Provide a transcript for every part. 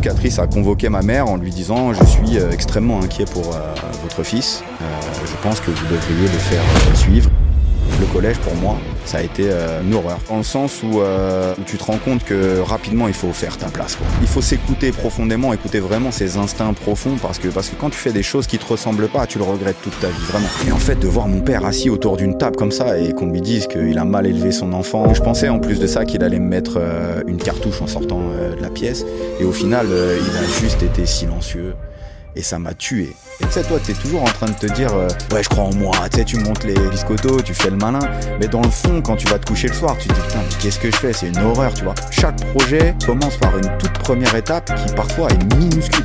Mon éducatrice a convoqué ma mère en lui disant Je suis euh, extrêmement inquiet pour euh, votre fils. Euh, je pense que vous devriez le faire suivre. Le collège, pour moi, ça a été euh, une horreur. Dans le sens où, euh, où tu te rends compte que rapidement, il faut faire ta place. quoi. Il faut s'écouter profondément, écouter vraiment ses instincts profonds, parce que, parce que quand tu fais des choses qui te ressemblent pas, tu le regrettes toute ta vie, vraiment. Et en fait, de voir mon père assis autour d'une table comme ça et qu'on lui dise qu'il a mal élevé son enfant, je pensais en plus de ça qu'il allait me mettre euh, une cartouche en sortant de la pièce. Et au final, il a juste été silencieux et ça m'a tué. Et tu sais, toi, t'es toujours en train de te dire, euh, ouais, je crois en moi, tu sais, tu montes les biscottos, tu fais le malin, mais dans le fond, quand tu vas te coucher le soir, tu te dis, putain, qu'est-ce que je fais? C'est une horreur, tu vois. Chaque projet commence par une toute première étape qui parfois est minuscule.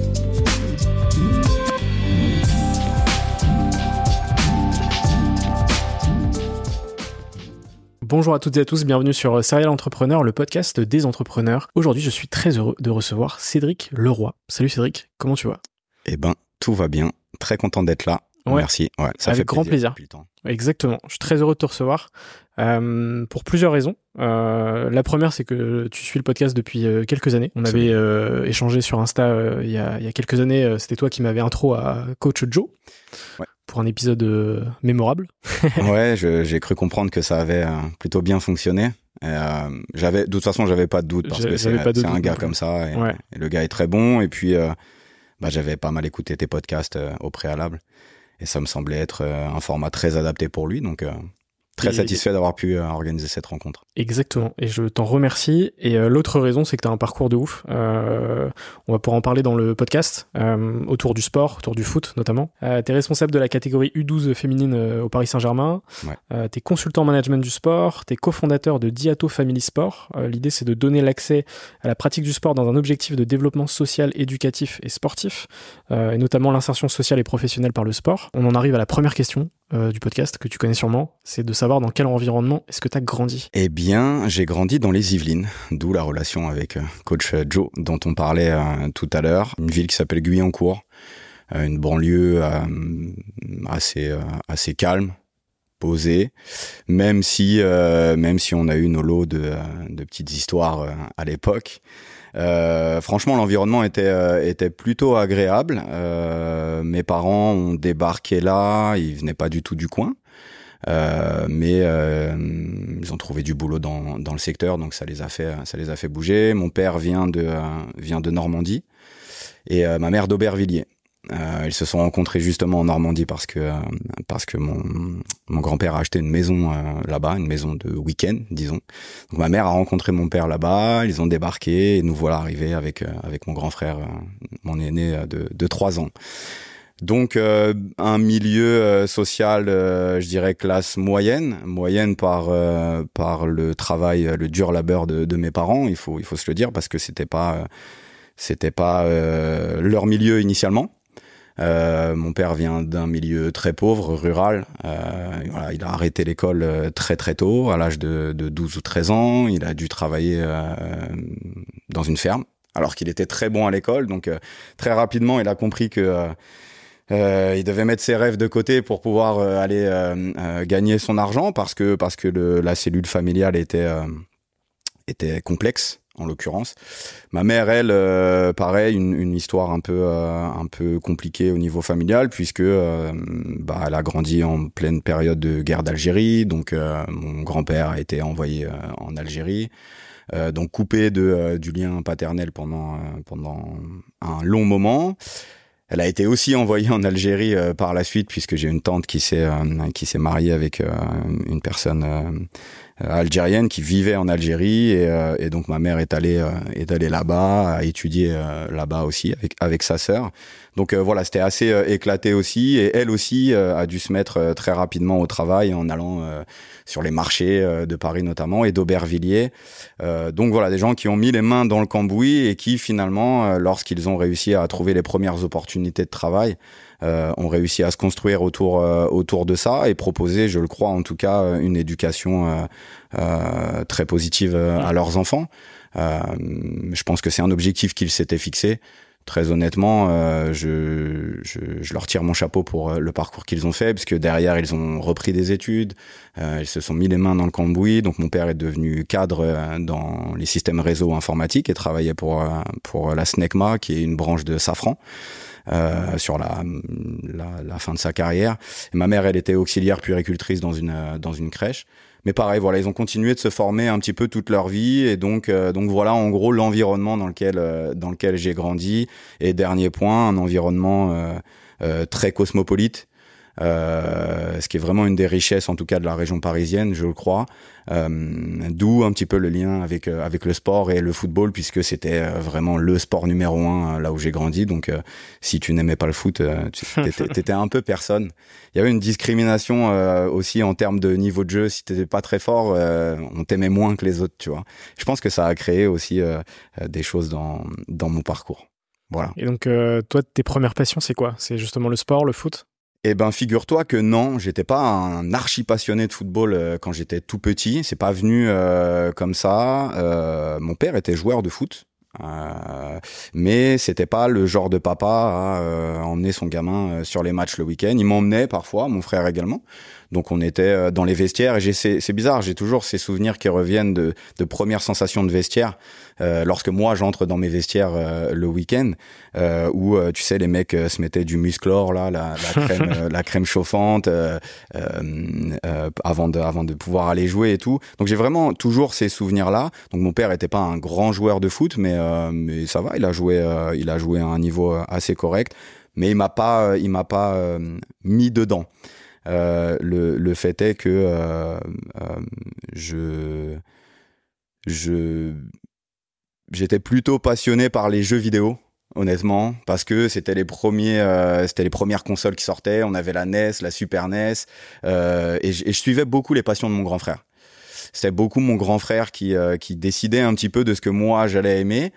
Bonjour à toutes et à tous, bienvenue sur Serial Entrepreneur, le podcast des entrepreneurs. Aujourd'hui, je suis très heureux de recevoir Cédric Leroy. Salut Cédric, comment tu vas? Eh ben, tout va bien. Très content d'être là. Ouais. Merci. Ouais, ça Avec fait grand plaisir. Exactement, je suis très heureux de te recevoir euh, pour plusieurs raisons. Euh, la première, c'est que tu suis le podcast depuis euh, quelques années. On avait échangé sur Insta il, y a, il y a quelques années. C'était toi qui m'avais intro à Coach Joe Ouais. pour un épisode mémorable. ouais, je- j'ai cru comprendre que ça avait euh, plutôt bien fonctionné. Euh, j'avais, de toute façon, j'avais pas de doute parce que c'est, un gars comme ça et, Ouais. et le gars est très bon. Et puis, euh, bah, j'avais pas mal écouté tes podcasts euh, au préalable et ça me semblait être un format très adapté pour lui. Donc, euh, très satisfait d'avoir pu euh, organiser cette rencontre. Exactement, et je t'en remercie. Et euh, l'autre raison, c'est que tu as un parcours de ouf. Euh, on va pouvoir en parler dans le podcast, euh, autour du sport, autour du foot notamment. Euh, tu es responsable de la catégorie U12 féminine au Paris Saint-Germain. Ouais. Euh, tu es consultant en management du sport. Tu es cofondateur de Diato Family Sport. Euh, L'idée, c'est de donner l'accès à la pratique du sport dans un objectif de développement social, éducatif et sportif, euh, et notamment l'insertion sociale et professionnelle par le sport. On en arrive à la première question euh, du podcast que tu connais sûrement, c'est de savoir dans quel environnement est-ce que tu as grandi. Eh bien, j'ai grandi dans les Yvelines, d'où la relation avec euh, coach euh, Joe dont on parlait tout à l'heure. Une ville qui s'appelle Guyancourt, une banlieue assez calme, posée, même si même si on a eu nos lots de, petites histoires à l'époque. Euh, franchement, l'environnement était euh, était plutôt agréable. Euh, mes parents ont débarqué là, ils venaient pas du tout du coin. Mais ils ont trouvé du boulot dans, dans le secteur, donc ça les a fait ça les a fait bouger. Mon père vient de vient de Normandie et ma mère d'Aubervilliers. Ils se sont rencontrés justement en Normandie parce que parce que mon mon grand-père a acheté une maison là-bas, une maison de week-end, disons. Donc ma mère a rencontré mon père là-bas, ils ont débarqué et nous voilà arrivés avec avec mon grand frère, mon aîné de de trois ans. Donc euh, un milieu euh, social, euh, je dirais classe moyenne, moyenne par par le travail, le dur labeur de, de, mes parents. Il faut il faut se le dire parce que c'était pas c'était pas leur milieu initialement. Mon père vient d'un milieu très pauvre, rural. Voilà, il a arrêté l'école très très tôt, à l'âge de, de 12 ou 13 ans. Il a dû travailler dans une ferme, alors qu'il était très bon à l'école. Donc très rapidement, il a compris que euh, il devait mettre ses rêves de côté pour pouvoir euh, aller euh, gagner son argent parce que la cellule familiale était complexe en l'occurrence. Ma mère, elle, pareil, une, histoire un peu un peu compliquée au niveau familial puisque bah, elle a grandi en pleine période de guerre d'Algérie, donc mon grand-père a été envoyé en Algérie. donc coupé de, du lien paternel pendant pendant un long moment. Elle a été aussi envoyée en Algérie euh, par la suite puisque j'ai une tante qui s'est euh, mariée avec euh, une personne algérienne qui vivait en Algérie et, et, donc ma mère est allée est allée là-bas a étudié là-bas aussi avec avec sa sœur. Donc voilà, c'était assez éclaté aussi et elle aussi a dû se mettre très rapidement au travail en allant sur les marchés euh, de Paris notamment et d'Aubervilliers. Euh, donc voilà, des gens qui ont mis les mains dans le cambouis et qui finalement, euh, lorsqu'ils ont réussi à trouver les premières opportunités de travail, ont réussi à se construire autour autour de ça et proposer, je le crois en tout cas, une éducation très positive à leurs enfants. je pense que c'est un objectif qu'ils s'étaient fixé très honnêtement, euh, je, je, je, leur tire mon chapeau pour euh, le parcours qu'ils ont fait, parce que derrière, ils ont repris des études, euh, ils se sont mis les mains dans le cambouis. Donc, mon père est devenu cadre euh, dans les systèmes réseau informatiques et travaillait pour, pour la SNECMA, qui est une branche de Safran. Euh, sur la, la, la, fin de sa carrière. Ma mère, elle était auxiliaire puéricultrice dans une dans une crèche mais pareil, voilà, ils ont continué de se former un petit peu toute leur vie et donc euh, donc voilà en gros l'environnement dans lequel euh, dans lequel j'ai grandi. Et dernier point, un environnement euh, très cosmopolite euh, ce qui est vraiment une des richesses, en tout cas de la région parisienne, je le crois. Euh, D'où un petit peu le lien avec euh, avec le sport et le football, puisque c'était euh, vraiment le sport numéro un là où j'ai grandi. Donc, si tu n'aimais pas le foot, tu étais un peu personne. Il y avait une discrimination aussi en termes de niveau de jeu. Si t'étais pas très fort, on t'aimait moins que les autres, tu vois. Je pense que ça a créé aussi des choses dans dans mon parcours. Voilà. Et donc, toi, tes premières passions, c'est quoi? C'est justement le sport, le foot? Eh ben, figure-toi que non, j'étais pas un archi passionné de football euh, quand j'étais tout petit. C'est pas venu euh, comme ça. Euh, mon père était joueur de foot. Mais c'était pas le genre de papa à emmener son gamin sur les matchs le week-end. Il m'emmenait parfois, mon frère également. Donc on était dans les vestiaires et c'est bizarre, j'ai toujours ces souvenirs qui reviennent de, de premières sensations de vestiaire. Euh, lorsque moi j'entre dans mes vestiaires euh, le week-end, euh, où tu sais les mecs se mettaient du musclor là, la, la crème, la crème chauffante avant de avant de pouvoir aller jouer et tout. Donc j'ai vraiment toujours ces souvenirs là. Donc mon père était pas un grand joueur de foot, mais mais ça va, il a joué il a joué à un niveau assez correct, mais il m'a pas il m'a pas mis dedans. Euh, le, le, fait est que euh, je je j'étais plutôt passionné par les jeux vidéo honnêtement parce que c'était les premiers euh, c'était les premières consoles qui sortaient. On avait la NES la Super NES euh, et, je suivais beaucoup les passions de mon grand frère. C'était beaucoup mon grand frère qui euh, qui décidait un petit peu de ce que moi j'allais aimer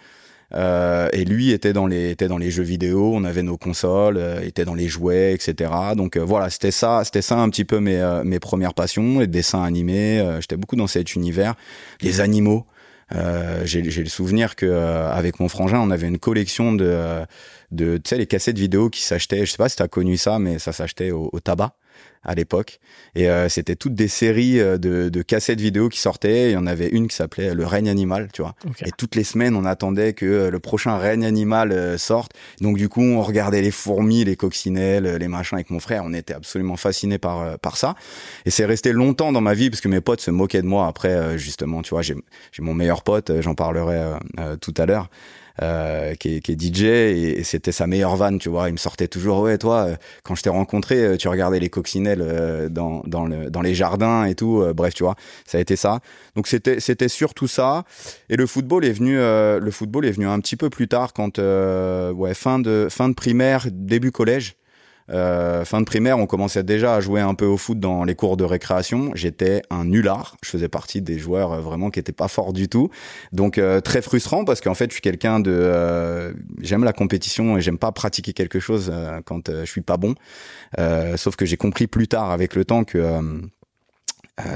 euh, et lui était dans les était dans les jeux vidéo on avait nos consoles était dans les jouets etc donc voilà c'était ça c'était ça un petit peu mes mes premières passions les dessins animés j'étais beaucoup dans cet univers. Les animaux euh, j'ai le souvenir que euh, avec mon frangin, on avait une collection de, euh, de tu sais, les cassettes vidéo qui s'achetaient. Je sais pas si t'as connu ça, mais ça s'achetait au, au tabac à l'époque. Et euh, c'était toutes des séries euh, de, de, cassettes vidéo qui sortaient. Il y en avait une qui s'appelait Le règne animal, tu vois. Et toutes les semaines, on attendait que euh, le prochain règne animal sorte. Donc du coup, on regardait les fourmis, les coccinelles, les machins avec mon frère. On était absolument fascinés par par ça. Et c'est resté longtemps dans ma vie parce que mes potes se moquaient de moi après, justement. Tu vois, j'ai mon meilleur pote, j'en parlerai tout à l'heure. Euh, qui, est, qui, est, DJ et, c'était sa meilleure vanne, tu vois. Il me sortait toujours ouais toi euh, quand je t'ai rencontré, euh, tu regardais les coccinelles dans dans, le, dans les jardins et tout. bref, tu vois, ça a été ça. Donc c'était c'était surtout ça. Et le football est venu le football est venu un petit peu plus tard quand ouais fin de fin de primaire début collège. Euh, fin de primaire, on commençait déjà à jouer un peu au foot dans les cours de récréation. J'étais un nulard. Je faisais partie des joueurs euh, vraiment qui étaient pas forts du tout. Donc euh, très frustrant parce qu'en fait, je suis quelqu'un de j'aime la compétition et j'aime pas pratiquer quelque chose quand je suis pas bon. sauf que j'ai compris plus tard avec le temps que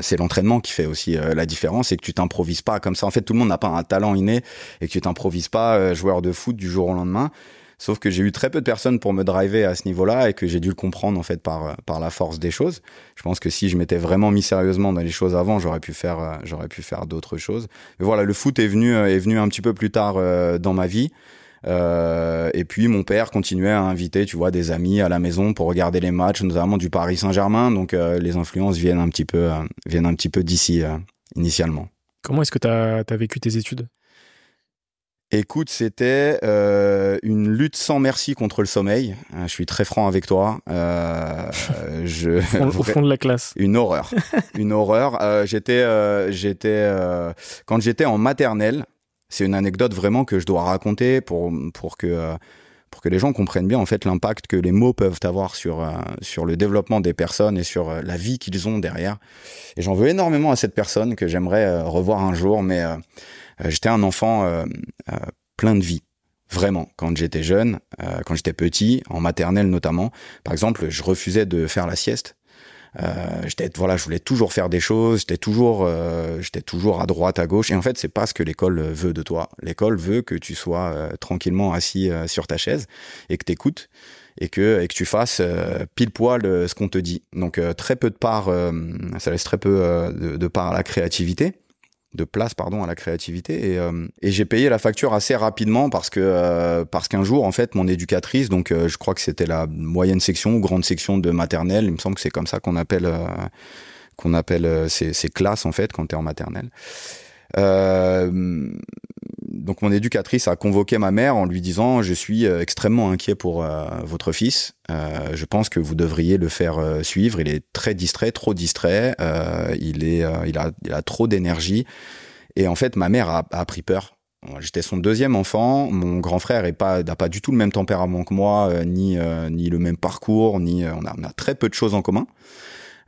c'est l'entraînement qui fait aussi la différence et que tu t'improvises pas comme ça. En fait, tout le monde n'a pas un talent inné et que tu t'improvises pas joueur de foot du jour au lendemain. Sauf que j'ai eu très peu de personnes pour me driver à ce niveau-là et que j'ai dû le comprendre en fait par par la force des choses. Je pense que si je m'étais vraiment mis sérieusement dans les choses avant, j'aurais pu faire euh, j'aurais pu faire d'autres choses. Mais voilà, le foot est venu euh, est venu un petit peu plus tard euh, dans ma vie. Et puis mon père continuait à inviter, tu vois, des amis à la maison pour regarder les matchs, notamment du Paris Saint-Germain. Donc les influences viennent un petit peu, viennent un petit peu d'ici initialement. Comment est-ce que tu as, vécu tes études? Écoute, c'était euh, une lutte sans merci contre le sommeil. Euh, je suis très franc avec toi. Euh, je, au, fond, de la classe. Une horreur, une horreur. Euh, j'étais, euh, j'étais, euh, quand j'étais en maternelle. C'est une anecdote vraiment que je dois raconter pour pour que pour que les gens comprennent bien en fait l'impact que les mots peuvent avoir sur sur le développement des personnes et sur la vie qu'ils ont derrière. Et j'en veux énormément à cette personne que j'aimerais revoir un jour, mais euh, j'étais un enfant euh, euh, plein de vie vraiment quand j'étais jeune, quand j'étais petit, en maternelle notamment. Par exemple, je refusais de faire la sieste. Euh, j'étais voilà, je voulais toujours faire des choses, j'étais toujours j'étais toujours à droite, à gauche. Et en fait, c'est pas ce que l'école veut de toi. L'école veut que tu sois tranquillement assis sur ta chaise et que t'écoutes et que et que tu fasses pile poil ce qu'on te dit. Donc très peu de part, ça laisse très peu de, de part à la créativité de place pardon à la créativité. Et, euh, et j'ai payé la facture assez rapidement parce que euh, parce qu'un jour en fait mon éducatrice donc euh, je crois que c'était la moyenne section ou grande section de maternelle il me semble que c'est comme ça qu'on appelle qu'on appelle ces, ces, classes en fait quand tu es en maternelle donc mon éducatrice a convoqué ma mère en lui disant je suis euh, extrêmement inquiet pour euh, votre fils. Euh, je pense que vous devriez le faire suivre. Il est très distrait, trop distrait. il est, il a, il a trop d'énergie. Et en fait, ma mère a, pris peur. J'étais son deuxième enfant. Mon grand frère n'a pas du tout le même tempérament que moi, ni ni le même parcours, ni on on a très peu de choses en commun.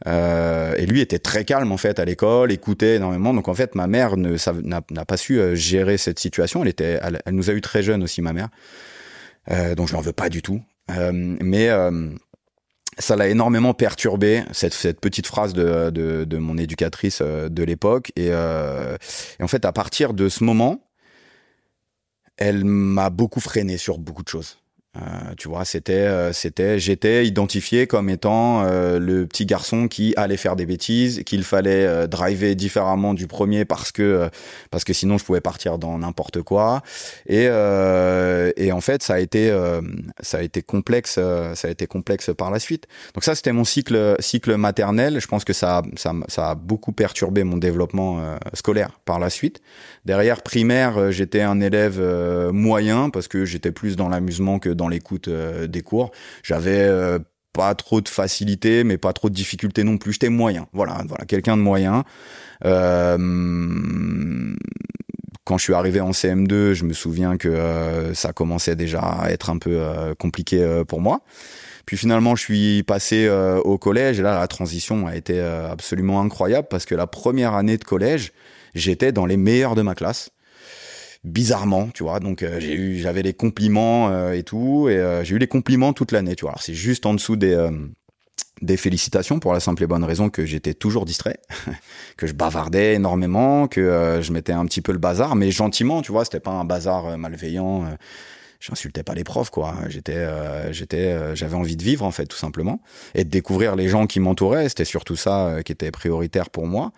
Euh, et lui était très calme en fait à l'école, écoutait énormément. Donc en fait, ma mère n'a pas su euh, gérer cette situation. Elle était, elle, nous a eu très jeunes aussi, ma mère. Euh, donc je l'en veux pas du tout. Euh, mais ça l'a énormément perturbé cette, petite phrase de, mon éducatrice de l'époque. Et en fait, à partir de ce moment, elle m'a beaucoup freiné sur beaucoup de choses. Euh, tu vois, c'était, euh, c'était, j'étais identifié comme étant euh, le petit garçon qui allait faire des bêtises, qu'il fallait driver différemment du premier parce que parce que sinon je pouvais partir dans n'importe quoi. Et et en fait, ça a été ça a été complexe, ça a été complexe par la suite. Donc ça, c'était mon cycle cycle maternel. Je pense que ça ça ça a beaucoup perturbé mon développement scolaire par la suite. Derrière primaire, j'étais un élève moyen parce que j'étais plus dans l'amusement que dans l'écoute euh, des cours. J'avais euh, pas trop de facilité, mais pas trop de difficulté non plus. J'étais moyen. Voilà, voilà, quelqu'un de moyen. Euh, quand je suis arrivé en CM2, je me souviens que ça commençait déjà à être un peu compliqué pour moi. Puis finalement, je suis passé au collège et là, la transition a été absolument incroyable parce que la première année de collège, j'étais dans les meilleurs de ma classe bizarrement, tu vois. Donc euh, j'ai eu, j'avais les compliments euh, et tout, et euh, j'ai eu les compliments toute l'année, tu vois. Alors c'est juste en dessous des des félicitations pour la simple et bonne raison que j'étais toujours distrait, que je bavardais énormément, que je mettais un petit peu le bazar, mais gentiment, tu vois. C'était pas un bazar malveillant. J'insultais pas les profs, quoi. J'étais, j'étais, j'avais envie de vivre en fait, tout simplement, et de découvrir les gens qui m'entouraient. C'était surtout ça qui était prioritaire pour moi.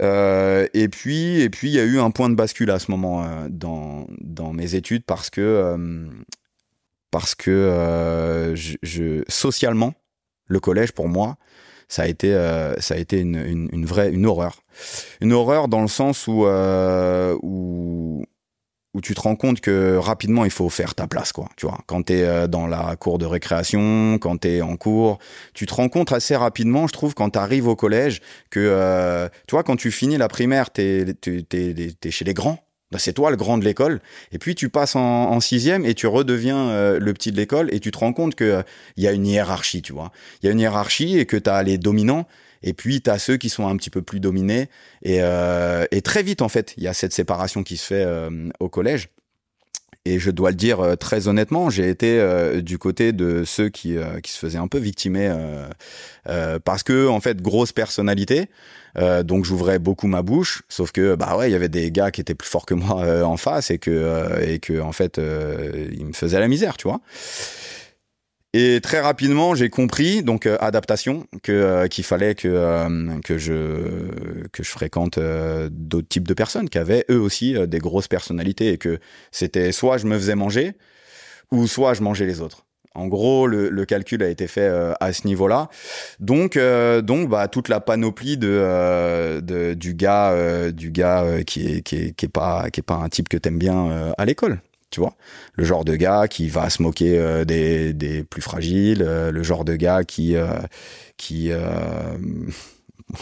Euh, et puis, et puis, il y a eu un point de bascule à ce moment euh, dans dans mes études parce que euh, parce que socialement, le collège pour moi, ça a été ça a été une, une, vraie une horreur, une horreur dans le sens où où tu te rends compte que rapidement il faut faire ta place quoi tu vois. Quand tu es euh, dans la cour de récréation quand tu es en cours tu te rends compte assez rapidement je trouve quand tu arrives au collège que euh, tu vois quand tu finis la primaire tu es, chez les grands. Bah, c'est toi le grand de l'école. Et puis tu passes en, sixième et tu redeviens euh, le petit de l'école et tu te rends compte que il y a une hiérarchie tu vois. Il y a une hiérarchie et que tu as les dominants et puis, tu as ceux qui sont un petit peu plus dominés. Et, euh, et très vite, en fait, il y a cette séparation qui se fait euh, au collège. Et je dois le dire euh, très honnêtement, j'ai été euh, du côté de ceux qui, euh, qui se faisaient un peu victimer parce que en fait grosse personnalité, donc j'ouvrais beaucoup ma bouche. Sauf que bah ouais, il y avait des gars qui étaient plus forts que moi en face et que et que en fait ils me faisaient la misère, tu vois. Et très rapidement, j'ai compris, donc euh, adaptation, que euh, qu'il fallait que euh, que je que je fréquente d'autres types de personnes qui avaient eux aussi des grosses personnalités et que c'était soit je me faisais manger ou soit je mangeais les autres. En gros, le, le calcul a été fait à ce niveau-là. Donc, donc, bah, toute la panoplie de, de du gars, du gars qui est qui est qui est pas qui est pas un type que t'aimes bien à l'école tu vois. Le genre de gars qui va se moquer euh, des, des, plus fragiles euh, le genre de gars qui euh, qui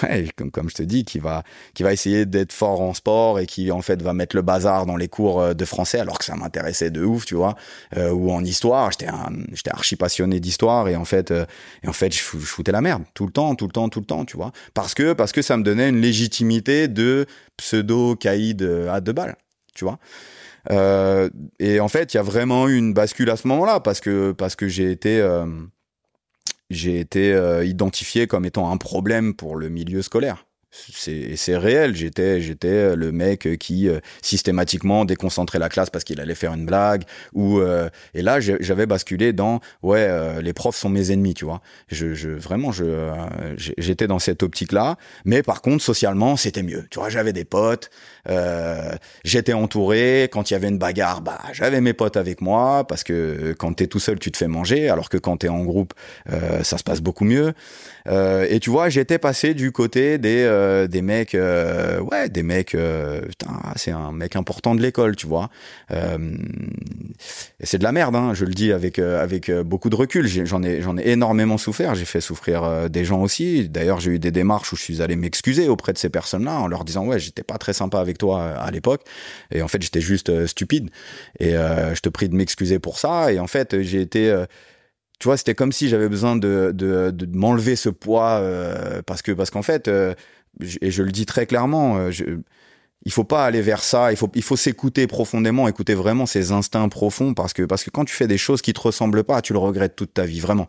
comme, comme je te dis qui va qui va essayer d'être fort en sport et qui en fait va mettre le bazar dans les cours de français alors que ça m'intéressait de ouf tu vois. Ou en histoire j'étais j'étais archi passionné d'histoire et en fait et en fait je, je foutais la merde. Tout le temps tout le temps tout le temps tu vois. Parce que parce que ça me donnait une légitimité de pseudo caïd à deux balles tu vois euh, et en fait, il y a vraiment eu une bascule à ce moment-là parce que parce que j'ai été euh, j'ai été euh, identifié comme étant un problème pour le milieu scolaire c'est réel. J'étais j'étais le mec qui systématiquement déconcentrait la classe parce qu'il allait faire une blague ou et là j'avais basculé dans ouais les profs sont mes ennemis tu vois. Je vraiment je j'étais dans cette optique là. Mais par contre socialement c'était mieux. Tu vois j'avais des potes, j'étais entouré. Quand il y avait une bagarre bah j'avais mes potes avec moi parce que quand t'es tout seul tu te fais manger alors que quand t'es en groupe ça se passe beaucoup mieux. et tu vois j'étais passé du côté des euh, des mecs, euh, ouais, des mecs, euh, putain, c'est un mec important de l'école, tu vois. et c'est de la merde, hein, je le dis avec avec beaucoup de recul. J'en ai j'en ai énormément souffert. J'ai fait souffrir des gens aussi. D'ailleurs, j'ai eu des démarches où je suis allé m'excuser auprès de ces personnes-là en leur disant ouais, j'étais pas très sympa avec toi à l'époque. Et en fait, j'étais juste stupide. Et je te prie de m'excuser pour ça. Et en fait, j'ai été tu vois, c'était comme si j'avais besoin de, de, m'enlever ce poids parce que parce qu'en fait, et je le dis très clairement, euh, je, il faut pas aller vers ça. Il faut, il faut s'écouter profondément, écouter vraiment ses instincts profonds, parce que, parce que quand tu fais des choses qui te ressemblent pas, tu le regrettes toute ta vie, vraiment.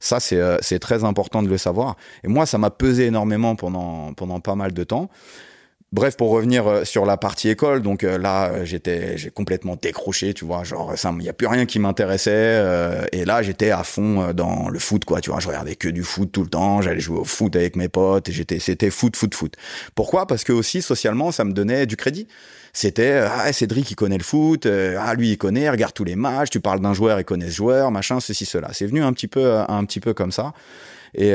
Ça, c'est, euh, c'est très important de le savoir. Et moi, ça m'a pesé énormément pendant, pendant pas mal de temps. Bref, pour revenir euh, sur la partie école, donc euh, là, euh, j'étais, j'ai complètement décroché, tu vois, genre ça, il y a plus rien qui m'intéressait, et là, j'étais à fond dans le foot, quoi, tu vois, je regardais que du foot tout le temps, j'allais jouer au foot avec mes potes, et j'étais, c'était foot, foot, foot. Pourquoi? Parce que aussi socialement, ça me donnait du crédit. C'était ah Cédric il connaît le foot, ah lui il connaît, regarde tous les matchs, tu parles d'un joueur, il connaît ce joueur, machin, ceci, cela. C'est venu un petit peu, un petit peu comme ça. Et,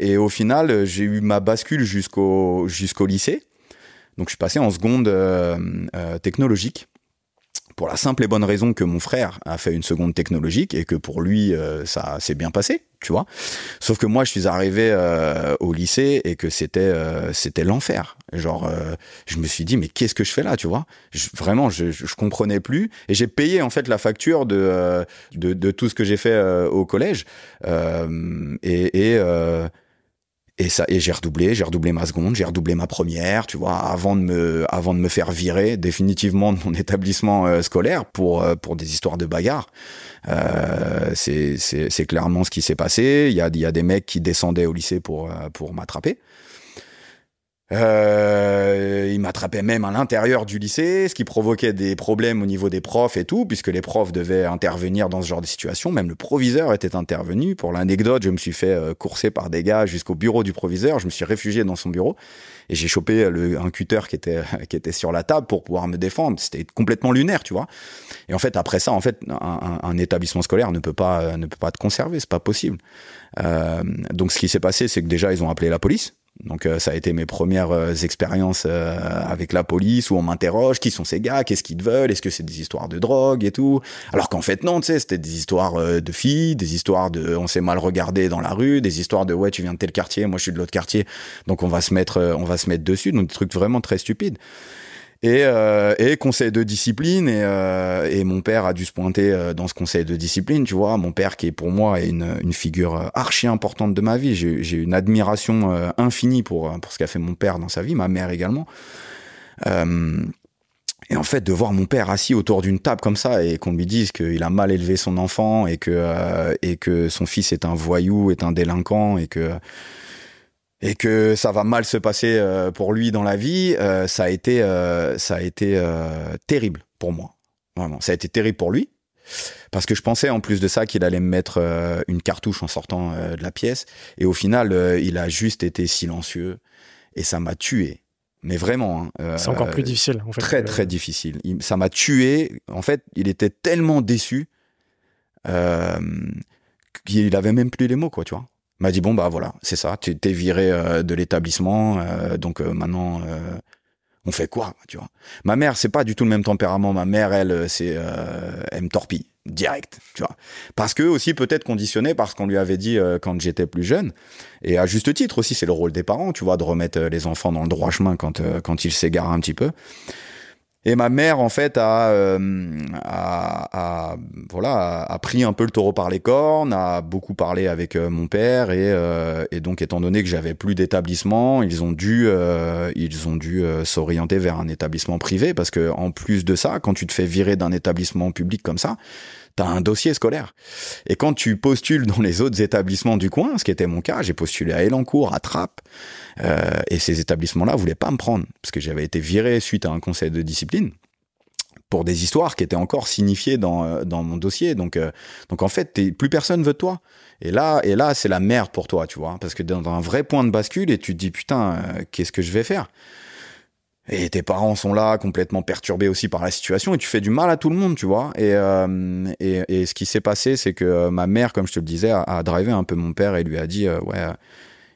et au final, j'ai eu ma bascule jusqu'au jusqu'au lycée donc je suis passé en seconde euh, euh, technologique pour la simple et bonne raison que mon frère a fait une seconde technologique et que pour lui euh, ça s'est bien passé, tu vois. Sauf que moi je suis arrivé au lycée et que c'était c'était l'enfer. Genre je me suis dit mais qu'est-ce que je fais là, tu vois? Vraiment je, je, comprenais plus et j'ai payé en fait la facture de de, de tout ce que j'ai fait au collège et, et et ça, et j'ai redoublé, j'ai redoublé ma seconde, j'ai redoublé ma première, tu vois, avant de me, avant de me faire virer définitivement de mon établissement euh, scolaire pour euh, pour des histoires de bagarre. Euh, c'est clairement ce qui s'est passé. Il y a y a des mecs qui descendaient au lycée pour euh, pour m'attraper. Euh, il m'attrapait même à l'intérieur du lycée, ce qui provoquait des problèmes au niveau des profs et tout, puisque les profs devaient intervenir dans ce genre de situation. Même le proviseur était intervenu. Pour l'anecdote, je me suis fait euh, courser par des gars jusqu'au bureau du proviseur. Je me suis réfugié dans son bureau et j'ai chopé le, un cutter qui était qui était sur la table pour pouvoir me défendre. C'était complètement lunaire, tu vois. Et en fait, après ça, en fait, un, un établissement scolaire ne peut pas ne peut pas te conserver, c'est pas possible. Euh, donc, ce qui s'est passé, c'est que déjà ils ont appelé la police Donc euh, ça a été mes premières euh, expériences euh, avec la police où on m'interroge qui sont ces gars, qu'est-ce qu'ils veulent, est-ce que c'est des histoires de drogue et tout. Alors qu'en fait non, tu sais, c'était des histoires de filles, des histoires de on s'est mal regardé dans la rue, des histoires de ouais tu viens de tel quartier, moi je suis de l'autre quartier, donc on va se mettre on va se mettre dessus, donc des trucs vraiment très stupides et, euh, et conseil de discipline. Et, euh, et mon père a dû se pointer euh, dans ce conseil de discipline tu vois. Mon père qui est pour moi une, une figure archi importante de ma vie. J'ai une admiration infinie pour pour ce qu'a fait mon père dans sa vie ma mère également. Et en fait de voir mon père assis autour d'une table comme ça et qu'on lui dise qu'il a mal élevé son enfant et que et que son fils est un voyou est un délinquant et que et que ça va mal se passer euh, pour lui dans la vie, euh, ça a été, euh, ça a été terrible pour moi. Vraiment, ça a été terrible pour lui. Parce que je pensais en plus de ça qu'il allait me mettre une cartouche en sortant de la pièce. Et au final, il a juste été silencieux. Et ça m'a tué. Mais vraiment. Hein, C'est encore plus difficile, en fait. Très, très difficile. ça m'a tué. En fait, il était tellement déçu qu'il avait même plus les mots, quoi, tu vois m'a dit bon bah voilà c'est ça tu t'es viré euh, de l'établissement euh, donc euh, maintenant on fait quoi tu vois? Ma mère c'est pas du tout le même tempérament. Ma mère elle c'est elle me torpille direct tu vois. Parce que aussi peut-être conditionné parce qu'on lui avait dit quand j'étais plus jeune. Et à juste titre aussi c'est le rôle des parents tu vois de remettre les enfants dans le droit chemin quand quand ils s'égarent un petit peu et ma mère, en fait, a, euh, a, a, voilà, a pris un peu le taureau par les cornes, a beaucoup parlé avec euh, mon père et, euh, et, donc, étant donné que j'avais plus d'établissement, ils ont dû, ils ont dû s'orienter vers un établissement privé parce que en plus de ça, quand tu te fais virer d'un établissement public comme ça, t'as un dossier scolaire. Et quand tu postules dans les autres établissements du coin, ce qui était mon cas, j'ai postulé à Elancourt, à Trappes, euh, et ces établissements-là voulaient pas me prendre parce que j'avais été viré suite à un conseil de discipline pour des histoires qui étaient encore signifiées dans, euh, dans mon dossier. Donc, euh, donc en fait, plus personne veut de toi. Et là, et là, c'est la merde pour toi, tu vois, parce que dans un vrai point de bascule et tu te dis putain, qu'est-ce que je vais faire? Et tes parents sont là, complètement perturbés aussi par la situation, et tu fais du mal à tout le monde, tu vois. Et, euh, et, et, ce qui s'est passé, c'est que euh, ma mère, comme je te le disais, a, a drivé un peu mon père et lui a dit, euh, ouais,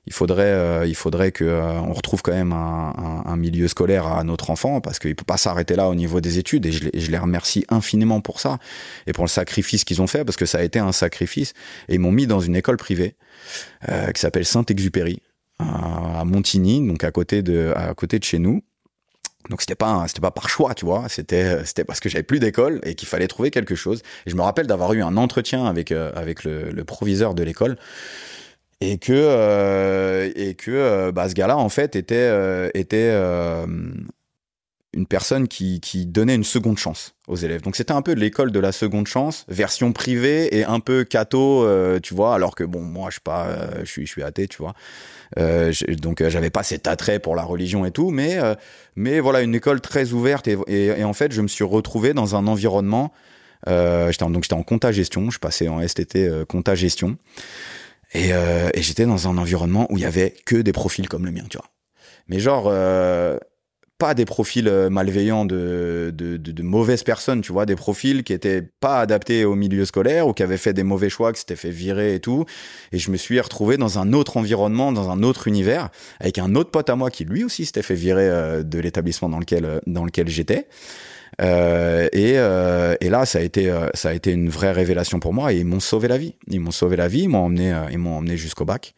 il faudrait, euh, il faudrait que on retrouve quand même un, un, un, milieu scolaire à notre enfant, parce qu'il peut pas s'arrêter là au niveau des études. Et je, je, les remercie infiniment pour ça et pour le sacrifice qu'ils ont fait, parce que ça a été un sacrifice. Et ils m'ont mis dans une école privée qui s'appelle Saint-Exupéry à Montigny, donc à côté de, à côté de chez nous. Donc c'était pas c'était pas par choix, tu vois, c'était c'était parce que j'avais plus d'école et qu'il fallait trouver quelque chose. Et je me rappelle d'avoir eu un entretien avec euh, avec le, proviseur de l'école et que euh, et que euh, bah, ce gars-là en fait était euh, était une personne qui, qui donnait une seconde chance aux élèves. Donc c'était un peu l'école de la seconde chance, version privée et un peu catho, tu vois, alors que bon, moi je suis pas, je je suis athée, tu vois. Euh, donc euh, j'avais pas cet attrait pour la religion et tout, mais euh, mais voilà une école très ouverte et, et, et, en fait je me suis retrouvé dans un environnement. j'étais donc j'étais en compta gestion, je passais en STT compta gestion et, et j'étais dans un environnement où il y avait que des profils comme le mien, tu vois. Mais genre pas des profils euh, malveillants de, de, mauvaises personnes, tu vois, des profils qui étaient pas adaptés au milieu scolaire ou qui avaient fait des mauvais choix, qui s'étaient fait virer et tout. Et je me suis retrouvé dans un autre environnement, dans un autre univers, avec un autre pote à moi qui lui aussi s'était fait virer euh, de l'établissement dans lequel euh, dans lequel j'étais. Et, et, là, ça a été ça a été une vraie révélation pour moi et ils m'ont sauvé la vie. Ils m'ont sauvé la vie, ils m'ont emmené ils m'ont emmené jusqu'au bac.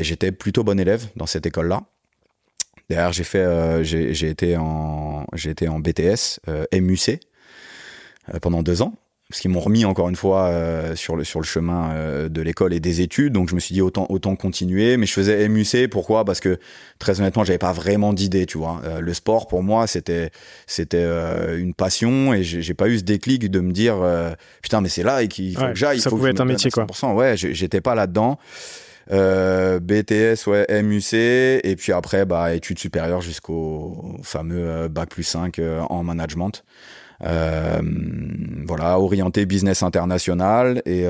J'étais plutôt bon élève dans cette école là. Derrière, j'ai fait, euh, j'ai été en, j'ai été en BTS euh, MUC euh, pendant deux ans, parce qu'ils m'ont remis encore une fois euh, sur le sur le chemin euh, de l'école et des études. Donc je me suis dit autant autant continuer. Mais je faisais MUC, pourquoi? Parce que très honnêtement, j'avais pas vraiment d'idée, tu vois. Euh, le sport pour moi, c'était c'était une passion et j'ai pas eu ce déclic de me dire putain mais c'est là et qu'il faut que j'aille. Ça faut pouvait que être un métier quoi. Ouais, j'étais pas là dedans. Euh, BTS, ouais, MUC, et puis après, bah, études supérieures jusqu'au fameux euh, bac plus 5 euh, en management. Euh, voilà, orienté business international et,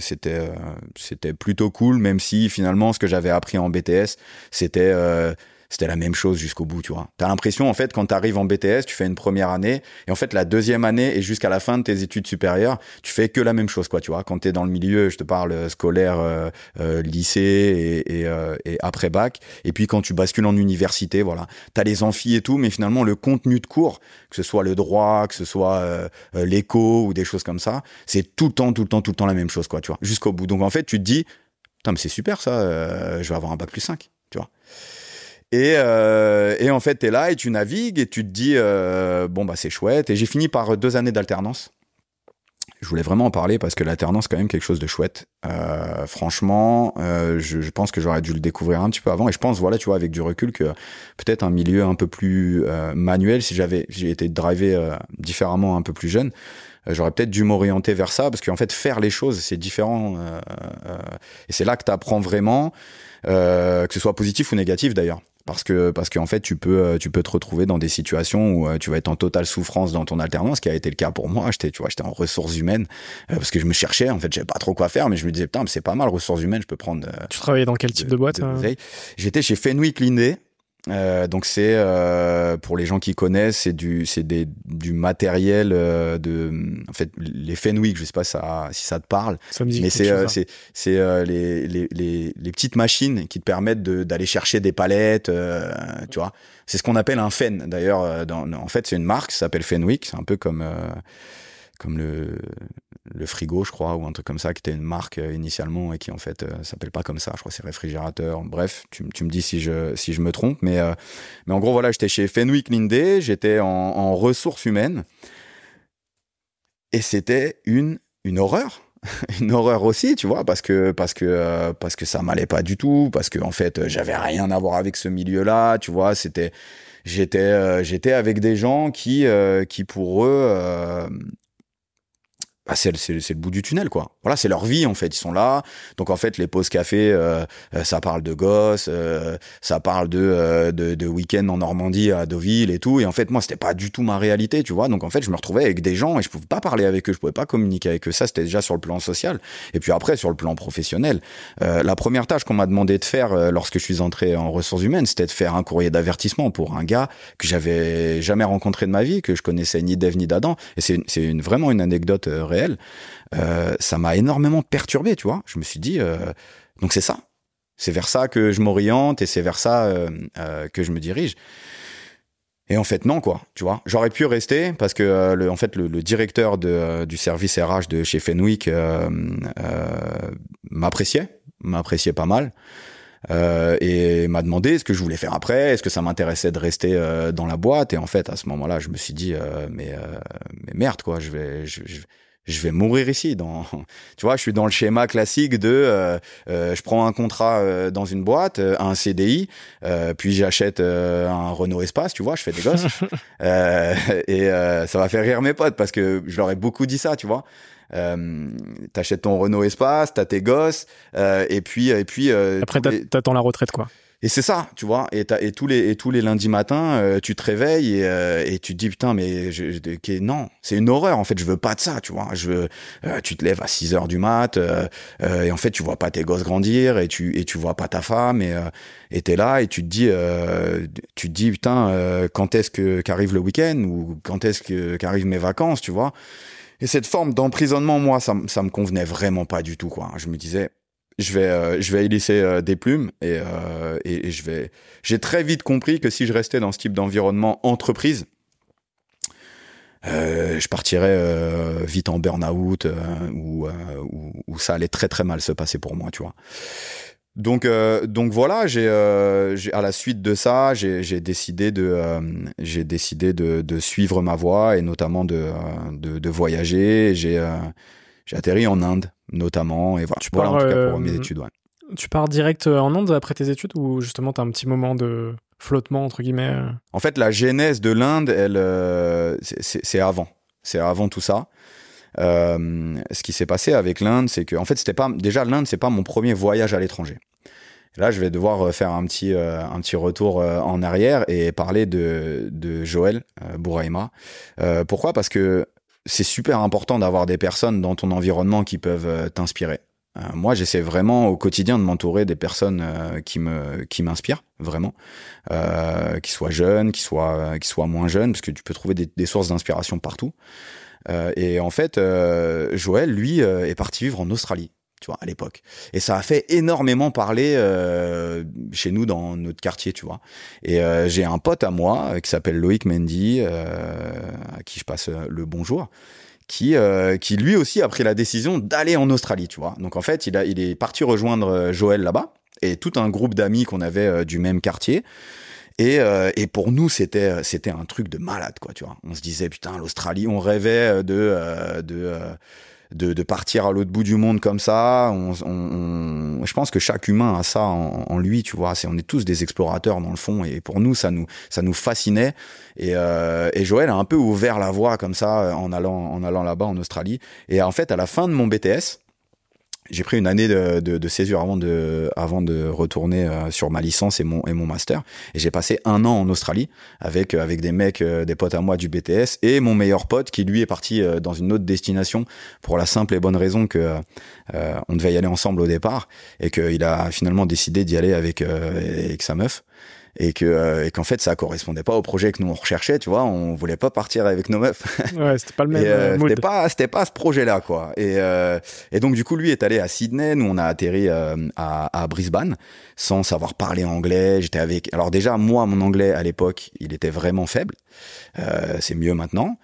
c'était c'était plutôt cool, même si finalement ce que j'avais appris en BTS, c'était c'était la même chose jusqu'au bout, tu vois. T'as l'impression, en fait, quand t'arrives en BTS, tu fais une première année, et en fait, la deuxième année et jusqu'à la fin de tes études supérieures, tu fais que la même chose, quoi, tu vois. Quand t'es dans le milieu, je te parle euh, scolaire, euh, euh, lycée et, et, et, après bac, et puis quand tu bascules en université, voilà, t'as les amphis et tout, mais finalement, le contenu de cours, que ce soit le droit, que ce soit l'éco ou des choses comme ça, c'est tout le temps, tout le temps, tout le temps la même chose, quoi, tu vois, jusqu'au bout. Donc, en fait, tu te dis, putain, mais c'est super ça, je vais avoir un bac plus 5, tu vois. Et, euh, et en fait, tu es là et tu navigues et tu te dis, euh, bon, bah c'est chouette. Et j'ai fini par deux années d'alternance. Je voulais vraiment en parler parce que l'alternance, quand même quelque chose de chouette. Euh, franchement, euh, je, je, pense que j'aurais dû le découvrir un petit peu avant. Et je pense, voilà, tu vois, avec du recul, que peut-être un milieu un peu plus euh, manuel, si j'avais j'ai été drivé euh, différemment un peu plus jeune, j'aurais peut-être dû m'orienter vers ça parce qu'en fait, faire les choses, c'est différent. et c'est là que tu apprends vraiment, que ce soit positif ou négatif d'ailleurs parce que parce qu'en fait tu peux euh, tu peux te retrouver dans des situations où euh, tu vas être en totale souffrance dans ton alternance ce qui a été le cas pour moi. J'étais tu vois j'étais en ressources humaines euh, parce que je me cherchais en fait j'avais pas trop quoi faire mais je me disais putain c'est pas mal ressources humaines je peux prendre tu travaillais dans quel type de, boîte j'étais chez Fenwick Lindé euh, donc c'est euh, pour les gens qui connaissent, c'est du c'est des du matériel euh, de en fait les Fenwick, je sais pas ça, si ça te parle, mais c'est euh, c'est c'est euh, les, les, les les petites machines qui te permettent d'aller chercher des palettes, tu vois. C'est ce qu'on appelle un Fen d'ailleurs. en fait, c'est une marque, ça s'appelle Fenwick, c'est un peu comme comme le, le frigo, je crois, ou un truc comme ça, qui était une marque euh, initialement et qui en fait euh, s'appelle pas comme ça. Je crois c'est réfrigérateur. Bref, tu, tu, me dis si je, si je me trompe. Mais, euh, mais en gros, voilà, j'étais chez Fenwick Lindé, j'étais en, ressources humaines. Et c'était une, une horreur. une horreur aussi, tu vois, parce que parce que parce que ça m'allait pas du tout, parce que en fait j'avais rien à voir avec ce milieu-là, tu vois, c'était j'étais j'étais avec des gens qui qui pour eux bah c'est le bout du tunnel quoi. Voilà, c'est leur vie en fait. Ils sont là. Donc en fait, les pauses café, euh, euh ça parle de gosses, euh, ça parle de, euh, de, de week-end en Normandie à Deauville et tout. Et en fait, moi, c'était pas du tout ma réalité, tu vois. Donc en fait, je me retrouvais avec des gens et je pouvais pas parler avec eux, je pouvais pas communiquer avec eux. Ça, c'était déjà sur le plan social. Et puis après, sur le plan professionnel, la première tâche qu'on m'a demandé de faire lorsque je suis entré en ressources humaines, c'était de faire un courrier d'avertissement pour un gars que j'avais jamais rencontré de ma vie, que je connaissais ni d'Eve ni d'Adam. Et c'est une, vraiment une anecdote euh, ça m'a énormément perturbé, tu vois. Je me suis dit, euh, donc c'est ça. C'est vers ça que je m'oriente et c'est vers ça euh, que je me dirige. Et en fait, non, quoi. Tu vois, j'aurais pu rester parce que, le, en fait, le, directeur du service RH de chez Fenwick m'appréciait, m'appréciait pas mal. Et m'a demandé ce que je voulais faire après, est-ce que ça m'intéressait de rester dans la boîte. Et en fait, à ce moment-là, je me suis dit, mais, merde, quoi, je vais, je vais mourir ici. Dans, tu vois, je suis dans le schéma classique de, euh, euh, je prends un contrat euh, dans une boîte, un CDI, puis j'achète un Renault Espace, tu vois, je fais des gosses, et ça va faire rire mes potes parce que je leur ai beaucoup dit ça, tu vois. Euh, t'achètes ton Renault Espace, t'as tes gosses, et puis et puis après t'attends la retraite quoi. Et c'est ça, tu vois. Et, et tous les et tous les lundis matins, euh, tu te réveilles et, euh, et tu te dis putain mais je, je, non, c'est une horreur en fait. Je veux pas de ça, tu vois. Je veux, euh, tu te lèves à 6 heures du mat et en fait tu vois pas tes gosses grandir et tu et tu vois pas ta femme et et t'es là et tu te dis tu te dis putain quand est-ce que qu'arrive le week-end ou quand est-ce que qu'arrivent mes vacances, tu vois. Et cette forme d'emprisonnement, moi, ça, ça me convenait vraiment pas du tout, quoi. Je me disais, je vais euh, je vais y laisser euh, des plumes et, euh, et, et, je vais j'ai très vite compris que si je restais dans ce type d'environnement entreprise euh, je partirais vite en burn-out ou où, ça allait très très mal se passer pour moi tu vois. Donc donc voilà j'ai à la suite de ça j'ai décidé de j'ai décidé de, suivre ma voie et notamment de de, de voyager. J'ai j'ai atterri en Inde notamment. Et voilà, tu voilà en tout cas pour mes euh, études. Ouais. Tu pars direct euh, en Inde après tes études ou justement tu as un petit moment de flottement entre guillemets euh? En fait, la genèse de l'Inde, elle, c'est avant. C'est avant tout ça. Euh, ce qui s'est passé avec l'Inde, c'est que en fait, c'était pas déjà l'Inde, c'est pas mon premier voyage à l'étranger. Là, je vais devoir faire un petit un petit retour en arrière et parler de de Joël Bouraima. pourquoi? Parce que c'est super important d'avoir des personnes dans ton environnement qui peuvent euh, t'inspirer. moi, j'essaie vraiment au quotidien de m'entourer des personnes qui me qui m'inspirent vraiment, qui soient jeunes, qui soient qui soient moins jeunes, parce que tu peux trouver des sources d'inspiration partout. et en fait, Joël, lui, est parti vivre en Australie tu vois, à l'époque. Et ça a fait énormément parler euh, chez nous dans notre quartier, tu vois. Et euh, j'ai un pote à moi euh, qui s'appelle Loïc Mendy, à qui je passe le bonjour, qui, qui lui aussi a pris la décision d'aller en Australie, tu vois. Donc en fait, il, a, il est parti rejoindre Joël là-bas et tout un groupe d'amis qu'on avait du même quartier. Et, et, pour nous, c'était c'était un truc de malade, quoi, tu vois. On se disait putain, l'Australie, on rêvait de de de, de partir à l'autre bout du monde comme ça. On, on, je pense que chaque humain a ça en, en lui, tu vois. C'est, on est tous des explorateurs dans le fond, et pour nous, ça nous, ça nous fascinait. Et, euh, et Joël a un peu ouvert la voie comme ça en allant, en allant là-bas en Australie. Et en fait, à la fin de mon BTS, j'ai pris une année de, de, césure avant de, avant de retourner euh, sur ma licence et mon, et mon master. Et j'ai passé un an en Australie avec, euh, avec des mecs, euh, des potes à moi du BTS et mon meilleur pote qui lui est parti dans une autre destination pour la simple et bonne raison que on devait y aller ensemble au départ et qu'il a finalement décidé d'y aller avec, avec sa meuf et que euh, et qu'en fait ça correspondait pas au projet que nous on recherchait tu vois. On voulait pas partir avec nos meufs. Ouais c'était pas le même euh, c'était pas c'était pas ce projet là quoi. Et euh, et donc du coup lui est allé à Sydney. Nous on a atterri à, à Brisbane sans savoir parler anglais. J'étais avec alors déjà moi mon anglais à l'époque il était vraiment faible. C'est mieux maintenant.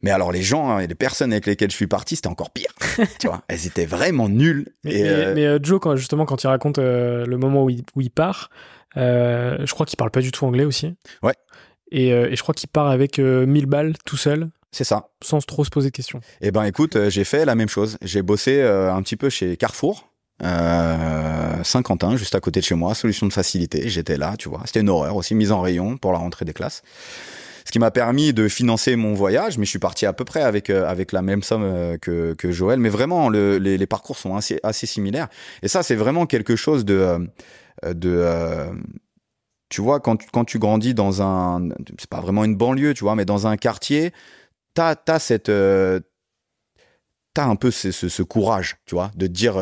Mais alors les gens hein, et les personnes avec lesquelles je suis parti, c'était encore pire. tu vois, elles étaient vraiment nulles. Mais, et mais, Joe, quand, justement, quand il raconte le moment où il, où il part, euh, je crois qu'il parle pas du tout anglais aussi. Ouais. Et, euh, et je crois qu'il part avec 1000 euh, balles tout seul. C'est ça. Sans trop se poser de questions. Eh ben écoute, j'ai fait la même chose. J'ai bossé un petit peu chez Carrefour. Euh, Saint-Quentin, juste à côté de chez moi, solution de facilité. J'étais là, tu vois. C'était une horreur aussi, mise en rayon pour la rentrée des classes. Ce qui m'a permis de financer mon voyage, mais je suis parti à peu près avec avec la même somme que, que Joël. Mais vraiment, le, les, les, parcours sont assez assez similaires. Et ça, c'est vraiment quelque chose de euh, de euh, tu vois quand tu, quand tu grandis dans un c'est pas vraiment une banlieue tu vois mais dans un quartier t'as as cette euh, t'as un peu ce, ce, courage tu vois de te dire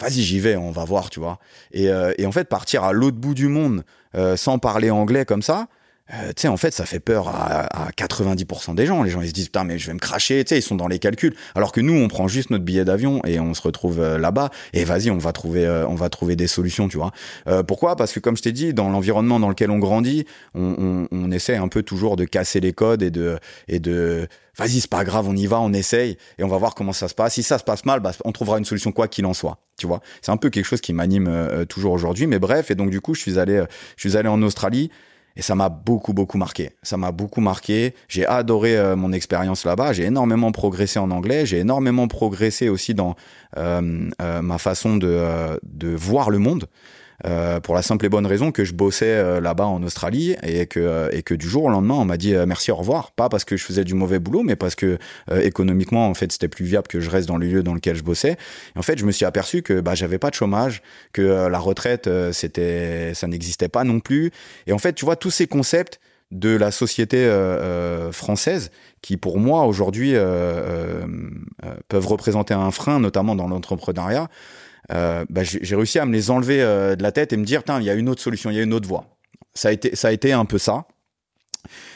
vas-y j'y vais on va voir tu vois. Et, et en fait partir à l'autre bout du monde sans parler anglais comme ça euh, tu sais, en fait, ça fait peur à, à 90% des gens. Les gens, ils se disent, putain, mais je vais me cracher, tu sais, ils sont dans les calculs. Alors que nous, on prend juste notre billet d'avion et on se retrouve euh, là-bas. Et vas-y, on va trouver, euh, on va trouver des solutions, tu vois. pourquoi? Parce que, comme je t'ai dit, dans l'environnement dans lequel on grandit, on, on, on, essaie un peu toujours de casser les codes et de, et de, vas-y, c'est pas grave, on y va, on essaye et on va voir comment ça se passe. Si ça se passe mal, bah, on trouvera une solution quoi qu'il en soit. Tu vois, c'est un peu quelque chose qui m'anime toujours aujourd'hui. Mais bref, et donc du coup, je suis allé, je suis allé en Australie. Et ça m'a beaucoup, beaucoup marqué. Ça m'a beaucoup marqué. J'ai adoré euh, mon expérience là-bas. J'ai énormément progressé en anglais. J'ai énormément progressé aussi dans euh, euh, ma façon de, de voir le monde. Euh, pour la simple et bonne raison que je bossais euh, là-bas en Australie et que euh, et que du jour au lendemain on m'a dit merci au revoir. Pas parce que je faisais du mauvais boulot mais parce que économiquement en fait c'était plus viable que je reste dans le lieu dans lequel je bossais. Et en fait je me suis aperçu que bah j'avais pas de chômage que la retraite c'était ça n'existait pas non plus. Et en fait tu vois tous ces concepts de la société euh, française qui pour moi aujourd'hui euh, peuvent représenter un frein notamment dans l'entrepreneuriat euh, bah, j'ai réussi à me les enlever euh, de la tête et me dire, il y a une autre solution, il y a une autre voie. Ça a été, ça a été un peu ça.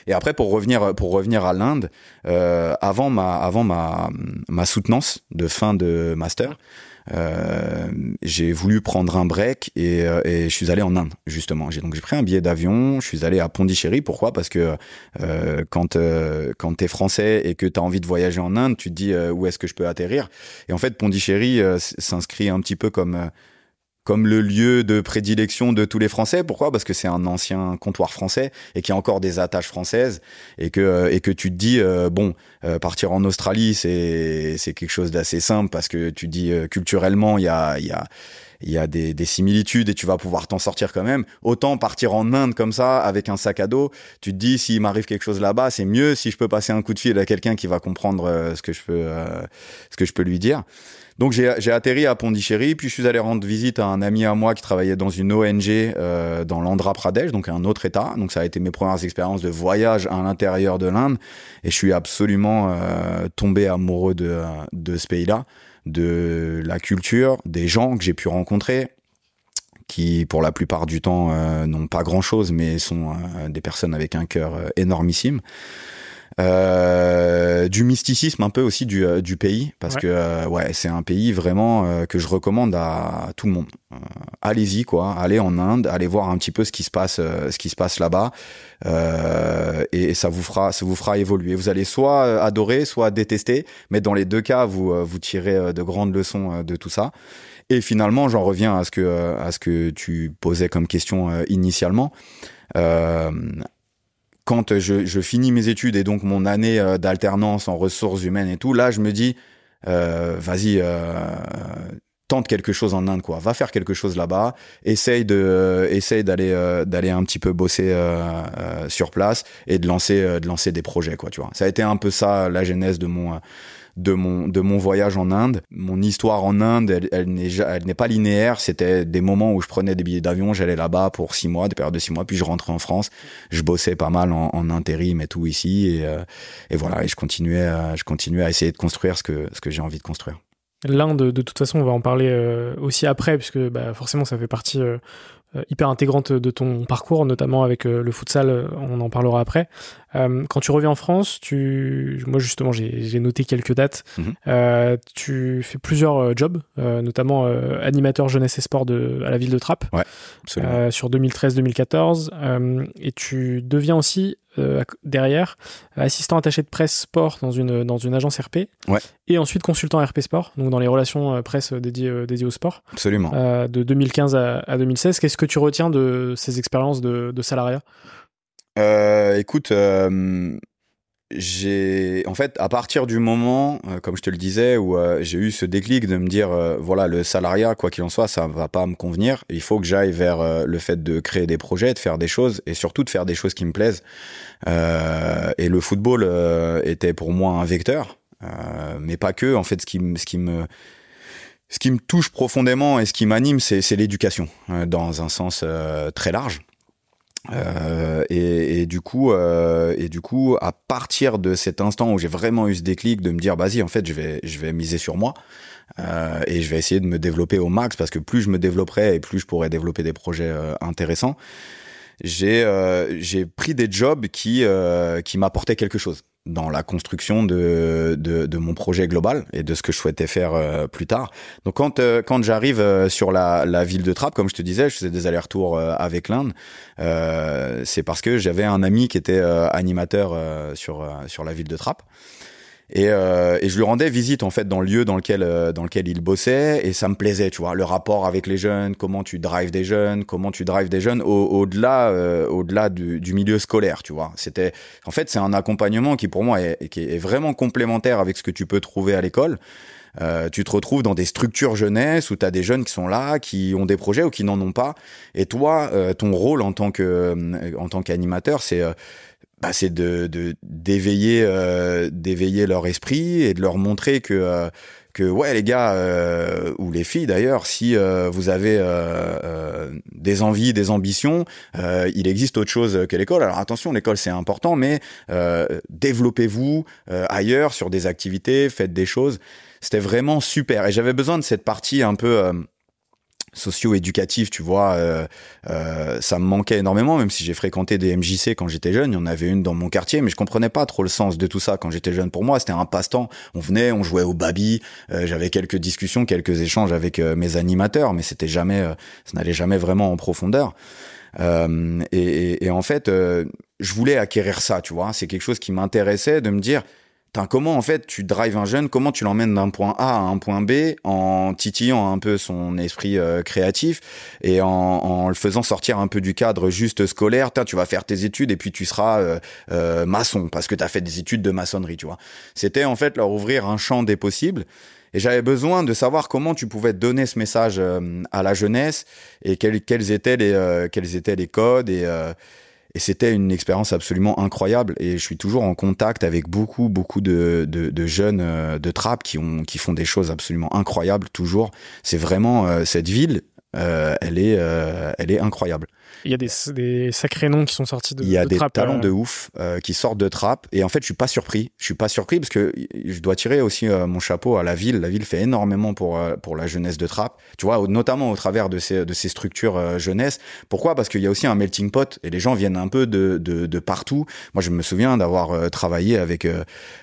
Et après, pour revenir, pour revenir à l'Inde, euh, avant ma, avant ma, ma soutenance de fin de master, j'ai voulu prendre un break et, euh, et, je suis allé en Inde justement. J'ai donc j'ai pris un billet d'avion, je suis allé à Pondichéry. Pourquoi? Parce que euh, quand euh, quand t'es français et que t'as envie de voyager en Inde, tu te dis où est-ce que je peux atterrir? Et en fait, Pondichéry s'inscrit un petit peu comme comme le lieu de prédilection de tous les Français. Pourquoi? Parce que c'est un ancien comptoir français et qu'il a encore des attaches françaises et que et que tu te dis euh, bon euh, partir en Australie c'est c'est quelque chose d'assez simple parce que tu dis euh, culturellement il y a il y a il y a des, des, similitudes et tu vas pouvoir t'en sortir quand même. Autant partir en Inde comme ça avec un sac à dos, tu te dis s'il m'arrive quelque chose là-bas, c'est mieux si je peux passer un coup de fil à quelqu'un qui va comprendre ce que je peux ce que je peux lui dire. Donc j'ai atterri à Pondichéry, puis je suis allé rendre visite à un ami à moi qui travaillait dans une ONG euh, dans l'Andhra Pradesh, donc un autre État. Donc ça a été mes premières expériences de voyage à l'intérieur de l'Inde, et je suis absolument euh, tombé amoureux de, ce pays-là. de la culture, des gens que j'ai pu rencontrer, qui pour la plupart du temps euh, n'ont pas grand-chose, mais sont des personnes avec un cœur euh, du mysticisme un peu aussi du, du pays parce que ouais c'est un pays vraiment que je recommande à tout le monde. Allez-y quoi. Allez en Inde allez voir un petit peu ce qui se passe ce qui se passe là-bas. Et, ça vous fera ça vous fera évoluer. Vous allez soit adorer soit détester mais dans les deux cas vous vous tirez de grandes leçons de tout ça. Et finalement, j'en reviens à ce que à ce que tu posais comme question euh, initialement. Euh, quand je, je, finis mes études et donc mon année euh, d'alternance en ressources humaines et tout, là, je me dis, euh, vas-y, euh, tente quelque chose en Inde, quoi. Va faire quelque chose là-bas. Essaye de, essaye d'aller, d'aller un petit peu bosser sur place et de lancer, de lancer des projets, quoi. Tu vois. Ça a été un peu ça la genèse de mon de mon de mon voyage en Inde. Mon histoire en Inde, elle, elle n'est pas linéaire. C'était des moments où je prenais des billets d'avion, j'allais là-bas pour six mois, des périodes de six mois, puis je rentrais en France. Je bossais pas mal en, intérim et tout ici, et, euh, et voilà. Et je continuais, à, je continuais à essayer de construire ce que ce que j'ai envie de construire. L'Inde, de toute façon, on va en parler euh, aussi après, puisque bah, forcément, ça fait partie euh, hyper intégrante de ton parcours, notamment avec le futsal, on en parlera après. Quand tu reviens en France, tu, moi justement j'ai noté quelques dates. Mhm. tu fais plusieurs jobs, notamment animateur jeunesse et sport de, à la ville de Trappes, ouais, sur 2013-2014, et tu deviens aussi euh, derrière, assistant attaché de presse sport dans une, dans une agence RP, ouais. et ensuite consultant RP Sport, donc dans les relations euh, presse dédiées, euh, dédiées au sport. Absolument. de 2015 à, à 2016. Qu'est-ce que tu retiens de ces expériences de, de salariat? Écoute, j'ai en fait à partir du moment euh, comme je te le disais où euh, j'ai eu ce déclic de me dire euh, voilà le salariat quoi qu'il en soit ça va pas me convenir. Il faut que j'aille vers le fait de créer des projets de faire des choses et surtout de faire des choses qui me plaisent. Et le football était pour moi un vecteur. Mais pas que. En fait ce qui ce qui me ce qui me touche profondément et ce qui m'anime c'est l'éducation dans un sens très large euh, et, et, du coup, euh, et du coup, à partir de cet instant où j'ai vraiment eu ce déclic de me dire, vas-y, en fait, je vais, je vais miser sur moi euh, et je vais essayer de me développer au max parce que plus je me développerai et plus je pourrais développer des projets euh, intéressants. J'ai, euh, j'ai pris des jobs qui, qui m'apportaient quelque chose dans la construction de, de, de, mon projet global et de ce que je souhaitais faire euh, plus tard. Donc quand euh, quand j'arrive euh, sur la, la ville de Trappes, comme je te disais, je faisais des allers-retours avec l'Inde. c'est parce que j'avais un ami qui était animateur sur sur la ville de Trappes. Et, euh, et, je lui rendais visite en fait dans le lieu dans lequel euh, dans lequel il bossait et ça me plaisait, tu vois, le rapport avec les jeunes, comment tu drives des jeunes, comment tu drives des jeunes au-delà euh, au-delà du, du, milieu scolaire, tu vois. C'était en fait c'est un accompagnement qui pour moi est, qui est vraiment complémentaire avec ce que tu peux trouver à l'école. Euh, tu te retrouves dans des structures jeunesse où tu as des jeunes qui sont là, qui ont des projets ou qui n'en ont pas. Et toi, euh, ton rôle en tant que en tant qu'animateur, c'est bah, c'est de d'éveiller euh, d'éveiller leur esprit et de leur montrer que euh, que ouais les gars euh, ou les filles d'ailleurs si euh, vous avez euh, des envies des ambitions il existe autre chose que l'école. Alors attention l'école c'est important mais développez-vous ailleurs sur des activités faites des choses. C'était vraiment super. Et j'avais besoin de cette partie un peu socio-éducatif, tu vois, euh, euh, ça me manquait énormément, même si j'ai fréquenté des MJC quand j'étais jeune, il y en avait une dans mon quartier, mais je comprenais pas trop le sens de tout ça quand j'étais jeune. Pour moi, c'était un passe-temps. On venait, on jouait au baby, euh, j'avais quelques discussions, quelques échanges avec euh, mes animateurs, mais c'était jamais, euh, ça n'allait jamais vraiment en profondeur. Et, et, et, en fait, je voulais acquérir ça, tu vois. C'est quelque chose qui m'intéressait de me dire, comment en fait tu drives un jeune, comment tu l'emmènes d'un point A à un point B en titillant un peu son esprit euh, créatif et en, en, le faisant sortir un peu du cadre juste scolaire? tu vas faire tes études et puis tu seras euh, euh, maçon parce que tu as fait des études de maçonnerie, tu vois. C'était en fait leur ouvrir un champ des possibles. Et j'avais besoin de savoir comment tu pouvais donner ce message à la jeunesse et quels, quels étaient les quels étaient les codes et et c'était une expérience absolument incroyable. Et je suis toujours en contact avec beaucoup, beaucoup de, de, jeunes euh, de trappe qui, ont, qui font des choses absolument incroyables toujours. C'est vraiment euh, cette ville, euh, elle est, elle est incroyable. Il y a des, des sacrés noms qui sont sortis de Il y a de des talents euh, de ouf euh, qui sortent de trap et en fait je suis pas surpris. Je suis pas surpris parce que je dois tirer aussi euh, mon chapeau à la ville. La ville fait énormément pour pour la jeunesse de trap. Tu vois, notamment au travers de ces de ces structures jeunesse. Pourquoi? Parce qu'il y a aussi un melting pot et les gens viennent un peu de de, de partout. Moi je me souviens d'avoir travaillé avec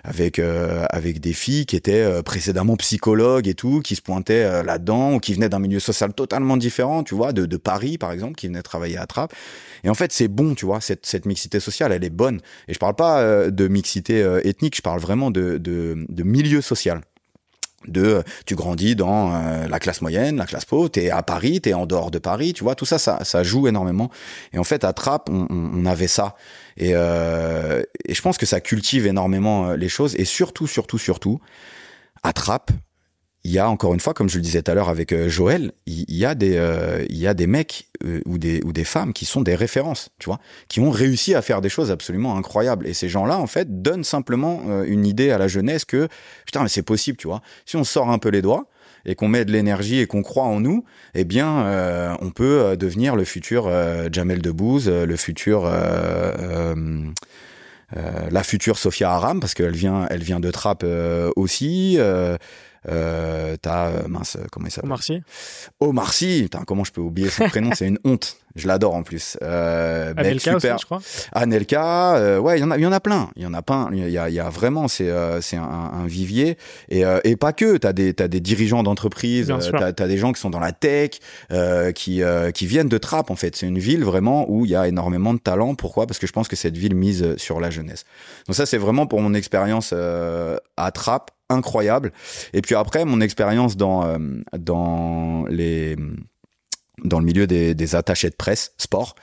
avec avec des filles qui étaient précédemment psychologues et tout, qui se pointaient là-dedans ou qui venaient d'un milieu social totalement différent, tu vois, de, de Paris par exemple, qui venaient travailler à Et en fait, c'est bon, tu vois, cette, mixité sociale, elle est bonne. Et je parle pas euh, de mixité euh, ethnique, je parle vraiment de, milieu social. De, euh, tu grandis dans la classe moyenne, la classe pauvre, t'es à Paris, t'es en dehors de Paris, tu vois, tout ça, ça, joue énormément. Et en fait, à Trappes, on, avait ça. Et, et je pense que ça cultive énormément les choses. Et surtout, surtout, surtout, à Trappes, il y a encore une fois, comme je le disais tout à l'heure avec euh, Joël, il y, a des, euh, y a des mecs euh, ou des ou des femmes qui sont des références, tu vois, qui ont réussi à faire des choses absolument incroyables. Et ces gens-là, en fait, donnent simplement une idée à la jeunesse que putain, mais c'est possible, tu vois. Si on sort un peu les doigts et qu'on met de l'énergie et qu'on croit en nous, eh bien, on peut devenir le futur Jamel Debbouze, le futur la future Sophia Aram parce qu'elle vient, elle vient de Trappes euh, aussi. Euh, euh, T'as euh, mince, comment il s'appelle? Omar Sy, Omar Sy. Putain, comment je peux oublier son prénom? C'est une honte. Je l'adore en plus. Euh, mec Anelka aussi, je crois. Anelka, euh, ouais, il y en a, il y en a plein. Il y en a plein. Il y a, il y a vraiment, c'est, euh, c'est un, un vivier et, euh, et pas que. T'as des, t'as des dirigeants d'entreprises, euh, t'as, t'as des gens qui sont dans la tech, euh, qui, euh, qui viennent de Trappes en fait. C'est une ville vraiment où il y a énormément de talent. Pourquoi? Parce que je pense que cette ville mise sur la jeunesse. Donc ça, c'est vraiment pour mon expérience euh, à Trappes incroyable. Et puis après, mon expérience dans euh, dans les dans le milieu des, des attachés de presse sport,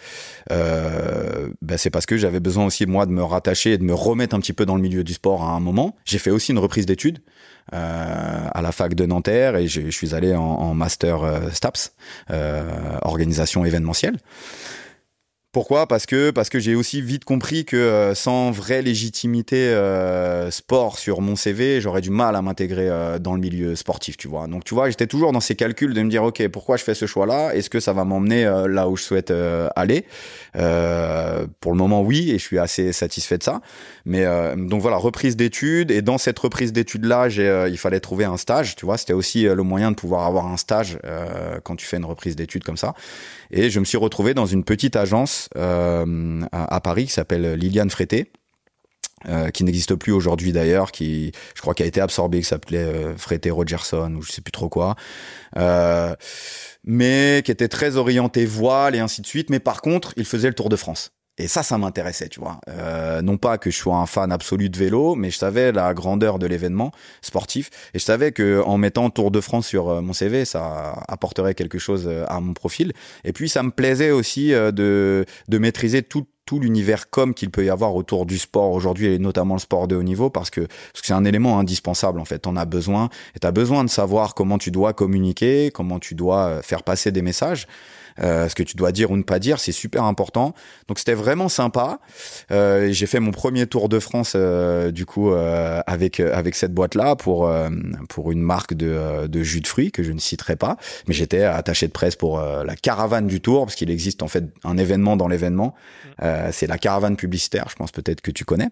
euh, ben c'est parce que j'avais besoin aussi moi de me rattacher et de me remettre un petit peu dans le milieu du sport à un moment. J'ai fait aussi une reprise d'études euh, à la fac de Nanterre et je, suis allé en, en master euh, STAPS, euh, organisation événementielle. Pourquoi? Parce que parce que j'ai aussi vite compris que euh, sans vraie légitimité euh, sport sur mon CV, j'aurais du mal à m'intégrer euh, dans le milieu sportif, tu vois. Donc tu vois, j'étais toujours dans ces calculs de me dire OK, pourquoi je fais ce choix-là? Est-ce que ça va m'emmener là où je souhaite aller? Pour le moment, oui, et je suis assez satisfait de ça. Mais donc voilà, reprise d'études et dans cette reprise d'études-là, il fallait trouver un stage, tu vois. C'était aussi le moyen de pouvoir avoir un stage quand tu fais une reprise d'études comme ça. Et je me suis retrouvé dans une petite agence euh, à, Paris qui s'appelle Liliane Frété. euh, qui n'existe plus aujourd'hui d'ailleurs, qui je crois qui a été absorbé, qui s'appelait euh, Frété Rogerson ou je sais plus trop quoi, euh, mais qui était très orienté voile et ainsi de suite. Mais par contre, il faisait le Tour de France. Et ça, ça m'intéressait, tu vois. Euh, non pas que je sois un fan absolu de vélo, mais je savais la grandeur de l'événement sportif et je savais que en mettant Tour de France sur euh, mon CV, ça apporterait quelque chose euh, à mon profil. Et puis, ça me plaisait aussi euh, de de maîtriser tout tout l'univers com qu'il peut y avoir autour du sport aujourd'hui et notamment le sport de haut niveau parce que parce que c'est un élément indispensable en fait. On a besoin et tu as besoin de savoir comment tu dois communiquer, comment tu dois faire passer des messages. Euh, ce que tu dois dire ou ne pas dire, c'est super important. Donc c'était vraiment sympa. Euh, j'ai fait mon premier tour de France euh, du coup euh, avec avec cette boîte là pour euh, pour une marque de, de jus de fruits que je ne citerai pas, mais j'étais attaché de presse pour euh, la caravane du tour parce qu'il existe en fait un événement dans l'événement. Euh, c'est la caravane publicitaire. Je pense peut-être que tu connais.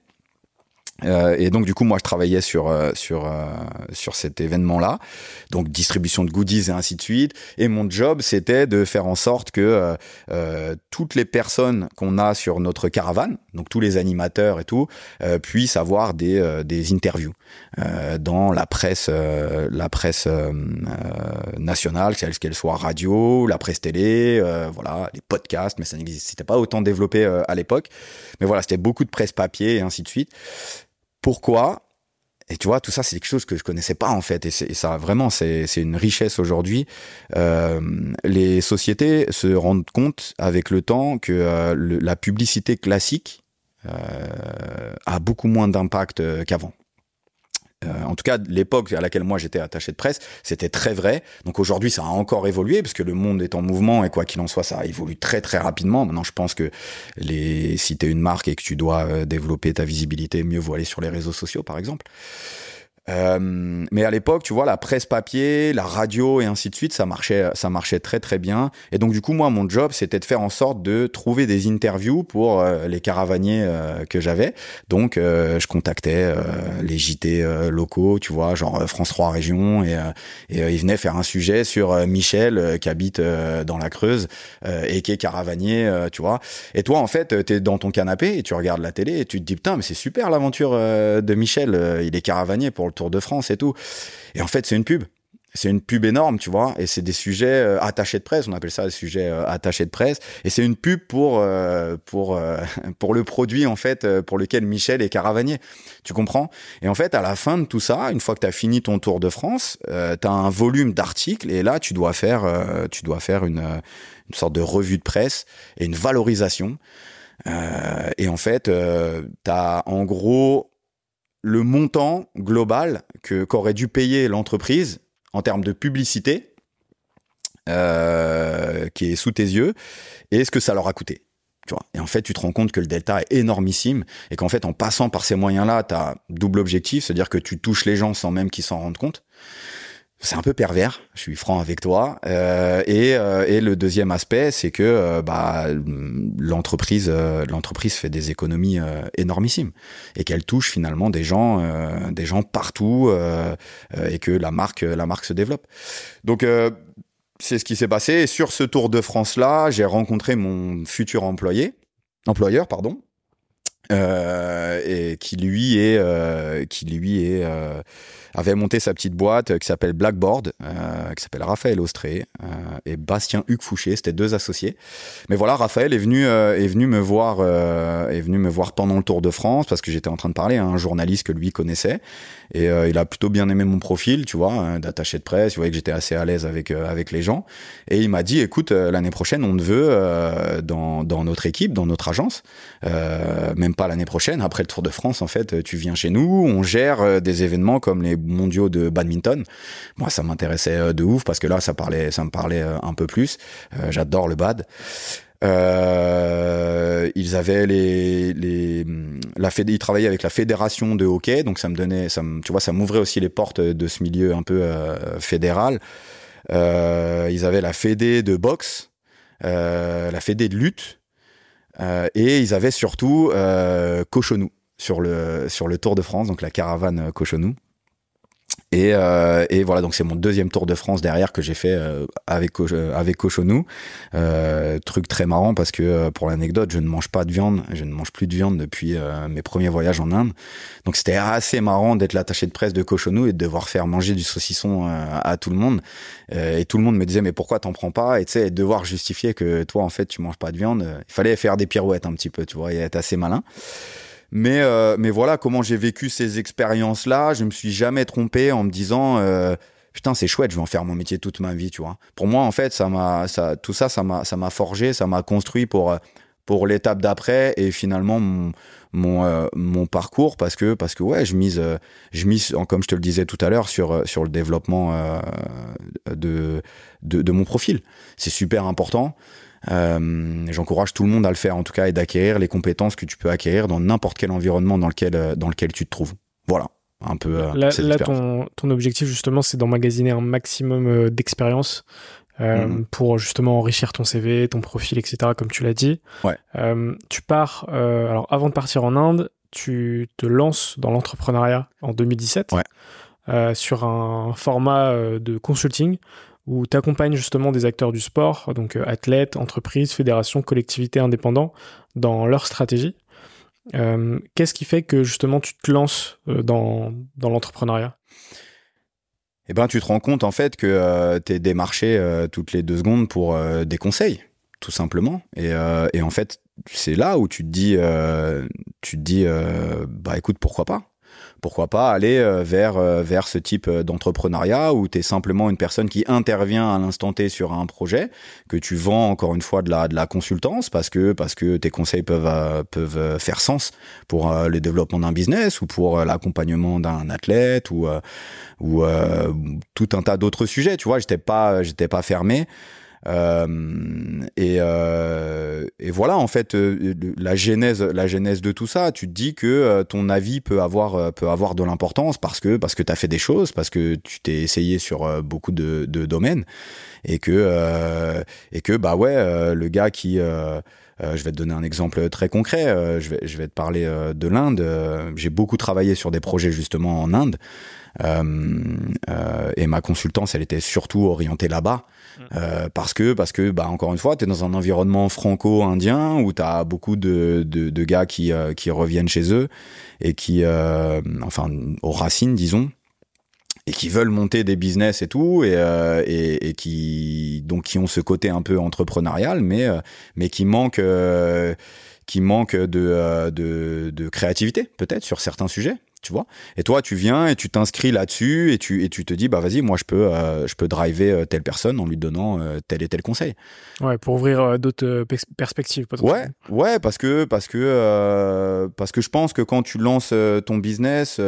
Euh, et donc du coup moi je travaillais sur euh, sur euh, sur cet événement là donc distribution de goodies et ainsi de suite. Et mon job c'était de faire en sorte que euh, toutes les personnes qu'on a sur notre caravane donc tous les animateurs et tout puissent avoir des des interviews dans la presse la presse nationale qu'elle qu'elle soit radio la presse télé voilà les podcasts mais ça n'existait pas autant développé à l'époque. Mais voilà c'était beaucoup de presse papier et ainsi de suite pourquoi? Et tu vois, tout ça, c'est quelque chose que je connaissais pas en fait, et, ça vraiment, c'est une richesse aujourd'hui. Euh, les sociétés se rendent compte avec le temps que euh, la publicité classique euh, a beaucoup moins d'impact qu'avant. Euh, en tout cas, l'époque à laquelle moi j'étais attaché de presse, c'était très vrai. Donc aujourd'hui, ça a encore évolué parce que le monde est en mouvement et quoi qu'il en soit, ça évolue très très rapidement. Maintenant, je pense que les, si t'es une marque et que tu dois euh, développer ta visibilité, mieux vaut aller sur les réseaux sociaux, par exemple. Euh, mais à l'époque, tu vois, la presse papier, la radio et ainsi de suite, ça marchait, ça marchait très très bien. Et donc du coup, moi, mon job, c'était de faire en sorte de trouver des interviews pour euh, les caravaniers euh, que j'avais. Donc, je contactais les JT locaux, tu vois, genre France 3 Région, et, et ils venaient faire un sujet sur Michel qui habite dans la Creuse et qui est caravanier, tu vois. Et toi, en fait, t'es dans ton canapé et tu regardes la télé et tu te dis putain, mais c'est super l'aventure de Michel. il est caravanier pour le Tour de France et tout. Et en fait, c'est une pub. C'est une pub énorme, tu vois, et c'est des sujets euh, attachés de presse, on appelle ça des sujets euh, attachés de presse, et c'est une pub pour euh, pour pour le produit en fait pour lequel Michel est caravanier. Tu comprends? Et en fait, à la fin de tout ça, une fois que tu as fini ton Tour de France, tu as un volume d'articles et là tu dois faire tu dois faire une une sorte de revue de presse et une valorisation. et en fait, tu as en gros le montant global que qu'aurait dû payer l'entreprise en termes de publicité euh, qui est sous tes yeux et ce que ça leur a coûté. Tu vois. Et en fait, tu te rends compte que le delta est énormissime et qu'en fait, en passant par ces moyens-là, tu as double objectif, c'est-à-dire que tu touches les gens sans même qu'ils s'en rendent compte c'est un peu pervers, je suis franc avec toi. Euh, et, euh, et, le deuxième aspect, c'est que euh, bah, l'entreprise, euh, l'entreprise fait des économies énormissimes et qu'elle touche finalement des gens, des gens partout et que la marque, la marque se développe. Donc c'est ce qui s'est passé. Et sur ce Tour de France là, j'ai rencontré mon futur employé, employeur, pardon, et qui lui est, qui lui est avait monté sa petite boîte euh, qui s'appelle Blackboard, euh, qui s'appelle Raphaël Austré euh, et Bastien Hugues Fouché, c'était deux associés. Mais voilà, Raphaël est venu est venu me voir est venu me voir pendant le Tour de France parce que j'étais en train de parler à un journaliste que lui connaissait. Et il a plutôt bien aimé mon profil, tu vois, hein, d'attaché de presse, il voyait que j'étais assez à l'aise avec avec les gens. Et il m'a dit écoute l'année prochaine on te veut dans dans notre équipe, dans notre agence, même pas l'année prochaine, après le Tour de France en fait, tu viens chez nous, on gère des événements comme les mondiaux de badminton. Moi, ça m'intéressait euh, de ouf parce que là, ça parlait, ça me parlait euh, un peu plus. Euh, j'adore le bad. ils avaient les, les la fédé, ils travaillaient avec la fédération de hockey, donc ça me donnait, ça me, tu vois, ça m'ouvrait aussi les portes de ce milieu un peu fédéral. ils avaient la fédé de boxe, la fédé de lutte, et ils avaient surtout Cochonou sur le sur le Tour de France, donc la caravane Cochonou. Et, euh, et, voilà, donc c'est mon deuxième Tour de France derrière que j'ai fait euh, avec euh, avec Cochonou. Euh, truc très marrant parce que pour l'anecdote, je ne mange pas de viande, je ne mange plus de viande depuis mes premiers voyages en Inde. Donc c'était assez marrant d'être l'attaché de presse de Cochonou et de devoir faire manger du saucisson à tout le monde. et tout le monde me disait mais pourquoi t'en prends pas? Et tu sais, devoir justifier que toi en fait tu manges pas de viande, il fallait faire des pirouettes un petit peu, tu vois, et être assez malin. Mais, euh, mais voilà comment j'ai vécu ces expériences-là. Je me suis jamais trompé en me disant euh, putain c'est chouette, je vais en faire mon métier toute ma vie, tu vois. Pour moi en fait, ça m'a, ça, tout ça, ça m'a, ça m'a forgé, ça m'a construit pour pour l'étape d'après et finalement mon mon, euh, parcours parce que parce que ouais je mise je mise comme je te le disais tout à l'heure sur sur le développement de, de mon profil c'est super important euh, J'encourage tout le monde à le faire en tout cas et d'acquérir les compétences que tu peux acquérir dans n'importe quel environnement dans lequel, euh, dans lequel tu te trouves. Voilà. Un peu, euh, là, là ton, ton, objectif justement c'est d'emmagasiner un maximum euh, d'expérience mhm. pour justement enrichir ton CV, ton profil, etc. Comme tu l'as dit. Ouais. tu pars. alors avant de partir en Inde, tu te lances dans l'entrepreneuriat en 2017 ouais. sur un format de consulting où tu accompagnes justement des acteurs du sport, donc euh, athlètes, entreprises, fédérations, collectivités indépendants, dans leur stratégie. Euh, Qu'est-ce qui fait que justement tu te lances euh, dans, dans l'entrepreneuriat? Eh ben, tu te rends compte en fait que tu es démarché toutes les deux secondes pour des conseils, tout simplement. Et, et en fait, c'est là où tu te dis, tu te dis, bah écoute, pourquoi pas? Pourquoi pas aller euh, vers euh, vers ce type euh, d'entrepreneuriat où tu es simplement une personne qui intervient à l'instant T sur un projet que tu vends encore une fois de la de la consultance parce que parce que tes conseils peuvent peuvent faire sens pour le développement d'un business ou pour l'accompagnement d'un athlète ou ou tout un tas d'autres sujets. Tu vois j'étais pas pas fermé et, euh, et, voilà en fait la genèse, la genèse de tout ça. Tu te dis que ton avis peut avoir peut avoir de l'importance parce que parce que t'as fait des choses, parce que tu t'es essayé sur beaucoup de, de domaines et que et que bah ouais le gars qui euh, je vais te donner un exemple très concret. Euh, je, vais, je vais te parler euh, de l'Inde. J'ai beaucoup travaillé sur des projets justement en Inde. et ma consultance, elle était surtout orientée là-bas. Mmh. parce que, parce que bah, encore une fois, tu es dans un environnement franco-indien où tu as beaucoup de, de, de gars qui, qui reviennent chez eux et qui, enfin, aux racines, disons, et qui veulent monter des business et tout et, euh, et, et, qui donc qui ont ce côté un peu entrepreneurial mais euh, mais qui manquent euh, qui manque de, de créativité peut-être sur certains sujets tu vois. Et toi, tu viens et tu t'inscris là-dessus et tu, et tu te dis, bah vas-y, moi je peux, euh, je peux driver euh, telle personne en lui donnant euh, tel et tel conseil. Ouais, pour ouvrir d'autres perspectives. Ouais, ouais, parce que, parce que, parce que je pense que quand tu lances ton business,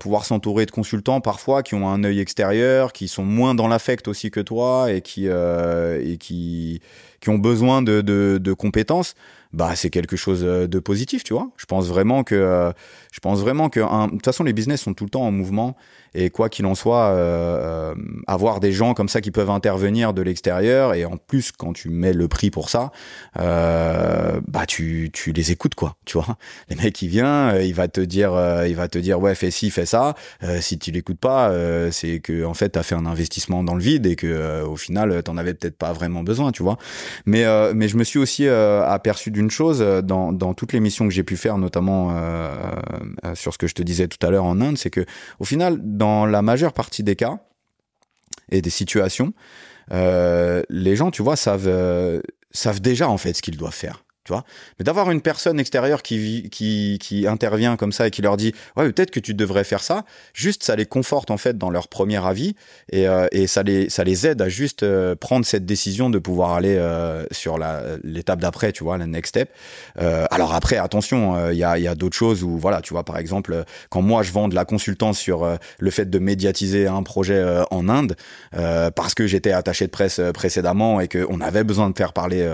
pouvoir s'entourer de consultants parfois qui ont un œil extérieur, qui sont moins dans l'affect aussi que toi et qui, et qui, qui ont besoin de, de, de compétences bah c'est quelque chose euh, de positif, tu vois. Je pense vraiment que euh, je pense vraiment que de toute façon les business sont tout le temps en mouvement et quoi qu'il en soit, euh, avoir des gens comme ça qui peuvent intervenir de l'extérieur et en plus quand tu mets le prix pour ça, bah tu tu les écoutes quoi, tu vois. Les mecs qui vient, il va te dire il va te dire ouais fais ci fais ça. si tu l'écoutes pas, c'est que en fait t'as fait un investissement dans le vide et que au final t'en avais peut-être pas vraiment besoin, tu vois. Mais mais je me suis aussi aperçu d'une une chose euh, dans, dans toutes les missions que j'ai pu faire, notamment euh, euh, sur ce que je te disais tout à l'heure en Inde, c'est que au final, dans la majeure partie des cas et des situations, les gens, tu vois, savent savent déjà en fait ce qu'ils doivent faire tu vois. Mais d'avoir une personne extérieure qui, qui, qui intervient comme ça et qui leur dit ouais peut-être que tu devrais faire ça, juste ça les conforte en fait dans leur premier avis et, euh, et ça les ça les aide à juste euh, prendre cette décision de pouvoir aller euh, sur la l'étape d'après, tu vois, la next step. alors après attention, il y a il y a d'autres choses où voilà, tu vois par exemple quand moi je vends de la consultance sur le fait de médiatiser un projet en Inde parce que j'étais attaché de presse précédemment et qu'on avait besoin de faire parler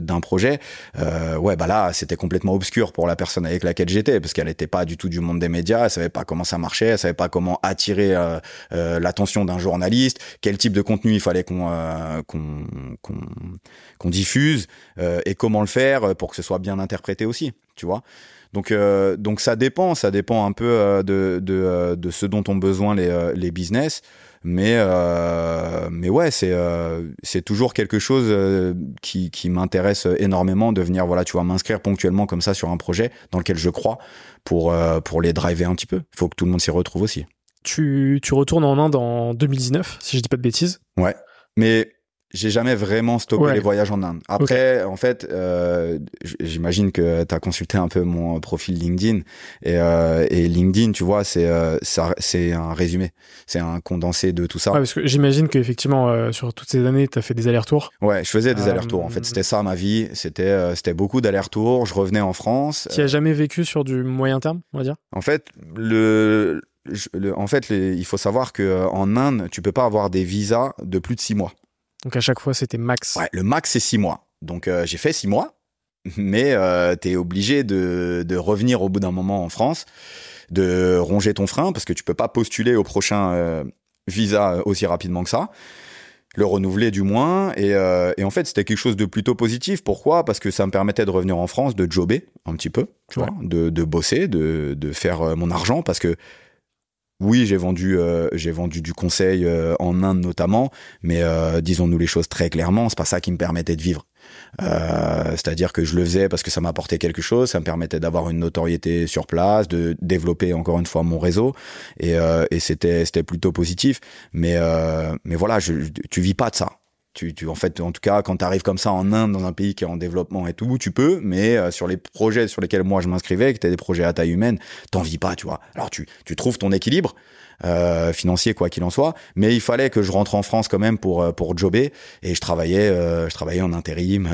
d'un projet euh, ouais, bah là, c'était complètement obscur pour la personne avec laquelle j'étais, parce qu'elle n'était pas du tout du monde des médias, elle savait pas comment ça marchait, elle savait pas comment attirer euh, euh, l'attention d'un journaliste, quel type de contenu il fallait qu'on qu'on diffuse et comment le faire pour que ce soit bien interprété aussi, tu vois. Donc, donc ça dépend, ça dépend un peu de, de, de ce dont ont besoin les, les business. Mais, euh, mais ouais, c'est euh, c'est toujours quelque chose euh, qui, qui m'intéresse énormément de venir, voilà, tu vois, m'inscrire ponctuellement comme ça sur un projet dans lequel je crois pour, pour les driver un petit peu. Il faut que tout le monde s'y retrouve aussi. Tu, tu retournes en Inde en 2019, si je dis pas de bêtises. Ouais. Mais j'ai jamais vraiment stoppé les voyages en Inde. Après, en fait, euh, j'imagine que tu as consulté un peu mon profil LinkedIn et, euh, et LinkedIn, tu vois, c'est euh, c'est un résumé, c'est un condensé de tout ça. Ouais, parce que j'imagine qu'effectivement, euh, sur toutes ces années, tu as fait des allers-retours. Ouais, je faisais des euh, allers-retours. En fait, c'était ça ma vie. C'était c'était beaucoup d'allers-retours. Je revenais en France. Tu as jamais vécu sur du moyen terme, on va dire? En fait, le, le en fait, les, il faut savoir que en Inde, tu peux pas avoir des visas de plus de six mois. Donc à chaque fois, c'était max. Ouais, le max, c'est six mois. Donc euh, j'ai fait six mois, mais euh, tu es obligé de, de, revenir au bout d'un moment en France, de ronger ton frein, parce que tu peux pas postuler au prochain euh, visa aussi rapidement que ça. Le renouveler du moins. Et, euh, et en fait, c'était quelque chose de plutôt positif. Pourquoi? Parce que ça me permettait de revenir en France, de jobber un petit peu, tu vois, de, de bosser, de, de faire mon argent, parce que oui, j'ai vendu, euh, j'ai vendu du conseil euh, en Inde notamment, mais euh, disons-nous les choses très clairement, c'est pas ça qui me permettait de vivre. C'est-à-dire que je le faisais parce que ça m'apportait quelque chose, ça me permettait d'avoir une notoriété sur place, de développer encore une fois mon réseau, et, et c'était c'était plutôt positif. Mais mais voilà, je, tu vis pas de ça. Tu, tu, en fait, en tout cas, quand tu arrives comme ça en Inde, dans un pays qui est en développement et tout, tu peux, mais euh, sur les projets sur lesquels moi je m'inscrivais, que tu des projets à taille humaine, t'en vis pas, tu vois. Alors tu, tu trouves ton équilibre, euh, financier quoi qu'il en soit. Mais il fallait que je rentre en France quand même pour euh, pour jobber et je travaillais euh, je travaillais en intérim,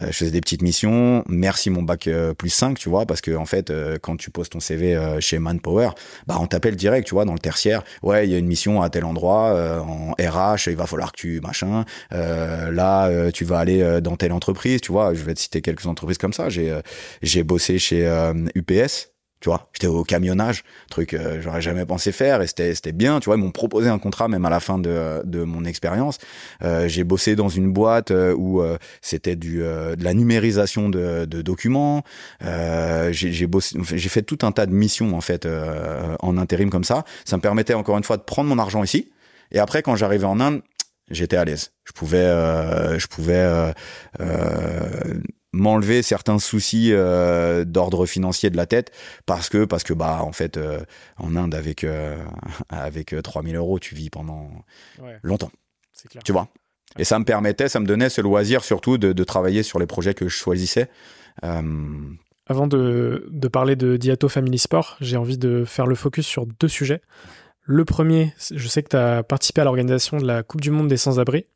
je faisais des petites missions. Merci mon bac plus 5, tu vois, parce que en fait quand tu poses ton CV chez Manpower, bah on t'appelle direct, tu vois, dans le tertiaire. Ouais, il y a une mission à tel endroit en RH, il va falloir que tu machin, machin. là, tu vas aller dans telle entreprise, tu vois. Je vais te citer quelques entreprises comme ça. J'ai j'ai bossé chez UPS tu vois j'étais au camionnage truc euh, j'aurais jamais pensé faire et c'était c'était bien tu vois ils m'ont proposé un contrat même à la fin de de mon expérience. Euh, j'ai bossé dans une boîte euh, où euh, c'était du de la numérisation de, de documents. J'ai j'ai bossé j'ai fait tout un tas de missions en fait en intérim comme ça. Ça me permettait encore une fois de prendre mon argent ici. Et après quand j'arrivais en Inde j'étais à l'aise. Je pouvais je pouvais m'enlever certains soucis euh, d'ordre financier de la tête parce que parce que bah en fait euh, en Inde avec euh, avec 3000 euros tu vis pendant longtemps. Clair. tu vois? Et ça me permettait ça me donnait ce loisir surtout de, de travailler sur les projets que je choisissais. Avant de, de parler de Diato Family Sport j'ai envie de faire le focus sur deux sujets. Le premier je sais que tu as participé à l'organisation de la Coupe du Monde des sans-abri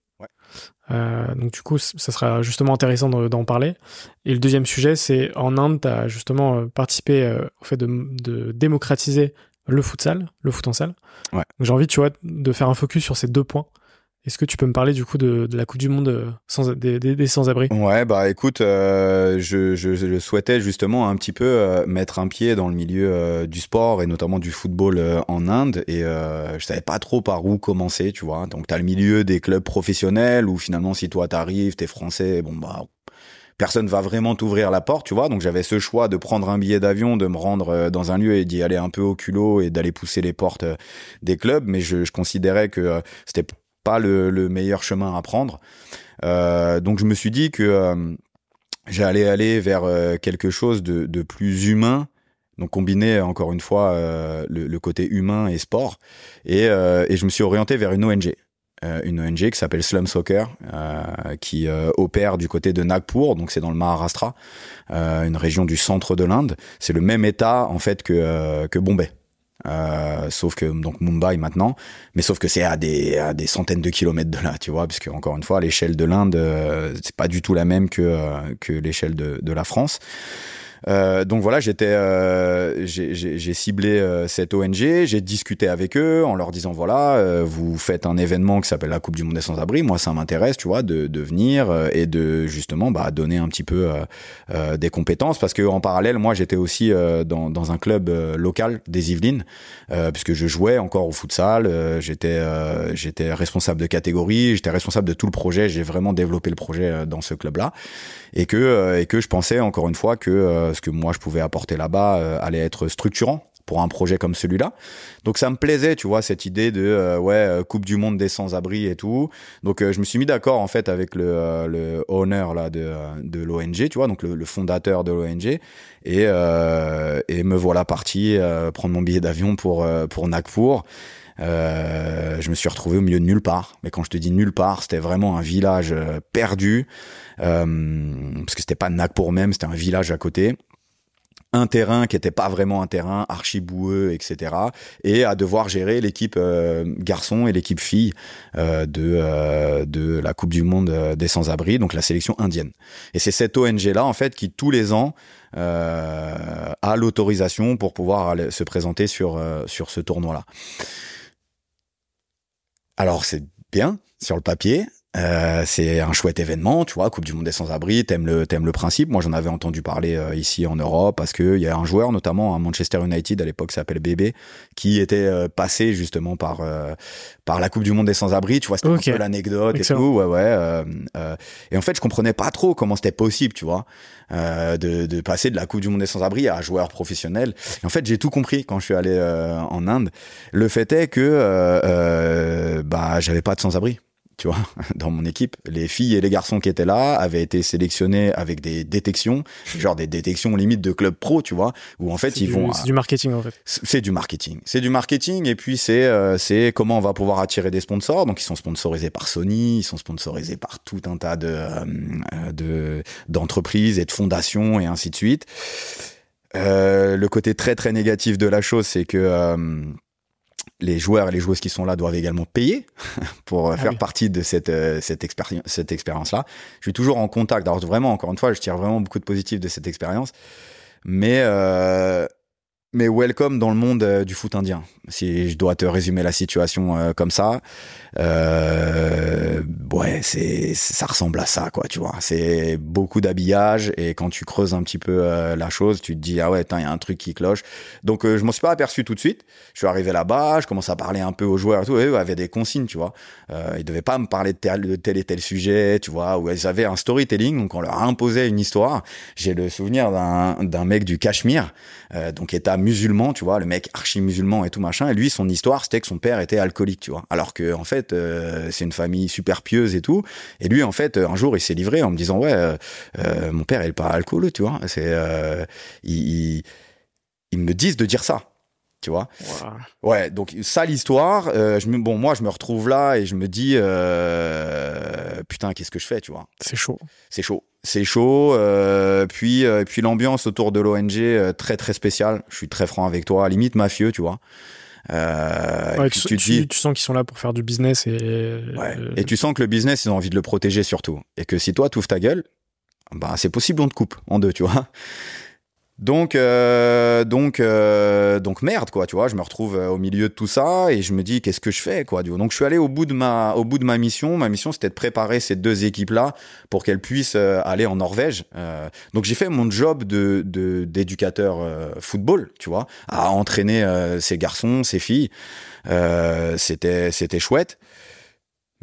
euh, donc du coup, ça sera justement intéressant d'en parler. Et le deuxième sujet, c'est en Inde, tu as justement euh, participé euh, au fait de, de, démocratiser le futsal, le foot en salle. Ouais. J'ai envie, tu vois, de faire un focus sur ces deux points. Est-ce que tu peux me parler du coup de, de la Coupe du Monde euh, des, sans-abri? Ouais, bah écoute, euh, je, je, souhaitais justement un petit peu euh, mettre un pied dans le milieu du sport et notamment du football en Inde et je savais pas trop par où commencer, tu vois. Donc t'as le milieu des clubs professionnels où finalement si toi t'arrives, t'es français, bon bah personne va vraiment t'ouvrir la porte, tu vois. Donc j'avais ce choix de prendre un billet d'avion, de me rendre dans un lieu et d'y aller un peu au culot et d'aller pousser les portes des clubs. Mais je considérais que c'était pas le, le, meilleur chemin à prendre. Euh, donc je me suis dit que euh, j'allais aller vers euh, quelque chose de, plus humain. Donc combiner encore une fois le, le, côté humain et sport. Et, et, je me suis orienté vers une ONG. une ONG qui s'appelle Slum Soccer, qui opère du côté de Nagpur, donc c'est dans le Maharashtra, une région du centre de l'Inde. C'est le même état en fait que, que Bombay. Euh, sauf que donc Mumbai maintenant, mais sauf que c'est à des à des centaines de kilomètres de là, tu vois, parce que encore une fois l'échelle de l'Inde euh, c'est pas du tout la même que euh, que l'échelle de de la France. Euh, donc voilà, j'étais, euh, j'ai ciblé euh, cette ONG, j'ai discuté avec eux en leur disant voilà, euh, vous faites un événement qui s'appelle la Coupe du Monde des sans-abri, moi ça m'intéresse, tu vois, de, de venir et de justement bah, donner un petit peu des compétences. Parce que en parallèle, moi j'étais aussi dans, dans un club local des Yvelines puisque je jouais encore au futsal, j'étais j'étais responsable de catégorie, j'étais responsable de tout le projet, j'ai vraiment développé le projet dans ce club-là. Et que et que je pensais encore une fois que ce que moi je pouvais apporter là-bas euh, allait être structurant pour un projet comme celui-là. Donc ça me plaisait, tu vois, cette idée de euh, ouais euh, Coupe du Monde des sans-abri et tout. Donc je me suis mis d'accord en fait avec le, le owner là de, de l'ONG, tu vois, donc le, fondateur de l'ONG, et et me voilà parti prendre mon billet d'avion pour pour Nagpur. Je me suis retrouvé au milieu de nulle part. Mais quand je te dis nulle part, c'était vraiment un village perdu, parce que c'était pas Nagpur même, c'était un village à côté un terrain qui était pas vraiment un terrain archi boueux, etc. Et à devoir gérer l'équipe euh, garçon et l'équipe fille euh, de euh, de la Coupe du Monde des sans-abri, donc la sélection indienne. Et c'est cette ONG là en fait qui tous les ans a l'autorisation pour pouvoir se présenter sur sur ce tournoi là. Alors c'est bien sur le papier, euh, c'est un chouette événement, tu vois, Coupe du Monde des sans-abri, t'aimes le, t'aimes le principe. Moi, j'en avais entendu parler euh, ici en Europe parce que il y a un joueur, notamment à Manchester United à l'époque, s'appelle Bébé, qui était euh, passé justement par par la Coupe du Monde des sans-abri. Tu vois, c'était un peu l'anecdote et tout, ouais, ouais. et en fait, je comprenais pas trop comment c'était possible, tu vois, de, de passer de la Coupe du Monde des sans-abri à un joueur professionnel. Et en fait, j'ai tout compris quand je suis allé en Inde. Le fait est que bah j'avais pas de sans-abri tu vois, dans mon équipe, les filles et les garçons qui étaient là avaient été sélectionnés avec des détections, genre des détections limite de club pro, tu vois, où en fait ils vont. C'est du marketing en fait. C'est du marketing. C'est du marketing et puis c'est euh, c'est comment on va pouvoir attirer des sponsors. Donc ils sont sponsorisés par Sony, ils sont sponsorisés par tout un tas de euh, de d'entreprises et de fondations et ainsi de suite. Euh, le côté très très négatif de la chose, c'est que euh, les joueurs et les joueuses qui sont là doivent également payer pour euh, ah faire partie de cette, euh, cette, expérience, cette expérience-là. Je suis toujours en contact. Alors vraiment, encore une fois, je tire vraiment beaucoup de positifs de cette expérience. Mais, euh, mais welcome dans le monde euh, du foot indien. Si je dois te résumer la situation euh, comme ça, euh, ouais, c'est ça ressemble à ça, quoi. Tu vois, c'est beaucoup d'habillage et quand tu creuses un petit peu euh, la chose, tu te dis ah ouais, il y a un truc qui cloche. Donc je m'en suis pas aperçu tout de suite. Je suis arrivé là-bas, je commence à parler un peu aux joueurs et tout. Et eux avaient des consignes, tu vois. ils devaient pas me parler de tel, et tel sujet, tu vois. Ou ils avaient un storytelling, donc on leur a imposé une histoire. J'ai le souvenir d'un d'un mec du Cachemire, donc état musulman, tu vois, le mec archi musulman et tout machin. Et lui, son histoire, c'était que son père était alcoolique, tu vois. Alors que en fait, euh, c'est une famille super pieuse et tout. Et lui, en fait, un jour, il s'est livré en me disant, ouais, euh, euh, mon père, il est pas alcoolique, tu vois. C'est, ils, me disent de dire ça. Tu vois Ouais, donc ça l'histoire. je me, bon, moi, je me retrouve là et je me dis, putain, qu'est-ce que je fais, tu vois C'est chaud. C'est chaud c'est chaud. Euh, puis, euh, puis l'ambiance autour de l'ONG euh, très très spéciale. Je suis très franc avec toi, limite mafieux, tu vois. Euh, tu, tu, dis, tu, sens qu'ils sont là pour faire du business et. Ouais. Et tu sens que le business, ils ont envie de le protéger surtout. Et que si toi, tu ouvres ta gueule, bah c'est possible on te coupe en deux, tu vois. Donc, euh, donc, euh, donc merde quoi, tu vois. Je me retrouve euh, au milieu de tout ça et je me dis qu'est-ce que je fais quoi. Donc, je suis allé au bout de ma, au bout de ma mission. Ma mission, c'était de préparer ces deux équipes là pour qu'elles puissent aller en Norvège. donc, j'ai fait mon job de d'éducateur football, tu vois, à entraîner ces garçons, ces filles. c'était c'était chouette.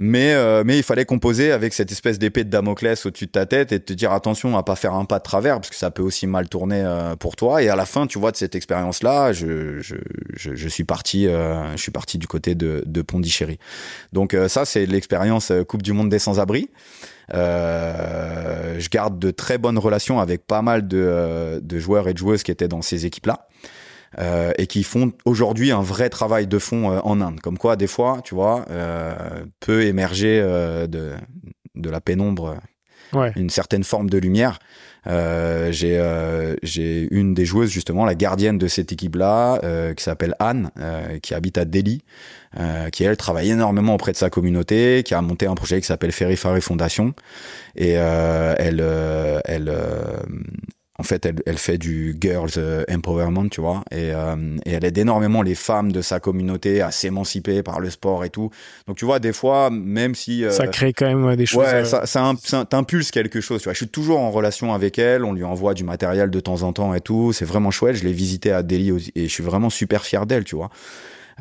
Mais, euh, mais il fallait composer avec cette espèce d'épée de Damoclès au-dessus de ta tête et te dire attention à pas faire un pas de travers parce que ça peut aussi mal tourner euh, pour toi. Et à la fin, tu vois, de cette expérience-là, je, je, je, suis parti, euh, je suis parti du côté de, de Pondichéry. Donc ça, c'est l'expérience Coupe du Monde des sans-abri. je garde de très bonnes relations avec pas mal de, de joueurs et de joueuses qui étaient dans ces équipes-là. Euh, et qui font aujourd'hui un vrai travail de fond euh, en Inde. Comme quoi, des fois, tu vois, euh, peut émerger de, de la pénombre ouais. une certaine forme de lumière. Euh, j'ai euh, j'ai une des joueuses justement, la gardienne de cette équipe-là, euh, qui s'appelle Anne, qui habite à Delhi, qui elle travaille énormément auprès de sa communauté, qui a monté un projet qui s'appelle Ferry Ferry Foundation, et elle elle en fait, elle, elle, fait du girls euh, empowerment, tu vois, et, euh, et, elle aide énormément les femmes de sa communauté à s'émanciper par le sport et tout. Donc, tu vois, des fois, même si euh, ça crée quand même des choses. Ouais, ça, ça, ça t'impulse quelque chose. Tu vois, je suis toujours en relation avec elle. On lui envoie du matériel de temps en temps et tout. C'est vraiment chouette. Je l'ai visité à Delhi et je suis vraiment super fier d'elle, tu vois.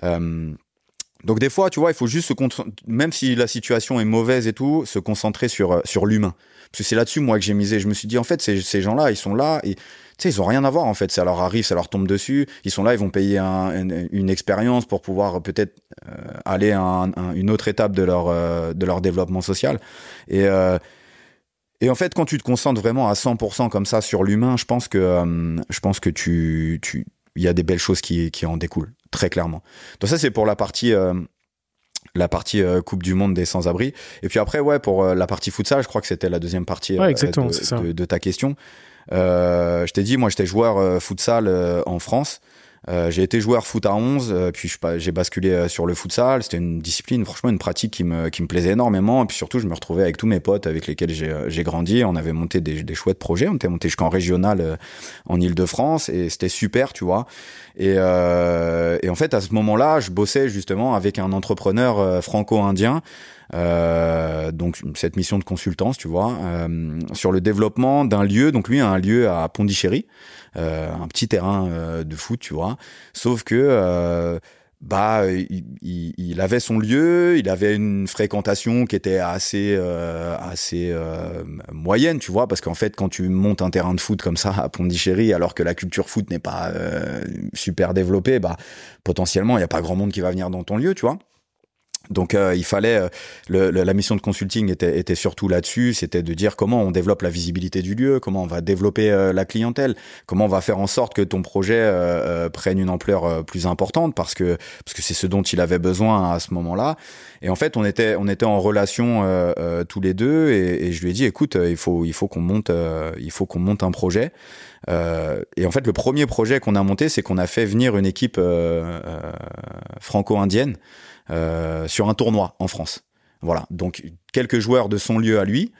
donc des fois, tu vois, il faut juste se même si la situation est mauvaise et tout, se concentrer sur sur l'humain. Parce que c'est là-dessus, moi, que j'ai misé. Je me suis dit, en fait, ces, ces gens-là, ils sont là et, ils ont rien à voir, en fait. Ça leur arrive, ça leur tombe dessus. Ils sont là, ils vont payer un, une, expérience pour pouvoir peut-être euh, aller à un, une autre étape de leur, euh, développement social. Et, euh, en fait, quand tu te concentres vraiment à 100% comme ça sur l'humain, je pense que, euh, je pense que tu, tu, il y a des belles choses qui, qui en découlent, très clairement. Donc ça, c'est pour la partie, la partie euh, Coupe du Monde des sans-abri. Et puis après, ouais, pour euh, la partie futsal, je crois que c'était la deuxième partie ouais, euh, de, de, de, ta question. je t'ai dit, moi, j'étais joueur futsal en France. Euh, j'ai été joueur foot à 11, euh, puis j'ai basculé euh, sur le futsal. C'était une discipline, franchement, une pratique qui me, qui me plaisait énormément. Et puis surtout, je me retrouvais avec tous mes potes avec lesquels j'ai grandi. On avait monté des, des chouettes projets. On était monté jusqu'en régional en Ile-de-France et c'était super, tu vois. Et, et en fait, à ce moment-là, je bossais justement avec un entrepreneur franco-indien. Euh, donc cette mission de consultance, tu vois, euh, sur le développement d'un lieu. Donc lui a un lieu à Pondichéry, euh, un petit terrain euh, de foot, tu vois. Sauf que euh, bah il, il, avait son lieu, il avait une fréquentation qui était assez assez moyenne, tu vois, parce qu'en fait quand tu montes un terrain de foot comme ça à Pondichéry, alors que la culture foot n'est pas super développée, bah potentiellement il y a pas grand monde qui va venir dans ton lieu, tu vois. Donc euh, il fallait euh, le, la mission de consulting était, était surtout là-dessus, c'était de dire comment on développe la visibilité du lieu, comment on va développer euh, la clientèle, comment on va faire en sorte que ton projet prenne une ampleur plus importante parce que parce que c'est ce dont il avait besoin à ce moment-là. Et en fait on était on était en relation tous les deux et, et, je lui ai dit écoute il faut il faut qu'on monte il faut qu'on monte un projet. et en fait le premier projet qu'on a monté c'est qu'on a fait venir une équipe franco-indienne. Euh, sur un tournoi en France. Voilà, donc quelques joueurs de son lieu à lui.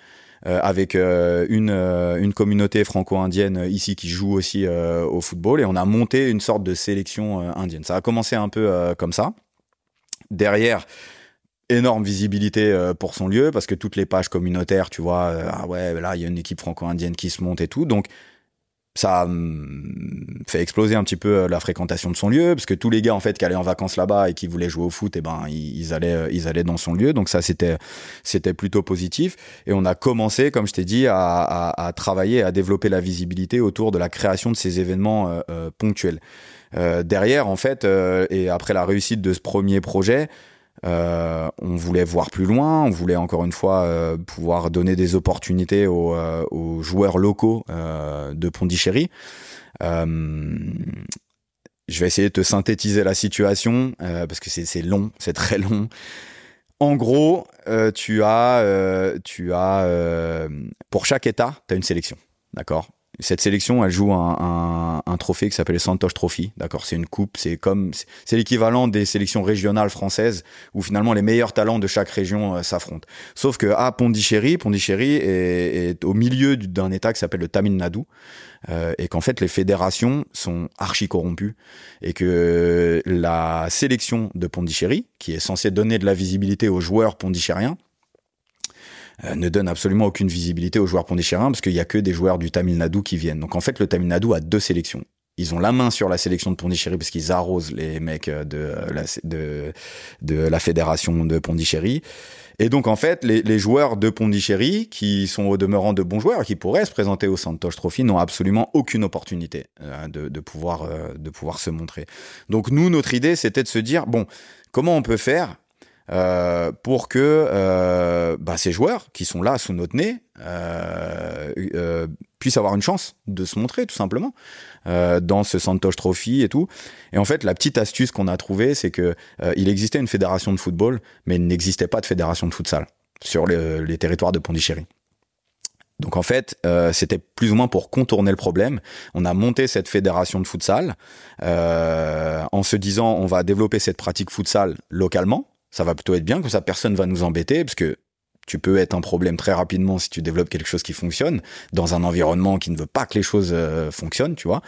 avec une, une communauté franco-indienne ici qui joue aussi au football et on a monté une sorte de sélection indienne. Ça a commencé un peu comme ça. Derrière, énorme visibilité pour son lieu parce que toutes les pages communautaires, tu vois, ah ouais, là il y a une équipe franco-indienne qui se monte et tout. Donc ça hum, fait exploser un petit peu euh, la fréquentation de son lieu parce que tous les gars en fait qui allaient en vacances là-bas et qui voulaient jouer au foot et eh ben ils, allaient euh, ils allaient dans son lieu. Donc ça c'était c'était plutôt positif. Et on a commencé comme je t'ai dit à, à, travailler à développer la visibilité autour de la création de ces événements euh, ponctuels. Derrière en fait et après la réussite de ce premier projet euh, on voulait voir plus loin, on voulait encore une fois euh, pouvoir donner des opportunités aux, euh, joueurs locaux de Pondichéry. je vais essayer de te synthétiser la situation parce que c'est long, c'est très long. En gros, tu as, tu as pour chaque État, tu as une sélection, d'accord? Cette sélection, elle joue un, trophée qui s'appelle le Santosh Trophy. D'accord, c'est une coupe, c'est comme, c'est l'équivalent des sélections régionales françaises où finalement les meilleurs talents de chaque région euh, s'affrontent. Sauf que à Pondichéry, Pondichéry est, au milieu d'un État qui s'appelle le Tamil Nadu. Euh, et qu'en fait les fédérations sont archi corrompues et que la sélection de Pondichéry, qui est censée donner de la visibilité aux joueurs pondichériens, ne donne absolument aucune visibilité aux joueurs pondichériens parce qu'il y a que des joueurs du Tamil Nadu qui viennent. Donc en fait, le Tamil Nadu a deux sélections. Ils ont la main sur la sélection de Pondichéry parce qu'ils arrosent les mecs euh, de euh, la, de, de la fédération de Pondichéry. Et donc en fait, les, les, joueurs de Pondichéry, qui sont au demeurant de bons joueurs, qui pourraient se présenter au Santosh Trophy, n'ont absolument aucune opportunité de, de, pouvoir, de pouvoir se montrer. Donc nous, notre idée, c'était de se dire, bon, comment on peut faire euh, pour que euh, bah, ces joueurs qui sont là sous notre nez euh, puissent avoir une chance de se montrer tout simplement dans ce Santosh Trophy et tout. Et en fait, la petite astuce qu'on a trouvée, c'est que il existait une fédération de football, mais il n'existait pas de fédération de futsal sur les, territoires de Pondichéry. Donc en fait, c'était plus ou moins pour contourner le problème. On a monté cette fédération de futsal en se disant on va développer cette pratique futsal localement ça va plutôt être bien, que ça personne va nous embêter, parce que tu peux être un problème très rapidement si tu développes quelque chose qui fonctionne dans un environnement qui ne veut pas que les choses euh, fonctionnent, tu vois.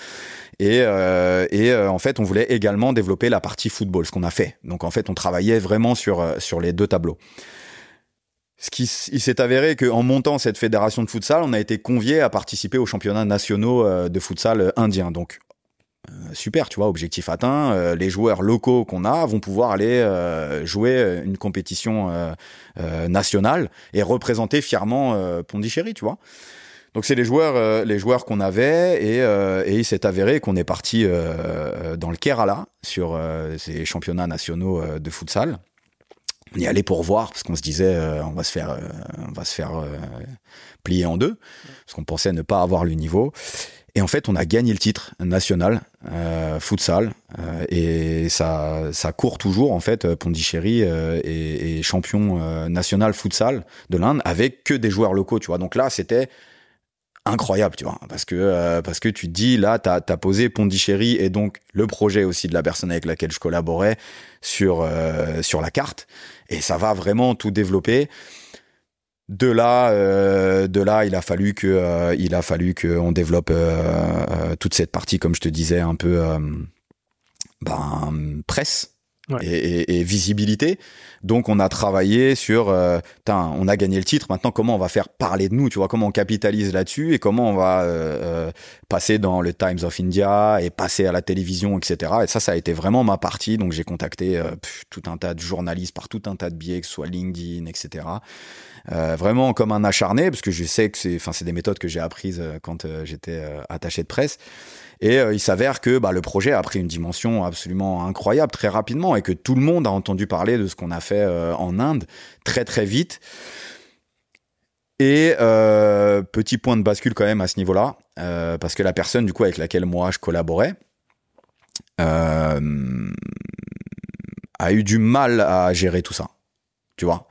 Et, euh, euh, en fait, on voulait également développer la partie football, ce qu'on a fait. Donc en fait, on travaillait vraiment sur sur les deux tableaux. Ce qui il s'est avéré qu'en montant cette fédération de futsal, on a été convié à participer aux championnats nationaux de futsal indien. Donc super, tu vois, objectif atteint. Euh, les joueurs locaux qu'on a vont pouvoir aller euh, jouer une compétition nationale et représenter fièrement Pondichéry, tu vois. Donc c'est les joueurs, les joueurs qu'on avait et, et il s'est avéré qu'on est parti dans le Kerala sur ces championnats nationaux de futsal. On y allait pour voir parce qu'on se disait on va se faire, on va se faire plier en deux parce qu'on pensait ne pas avoir le niveau. Et en fait, on a gagné le titre national euh, futsal euh, et ça, ça court toujours en fait. Euh, Pondichéry euh, est, champion euh, national futsal de l'Inde avec que des joueurs locaux, tu vois. Donc là, c'était incroyable, tu vois, parce que parce que tu te dis là, t'as as posé Pondichéry et donc le projet aussi de la personne avec laquelle je collaborais sur sur la carte et ça va vraiment tout développer. De là, euh, de là, il a fallu que, euh, il a fallu qu'on développe euh, toute cette partie, comme je te disais, un peu ben, presse. Et, visibilité. Donc on a travaillé sur, on a gagné le titre. Maintenant, comment on va faire parler de nous Tu vois, comment on capitalise là-dessus et comment on va passer dans le Times of India et passer à la télévision, etc. Et ça, ça a été vraiment ma partie. Donc j'ai contacté tout un tas de journalistes par tout un tas de biais, que ce soit LinkedIn, etc. Euh, vraiment comme un acharné, parce que je sais que c'est, enfin, c'est des méthodes que j'ai apprises euh, quand euh, j'étais attaché de presse. Et il s'avère que bah, le projet a pris une dimension absolument incroyable très rapidement et que tout le monde a entendu parler de ce qu'on a fait en Inde très très vite. Et petit point de bascule quand même à ce niveau-là, parce que la personne du coup avec laquelle moi je collaborais a eu du mal à gérer tout ça tu vois.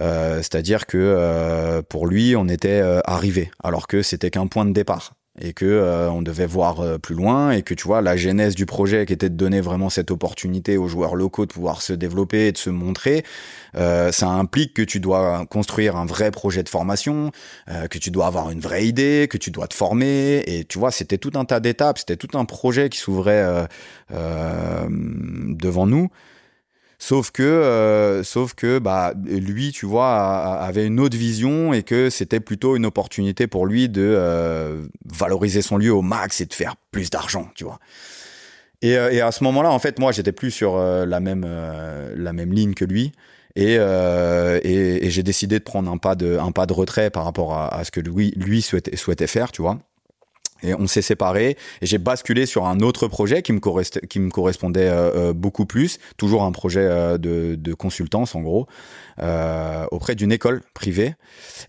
Euh, c'est-à-dire que euh, pour lui, on était euh, arrivé, alors que c'était qu'un point de départ. et que euh, on devait voir euh, plus loin et que tu vois la genèse du projet qui était de donner vraiment cette opportunité aux joueurs locaux de pouvoir se développer et de se montrer euh, ça implique que tu dois construire un vrai projet de formation que tu dois avoir une vraie idée que tu dois te former et tu vois c'était tout un tas d'étapes c'était tout un projet qui s'ouvrait devant nous Sauf que, euh, sauf que, bah, lui, tu vois, avait une autre vision et que c'était plutôt une opportunité pour lui de euh, valoriser son lieu au max et de faire plus d'argent, tu vois. Et, euh, et, à ce moment-là, en fait, moi, j'étais plus sur la même la même ligne que lui. Et, et, et j'ai décidé de prendre un pas de un pas de retrait par rapport à, à ce que lui lui souhaitait souhaitait faire, tu vois. Et on s'est séparés et j'ai basculé sur un autre projet qui me, correspondait euh, euh, beaucoup plus, toujours un projet euh, de, consultance en gros, auprès d'une école privée.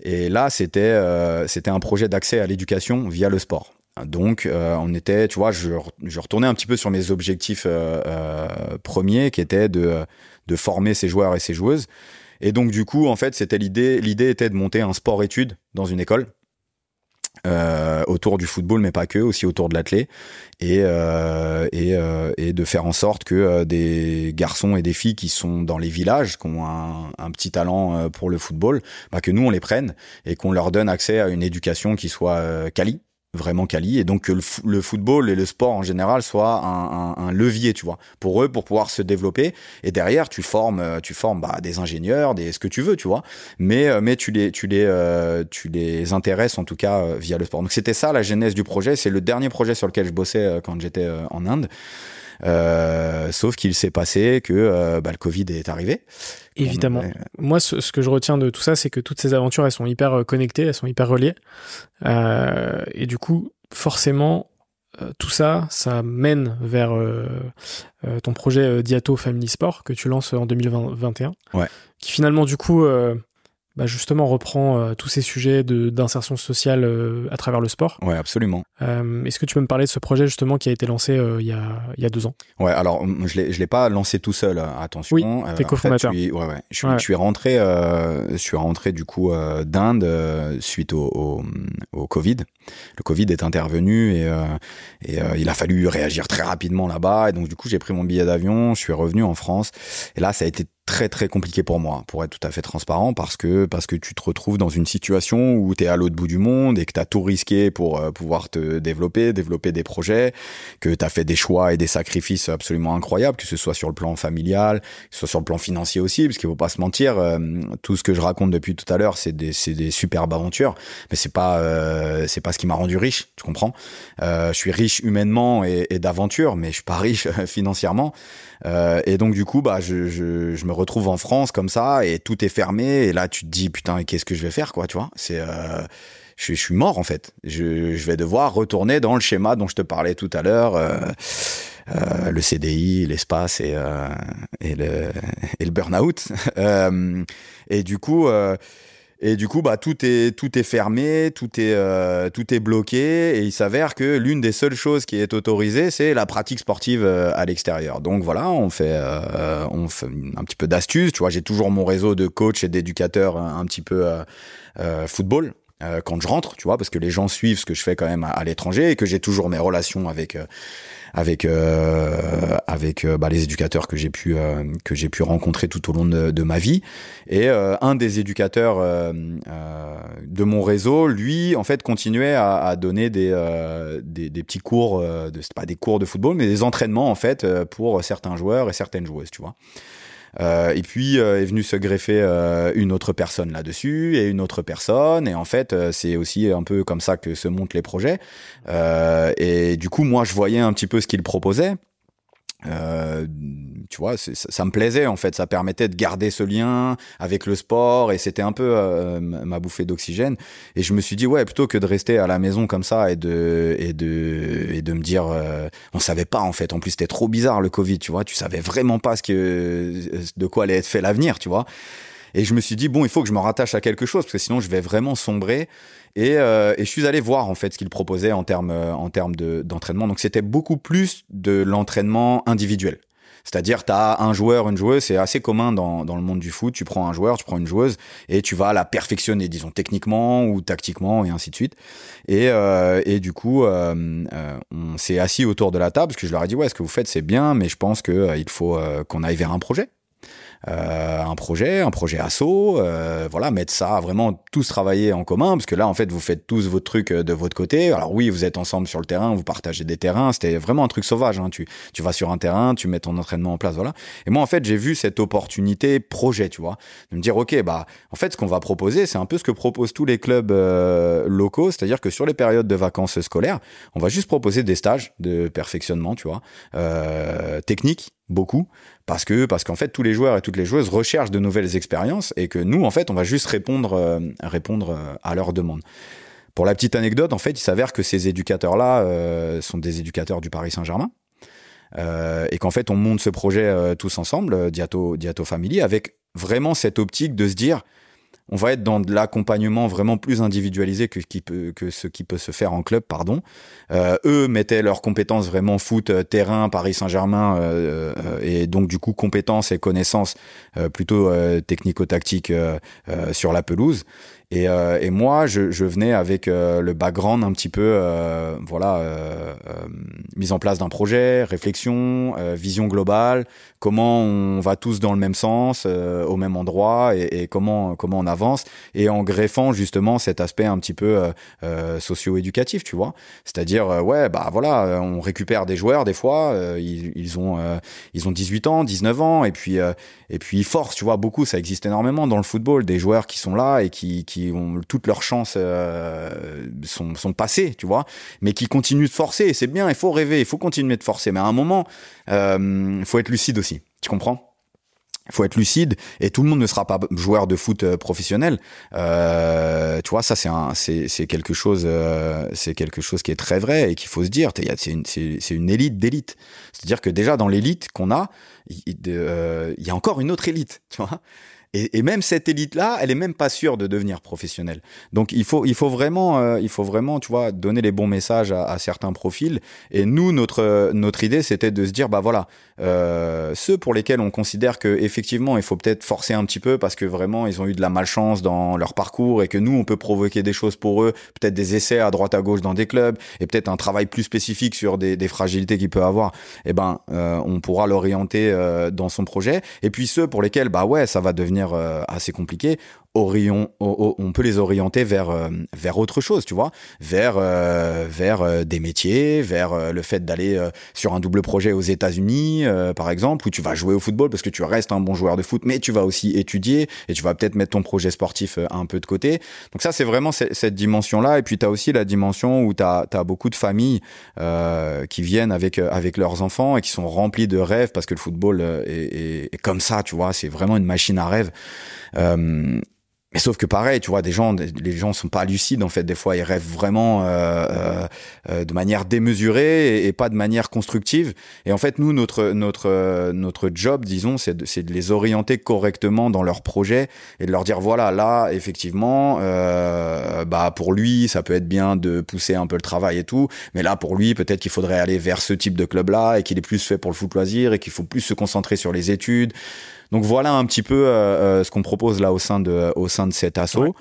Et là, c'était un projet d'accès à l'éducation via le sport. Donc, on était, tu vois, je, je, retournais un petit peu sur mes objectifs premiers, qui étaient de, de former ces joueurs et ces joueuses. Et donc, du coup, en fait, c'était l'idée, l'idée était de monter un sport-études dans une école euh, autour du football, mais pas que, aussi autour de l'athlé, et, euh, et, euh, et, de faire en sorte que des garçons et des filles qui sont dans les villages, qui ont un, petit talent pour le football, bah, que nous on les prenne et qu'on leur donne accès à une éducation qui soit quali, vraiment quali et donc que le, football et le sport en général soient un, un, un, levier tu vois pour eux pour pouvoir se développer. Et derrière tu formes euh, tu formes bah, des ingénieurs des ce que tu veux tu vois. Mais euh, mais tu les tu les euh, tu les intéresses en tout cas via le sport. Donc c'était ça la genèse du projet. C'est le dernier projet sur lequel je bossais quand j'étais en Inde euh, sauf qu'il s'est passé que euh, bah, le Covid est arrivé. Évidemment. Moi, ce, ce, que je retiens de tout ça, c'est que toutes ces aventures, elles sont hyper euh, connectées, elles sont hyper reliées. Et du coup, forcément, tout ça, ça mène vers ton projet Diato Family Sport que tu lances en 2021. Ouais. Qui finalement, du coup, bah justement reprend euh, tous ces sujets d'insertion sociale euh, à travers le sport. Ouais, absolument. Euh, Est-ce que tu peux me parler de ce projet justement qui a été lancé euh, il, y a, il y a deux ans? Ouais, alors je l'ai je l'ai pas lancé tout seul, attention. Oui, t'es cofondateur. Ouais, ouais. Je suis, je suis rentré, je suis rentré du coup d'Inde suite au, au, au, Covid. Le Covid est intervenu et, et il a fallu réagir très rapidement là-bas et donc du coup j'ai pris mon billet d'avion, je suis revenu en France et là ça a été très très compliqué pour moi, pour être tout à fait transparent, parce que parce que tu te retrouves dans une situation où tu es à l'autre bout du monde et que tu as tout risqué pour euh, pouvoir te développer, développer des projets, que tu as fait des choix et des sacrifices absolument incroyables, que ce soit sur le plan familial, que ce soit sur le plan financier aussi, parce qu'il faut pas se mentir, euh, tout ce que je raconte depuis tout à l'heure, c'est des c'est des superbes aventures, mais c'est pas euh, c'est pas ce qui m'a rendu riche, tu comprends? Je suis riche humainement et, et d'aventure, mais je suis pas riche financièrement. Euh, et donc du coup, bah, je, je, je, me retrouve en France comme ça et tout est fermé. Et là, tu te dis putain, qu'est-ce que je vais faire, quoi, tu vois? C'est euh, je, je, suis mort en fait. Je, je, vais devoir retourner dans le schéma dont je te parlais tout à l'heure. Euh, euh, le CDI, l'espace et, euh, et le, et le burn-out. Euh, et du coup, et du coup, bah, tout est, tout est fermé, tout est, euh, tout est bloqué. Et il s'avère que l'une des seules choses qui est autorisée, c'est la pratique sportive euh, à l'extérieur. Donc voilà, on fait, euh, on fait un petit peu d'astuces. Tu vois, j'ai toujours mon réseau de coachs et d'éducateurs un petit peu football quand je rentre, tu vois, parce que les gens suivent ce que je fais quand même à, à l'étranger et que j'ai toujours mes relations avec avec euh, avec euh, bah, les éducateurs que j'ai pu euh, que j'ai pu rencontrer tout au long de, ma vie. Et un des éducateurs de mon réseau, lui, en fait, continuait à, à donner des, des, des petits cours, de, pas des cours de football, mais des entraînements en fait pour certains joueurs et certaines joueuses, tu vois. Euh, et puis euh, est venu se greffer euh, une autre personne là-dessus et une autre personne. Et en fait, c'est aussi un peu comme ça que se montent les projets. et du coup, moi, je voyais un petit peu ce qu'il proposait. Euh, tu vois, ça, ça, me plaisait en fait, ça permettait de garder ce lien avec le sport et c'était un peu euh, ma bouffée d'oxygène. Et je me suis dit ouais, plutôt que de rester à la maison comme ça et de et de et de me dire, euh, on savait pas en fait. En plus, c'était trop bizarre le Covid, tu vois, tu savais vraiment pas ce que de quoi allait être fait l'avenir, tu vois. Et je me suis dit bon, il faut que je me rattache à quelque chose parce que sinon je vais vraiment sombrer. Et, euh, et, je suis allé voir en fait ce qu'il proposait en termes en termes d'entraînement. Donc c'était beaucoup plus de l'entraînement individuel. C'est-à-dire, tu as un joueur, une joueuse, c'est assez commun dans, dans le monde du foot. Tu prends un joueur, tu prends une joueuse et tu vas la perfectionner, disons, techniquement ou tactiquement et ainsi de suite. Et, euh, et du coup, euh, euh, on s'est assis autour de la table parce que je leur ai dit, ouais, ce que vous faites, c'est bien, mais je pense qu'il il faut qu'on aille vers un projet. Euh, un projet, un projet assaut, euh, voilà, mettre ça vraiment tous travailler en commun, parce que là en fait vous faites tous votre truc euh, de votre côté. Alors oui, vous êtes ensemble sur le terrain, vous partagez des terrains, c'était vraiment un truc sauvage. Hein. Tu, tu vas sur un terrain, tu mets ton entraînement en place, voilà. Et moi en fait j'ai vu cette opportunité projet, tu vois, de me dire ok bah en fait ce qu'on va proposer, c'est un peu ce que proposent tous les clubs locaux, c'est-à-dire que sur les périodes de vacances scolaires, on va juste proposer des stages de perfectionnement, tu vois, euh, techniques beaucoup parce que parce qu'en fait tous les joueurs et toutes les joueuses recherchent de nouvelles expériences et que nous en fait on va juste répondre euh, répondre euh, à leurs demandes. Pour la petite anecdote, en fait, il s'avère que ces éducateurs-là euh, sont des éducateurs du Paris Saint-Germain. et qu'en fait, on monte ce projet tous ensemble, Diato, Diato Family, avec vraiment cette optique de se dire, on va être dans de l'accompagnement vraiment plus individualisé que, ce qui peut se faire en club, pardon. Euh, eux mettaient leurs compétences vraiment foot, euh, terrain, Paris Saint-Germain, euh, et donc du coup compétences et connaissances plutôt technico-tactiques sur la pelouse. Et, euh, et moi, je, je, venais avec euh, le background un petit peu, euh, voilà, euh, mise en place d'un projet, réflexion, vision globale, comment on va tous dans le même sens, au même endroit, et, et, comment comment on avance, et en greffant justement cet aspect un petit peu socio-éducatif, tu vois. C'est-à-dire, ouais, bah voilà, on récupère des joueurs des fois, ils, ils, ont ils ont 18 ans, 19 ans, et puis et puis ils forcent, tu vois, beaucoup, ça existe énormément dans le football, des joueurs qui sont là et qui, qui ont toutes leurs chances euh, sont, sont passées, tu vois, mais qui continuent de forcer. Et c'est bien, il faut rêver, il faut continuer de forcer. Mais à un moment, euh, il faut être lucide aussi. Tu comprends? Faut être lucide et tout le monde ne sera pas joueur de foot euh, professionnel. Euh, tu vois, ça c'est c'est, quelque chose, euh, c'est quelque chose qui est très vrai et qu'il faut se dire. C'est une, c'est, une élite d'élite. C'est-à-dire que déjà dans l'élite qu'on a, il, euh, y a encore une autre élite. Tu vois. Et, et, même cette élite-là, elle est même pas sûre de devenir professionnelle. Donc il faut, il faut vraiment, euh, il faut vraiment, tu vois, donner les bons messages à, à certains profils. Et nous, notre notre idée, c'était de se dire, bah voilà, euh, ceux pour lesquels on considère que effectivement, il faut peut-être forcer un petit peu parce que vraiment, ils ont eu de la malchance dans leur parcours et que nous, on peut provoquer des choses pour eux, peut-être des essais à droite à gauche dans des clubs et peut-être un travail plus spécifique sur des, des fragilités qu'il peut avoir. Eh ben, euh, on pourra l'orienter euh, dans son projet. Et puis ceux pour lesquels, bah ouais, ça va devenir euh, assez compliqué, on peut les orienter vers euh, vers autre chose, tu vois, vers euh, vers des métiers, vers le fait d'aller sur un double projet aux États-Unis, par exemple, où tu vas jouer au football parce que tu restes un bon joueur de foot, mais tu vas aussi étudier et tu vas peut-être mettre ton projet sportif un peu de côté. Donc ça, c'est vraiment cette dimension-là. Et puis tu as aussi la dimension où tu as, beaucoup de familles qui viennent avec avec leurs enfants et qui sont remplis de rêves parce que le football est comme ça, tu vois, c'est vraiment une machine à rêve. Euh, mais sauf que pareil, tu vois, des gens, les gens sont pas lucides en fait. Des fois, ils rêvent vraiment euh, euh, euh de manière démesurée et, pas de manière constructive. Et en fait, nous, notre notre notre job, disons, c'est de, de les orienter correctement dans leur projet et de leur dire voilà, là, effectivement, euh, bah pour lui, ça peut être bien de pousser un peu le travail et tout. Mais là, pour lui, peut-être qu'il faudrait aller vers ce type de club là et qu'il est plus fait pour le foot loisir et qu'il faut plus se concentrer sur les études. Donc voilà un petit peu euh, euh, ce qu'on propose là au sein de au sein de cet assaut.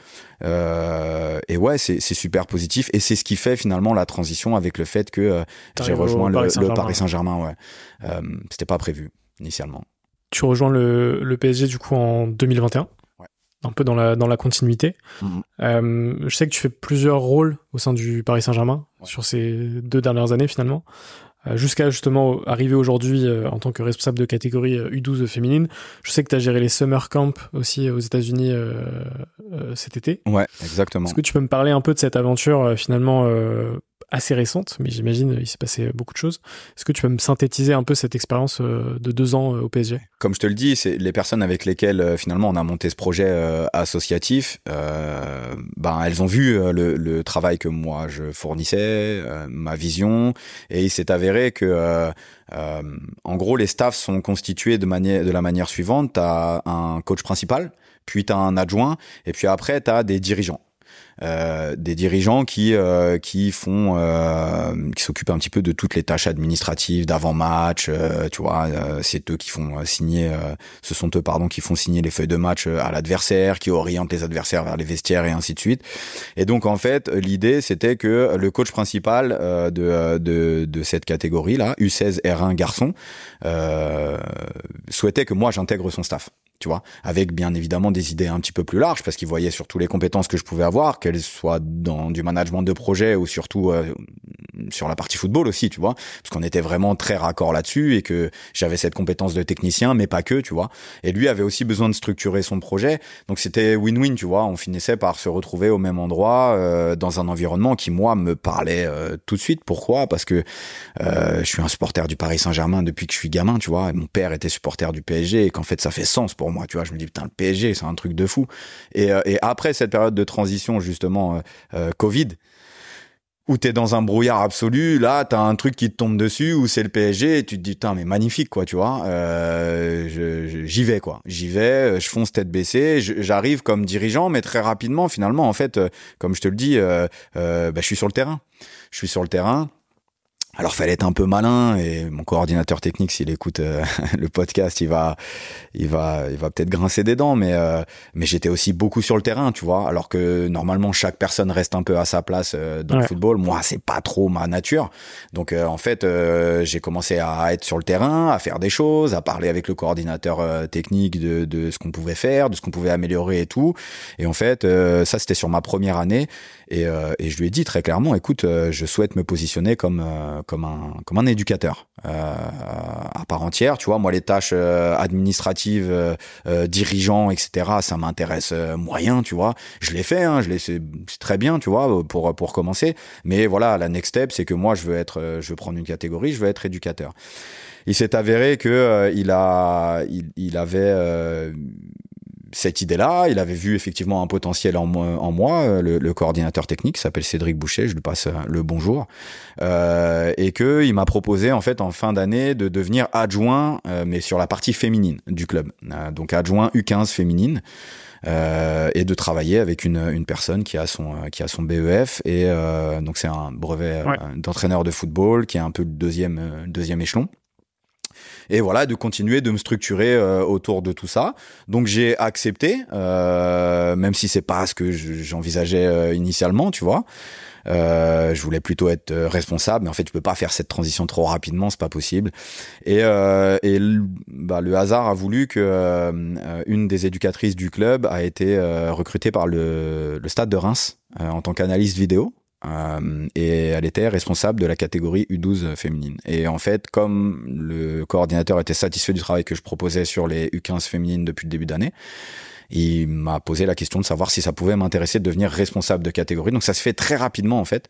Euh, et ouais, c'est super positif et c'est ce qui fait finalement la transition avec le fait que j'ai rejoint le, Paris Saint-Germain. ouais, c'était pas prévu initialement. Tu rejoins le, le PSG du coup en 2021 un? Peu dans la, dans la continuité. Mm-hmm. je sais que tu fais plusieurs rôles au sein du Paris Saint-Germain sur ces deux dernières années finalement. Euh, jusqu'à justement arriver aujourd'hui euh, en tant que responsable de catégorie U12 euh, féminine. Je sais que tu as géré les summer camps aussi aux États-Unis cet été. Ouais, exactement. Est-ce que tu peux me parler un peu de cette aventure finalement assez récente, mais j'imagine il s'est passé beaucoup de choses. Est-ce que tu peux me synthétiser un peu cette expérience euh, de deux ans euh, au PSG Comme je te le dis, c'est les personnes avec lesquelles euh, finalement on a monté ce projet associatif. ben elles ont vu le, travail que moi je fournissais, ma vision, et il s'est avéré que en gros les staffs sont constitués de manière de la manière suivante. T'as un coach principal, puis t'as un adjoint, et puis après t'as des dirigeants. Euh, des dirigeants qui euh, qui font euh, qui s'occupent un petit peu de toutes les tâches administratives d'avant match tu vois c'est eux qui font signer ce sont eux pardon qui font signer les feuilles de match à l'adversaire qui orientent les adversaires vers les vestiaires et ainsi de suite. Et donc en fait l'idée c'était que le coach principal de, de de cette catégorie là U16 R1 garçon souhaitait que moi j'intègre son staff tu vois, avec bien évidemment des idées un petit peu plus larges, parce qu'il voyait surtout les compétences que je pouvais avoir, qu'elles soient dans du management de projet ou surtout euh, sur la partie football aussi, tu vois, parce qu'on était vraiment très raccord là-dessus et que j'avais cette compétence de technicien, mais pas que, tu vois. Et lui avait aussi besoin de structurer son projet, donc c'était win-win, tu vois. On finissait par se retrouver au même endroit, euh, dans un environnement qui moi me parlait euh, tout de suite. Pourquoi? Parce que je suis un supporter du Paris Saint-Germain depuis que je suis gamin, tu vois. Et mon père était supporter du PSG et qu'en fait ça fait sens pour moi, tu vois. Je me dis, putain, le PSG, c'est un truc de fou. Et, euh, et après cette période de transition, justement, euh, euh, Covid, où t'es dans un brouillard absolu, là t'as un truc qui te tombe dessus, où c'est le PSG, et tu te dis putain mais magnifique quoi, tu vois, j'y vais quoi, j'y vais, je fonce tête baissée, j'arrive comme dirigeant, mais très rapidement finalement en fait, comme je te le dis, bah, je suis sur le terrain, je suis sur le terrain, alors fallait être un peu malin et mon coordinateur technique s'il écoute euh, le podcast il va il va il va peut-être grincer des dents mais euh, mais j'étais aussi beaucoup sur le terrain tu vois. Alors que normalement chaque personne reste un peu à sa place euh, dans le football. Moi c'est pas trop ma nature. Donc en fait j'ai commencé à être sur le terrain à faire des choses à parler avec le coordinateur technique de de ce qu'on pouvait faire de ce qu'on pouvait améliorer et tout. Et en fait ça c'était sur ma première année et, et je lui ai dit très clairement écoute je souhaite me positionner comme comme un comme un éducateur euh, à part entière. Tu vois, moi les tâches euh, administratives, euh, dirigeants, etc. Ça m'intéresse moyen. Tu vois, je l'ai fait, hein, je l'ai c'est très bien. Tu vois, pour pour commencer. Mais voilà, la next step, c'est que moi je veux être, je veux prendre une catégorie, je veux être éducateur. Il s'est avéré que il a il, il avait cette idée-là, il avait vu effectivement un potentiel en, en moi, euh, le, coordinateur technique s'appelle Cédric Boucher, je lui passe euh, le bonjour, euh, et que il m'a proposé en fait en fin d'année de devenir adjoint, euh, mais sur la partie féminine du club, donc adjoint U15 féminine. Euh, et de travailler avec une, une personne qui a son qui a son BEF et donc c'est un brevet d'entraîneur de football qui est un peu le deuxième deuxième échelon et voilà de continuer de me structurer euh, autour de tout ça. Donc j'ai accepté, euh, même si c'est pas ce que j'envisageais euh, initialement, tu vois. Je voulais plutôt être responsable, mais en fait, je peux pas faire cette transition trop rapidement, c'est pas possible. Et, et bah, le hasard a voulu que une des éducatrices du club a été recrutée par le, le Stade de Reims en tant qu'analyste vidéo. Euh, et elle était responsable de la catégorie U12 féminine. Et en fait, comme le coordinateur était satisfait du travail que je proposais sur les U15 féminines depuis le début d'année, il m'a posé la question de savoir si ça pouvait m'intéresser de devenir responsable de catégorie. Donc ça se fait très rapidement en fait.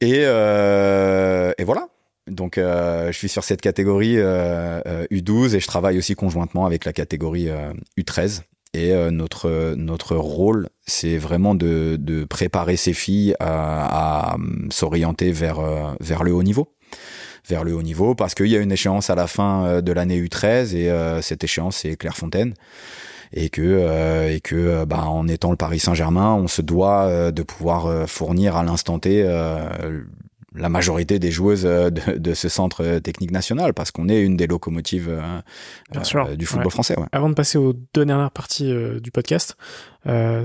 Et, euh, et voilà. Donc euh, je suis sur cette catégorie U12 et je travaille aussi conjointement avec la catégorie U13 et euh, notre notre rôle, c'est vraiment de, de préparer ces filles à, à s'orienter vers euh, vers le haut niveau. Vers le haut niveau parce qu'il y a une échéance à la fin euh, de l'année U13 et cette échéance c'est Clairefontaine. Et que et que bah, en étant le Paris Saint-Germain, on se doit de pouvoir fournir à l'instant T la majorité des joueuses euh, de, de, ce centre euh, technique national parce qu'on est une des locomotives euh, du football français. Ouais. Avant de passer aux deux dernières parties du podcast,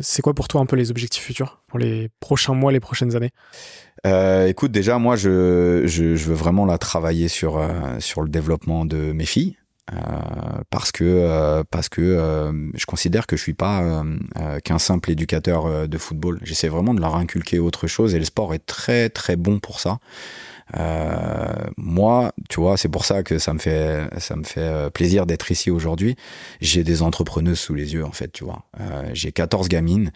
c'est quoi pour toi un peu les objectifs futurs pour les prochains mois, les prochaines années? Écoute, déjà moi je, je, je, veux vraiment la travailler sur sur le développement de mes filles. Euh, parce que euh, parce que euh, je considère que je suis pas qu'un simple éducateur de football. J'essaie vraiment de leur inculquer autre chose et le sport est très très bon pour ça. Euh, moi, tu vois, c'est pour ça que ça me fait ça me fait euh, plaisir d'être ici aujourd'hui. J'ai des entrepreneuses sous les yeux en fait, tu vois. Euh, j'ai 14 gamines,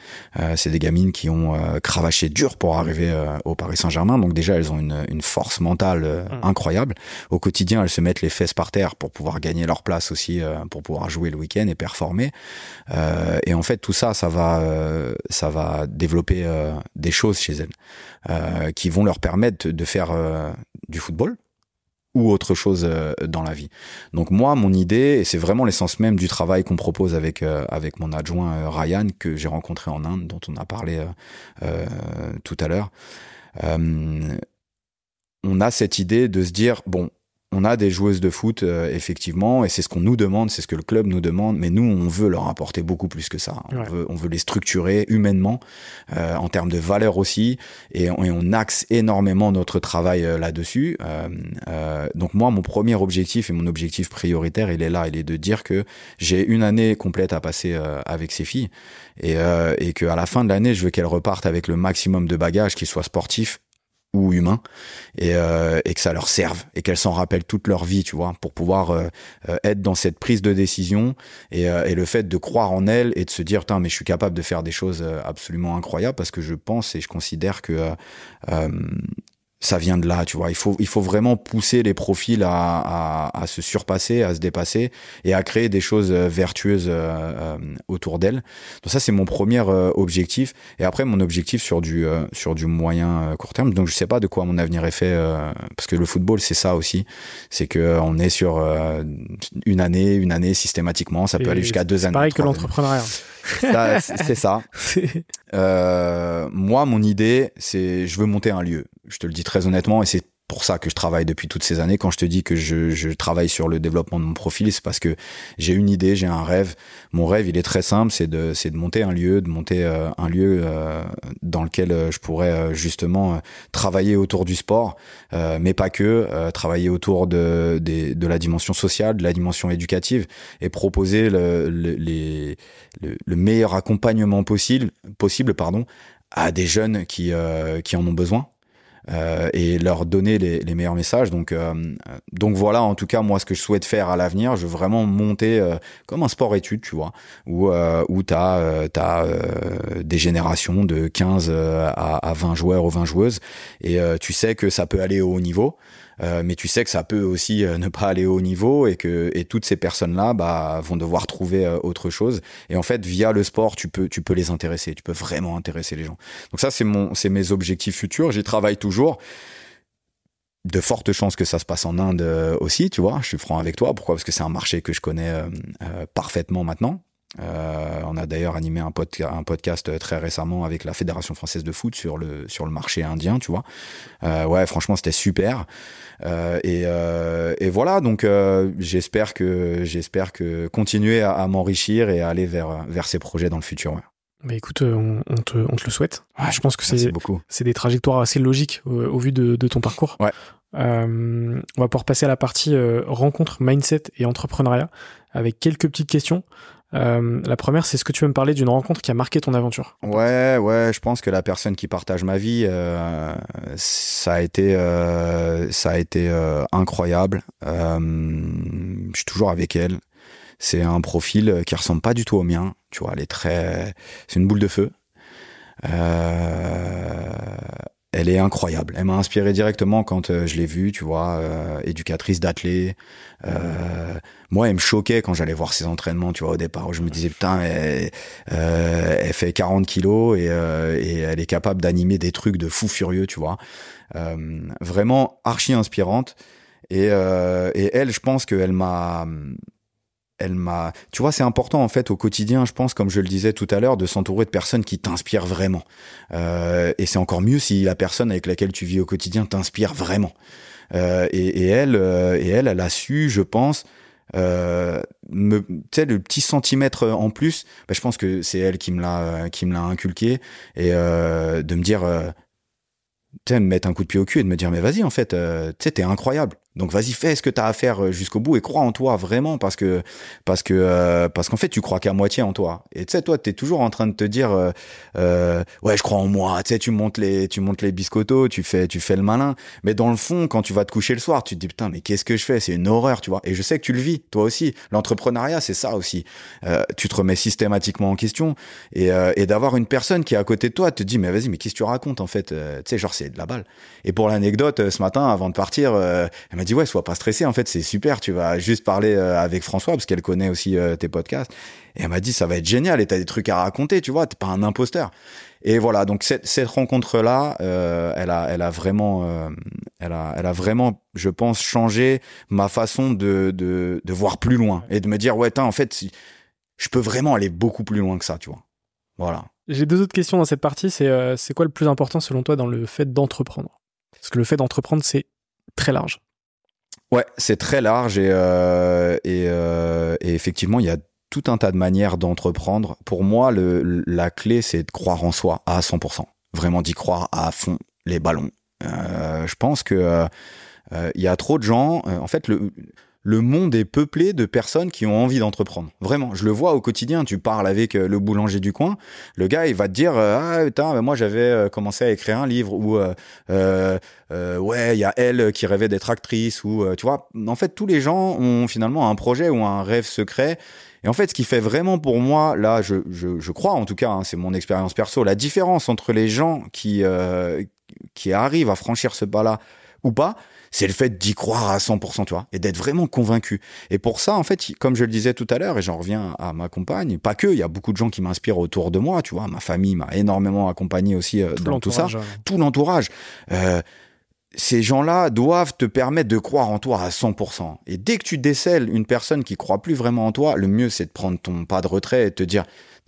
c'est des gamines qui ont cravaché dur pour arriver au Paris Saint-Germain. Donc déjà, elles ont une, une force mentale mmh. incroyable. Au quotidien, elles se mettent les fesses par terre pour pouvoir gagner leur place aussi, pour pouvoir jouer le week-end et performer. et en fait, tout ça, ça va ça va développer des choses chez elles qui vont leur permettre de faire du football ou autre chose dans la vie. Donc moi, mon idée, et c'est vraiment l'essence même du travail qu'on propose avec avec mon adjoint Ryan que j'ai rencontré en Inde, dont on a parlé tout à l'heure. on a cette idée de se dire bon, on a des joueuses de foot, euh, effectivement, et c'est ce qu'on nous demande, c'est ce que le club nous demande, mais nous, on veut leur apporter beaucoup plus que ça. On, veut, les structurer humainement, euh, en termes de valeur aussi, et on, axe énormément notre travail euh, là-dessus. donc moi, mon premier objectif et mon objectif prioritaire, il est là, il est de dire que j'ai une année complète à passer avec ces filles, et, et qu'à la fin de l'année, je veux qu'elles repartent avec le maximum de bagages, qu'ils soient sportifs, ou humains et, euh, et que ça leur serve et qu'elles s'en rappellent toute leur vie tu vois pour pouvoir euh, euh, être dans cette prise de décision et, et, le fait de croire en elles et de se dire mais je suis capable de faire des choses absolument incroyables parce que je pense et je considère que ça vient de là, tu vois. Il faut, il faut vraiment pousser les profils à, à, à, se surpasser, à se dépasser et à créer des choses euh, vertueuses euh, euh, autour d'elles. Donc ça, c'est mon premier objectif. Et après, mon objectif sur du, sur du moyen court terme. Donc je sais pas de quoi mon avenir est fait, parce que le football, c'est ça aussi. C'est que on est sur une année, une année systématiquement. Ça peut aller jusqu'à deux années. Pareil que l'entrepreneuriat. c'est ça. Euh, moi, mon idée, c'est je veux monter un lieu. Je te le dis très honnêtement, et c'est pour ça que je travaille depuis toutes ces années. Quand je te dis que je, je travaille sur le développement de mon profil, c'est parce que j'ai une idée, j'ai un rêve. Mon rêve, il est très simple, c'est de, c'est de monter un lieu, de monter euh, un lieu euh, dans lequel euh, je pourrais justement travailler autour du sport, mais pas que, travailler autour de, de, de, la dimension sociale, de la dimension éducative, et proposer le, le, les, le, meilleur accompagnement possible, possible pardon, à des jeunes qui, qui en ont besoin euh, et leur donner les, meilleurs messages. Donc, euh, donc voilà, en tout cas, moi, ce que je souhaite faire à l'avenir, je veux vraiment monter euh, comme un sport-étude, tu vois, où, où tu as, as des générations de 15 à, à 20 joueurs ou 20 joueuses, et tu sais que ça peut aller au haut niveau. Euh, mais tu sais que ça peut aussi euh, ne pas aller au niveau et que et toutes ces personnes-là bah, vont devoir trouver euh, autre chose. Et en fait, via le sport, tu peux, tu peux les intéresser, tu peux vraiment intéresser les gens. Donc ça, c'est mon, c'est mes objectifs futurs. J'y travaille toujours de fortes chances que ça se passe en Inde aussi, tu vois. Je suis franc avec toi. Pourquoi? Parce que c'est un marché que je connais parfaitement maintenant. Euh, on a d'ailleurs animé un, un, podcast très récemment avec la Fédération française de foot sur le, sur le marché indien, tu vois. Euh, ouais, franchement, c'était super. Euh, et, euh, et, voilà, donc euh, j'espère que j'espère que continuer à, à m'enrichir et à aller vers, vers ces projets dans le futur. Ouais. Bah écoute, on, on, te, on te le souhaite. je pense que c'est c'est des trajectoires assez logiques au, vu de, de, ton parcours. Ouais. on va pouvoir passer à la partie rencontre, mindset et entrepreneuriat avec quelques petites questions. Euh, la première, c'est ce que tu veux me parler d'une rencontre qui a marqué ton aventure Ouais, ouais, je pense que la personne qui partage ma vie, euh, ça a été, euh, ça a été incroyable. Je suis toujours avec elle. C'est un profil qui ressemble pas du tout au mien. Tu vois, elle est très, c'est une boule de feu. Euh, elle est incroyable. Elle m'a inspiré directement quand euh, je l'ai vue, tu vois, euh, éducatrice d'athlètes. Euh, moi, elle me choquait quand j'allais voir ses entraînements, tu vois, au départ, où je me disais, putain, elle, elle fait 40 kilos et, et elle est capable d'animer des trucs de fou furieux, tu vois. vraiment archi inspirante. Et, et elle, je pense qu'elle m'a elle m'a tu vois c'est important en fait au quotidien je pense comme je le disais tout à l'heure de s'entourer de personnes qui t'inspirent vraiment. Euh, et c'est encore mieux si la personne avec laquelle tu vis au quotidien t'inspire vraiment. Euh, et, elle euh, et elle elle a su je pense me tu sais le petit centimètre en plus bah, je pense que c'est elle qui me l'a qui me l'a inculqué et de me dire tu sais me mettre un coup de pied au cul et de me dire mais vas-y en fait tu sais t'es incroyable donc vas-y, fais ce que tu as à faire euh, jusqu'au bout et crois en toi vraiment parce que parce que euh, parce qu'en fait tu crois qu'à moitié en toi. Et tu sais toi tu es toujours en train de te dire euh, euh ouais, je crois en moi, tu sais tu montes les tu montes les biscottos, tu fais tu fais le malin, mais dans le fond quand tu vas te coucher le soir, tu te dis putain mais qu'est-ce que je fais? C'est une horreur, tu vois. Et je sais que tu le vis toi aussi. L'entrepreneuriat, c'est ça aussi. tu te remets systématiquement en question et et d'avoir une personne qui est à côté de toi te dit mais vas-y, mais qu'est-ce que tu racontes en fait? Tu sais genre c'est de la balle. Et pour l'anecdote ce matin avant de partir, dit ouais, sois pas stressé. En fait, c'est super. Tu vas juste parler euh, avec François parce qu'elle connaît aussi euh, tes podcasts. Et elle m'a dit ça va être génial et t'as des trucs à raconter. Tu vois, t'es pas un imposteur. Et voilà. Donc cette, cette rencontre là, euh, elle a, elle a vraiment, Elle a, elle a vraiment, je pense, changé ma façon de, de, voir plus loin et de me dire, ouais, en fait, je peux vraiment aller beaucoup plus loin que ça, tu vois. Voilà. J'ai deux autres questions dans cette partie. C'est euh, c'est quoi le plus important selon toi dans le fait d'entreprendre? Parce que le fait d'entreprendre, c'est très large. Ouais, c'est très large et, euh, et, euh, et, effectivement, il y a tout un tas de manières d'entreprendre. Pour moi, le, la clé, c'est de croire en soi à 100%. Vraiment d'y croire à fond les ballons. Euh, je pense que euh, euh, il y a trop de gens. en fait, le le monde est peuplé de personnes qui ont envie d'entreprendre. Vraiment, je le vois au quotidien. Tu parles avec le boulanger du coin, le gars, il va te dire ah putain, moi j'avais commencé à écrire un livre ou euh, ouais, il y a elle qui rêvait d'être actrice ou tu vois. En fait, tous les gens ont finalement un projet ou un rêve secret. Et en fait, ce qui fait vraiment pour moi, là, je, je, je crois en tout cas, hein, c'est mon expérience perso, la différence entre les gens qui qui arrive à franchir ce pas-là ou pas, c'est le fait d'y croire à 100%, tu vois, et d'être vraiment convaincu. Et pour ça, en fait, comme je le disais tout à l'heure, et j'en reviens à ma compagne, pas que, il y a beaucoup de gens qui m'inspirent autour de moi, tu vois, ma famille m'a énormément accompagné aussi euh, dans tout ça, tout l'entourage. Euh, ces gens-là doivent te permettre de croire en toi à 100%. Et dès que tu décèles une personne qui croit plus vraiment en toi, le mieux c'est de prendre ton pas de retrait et de te dire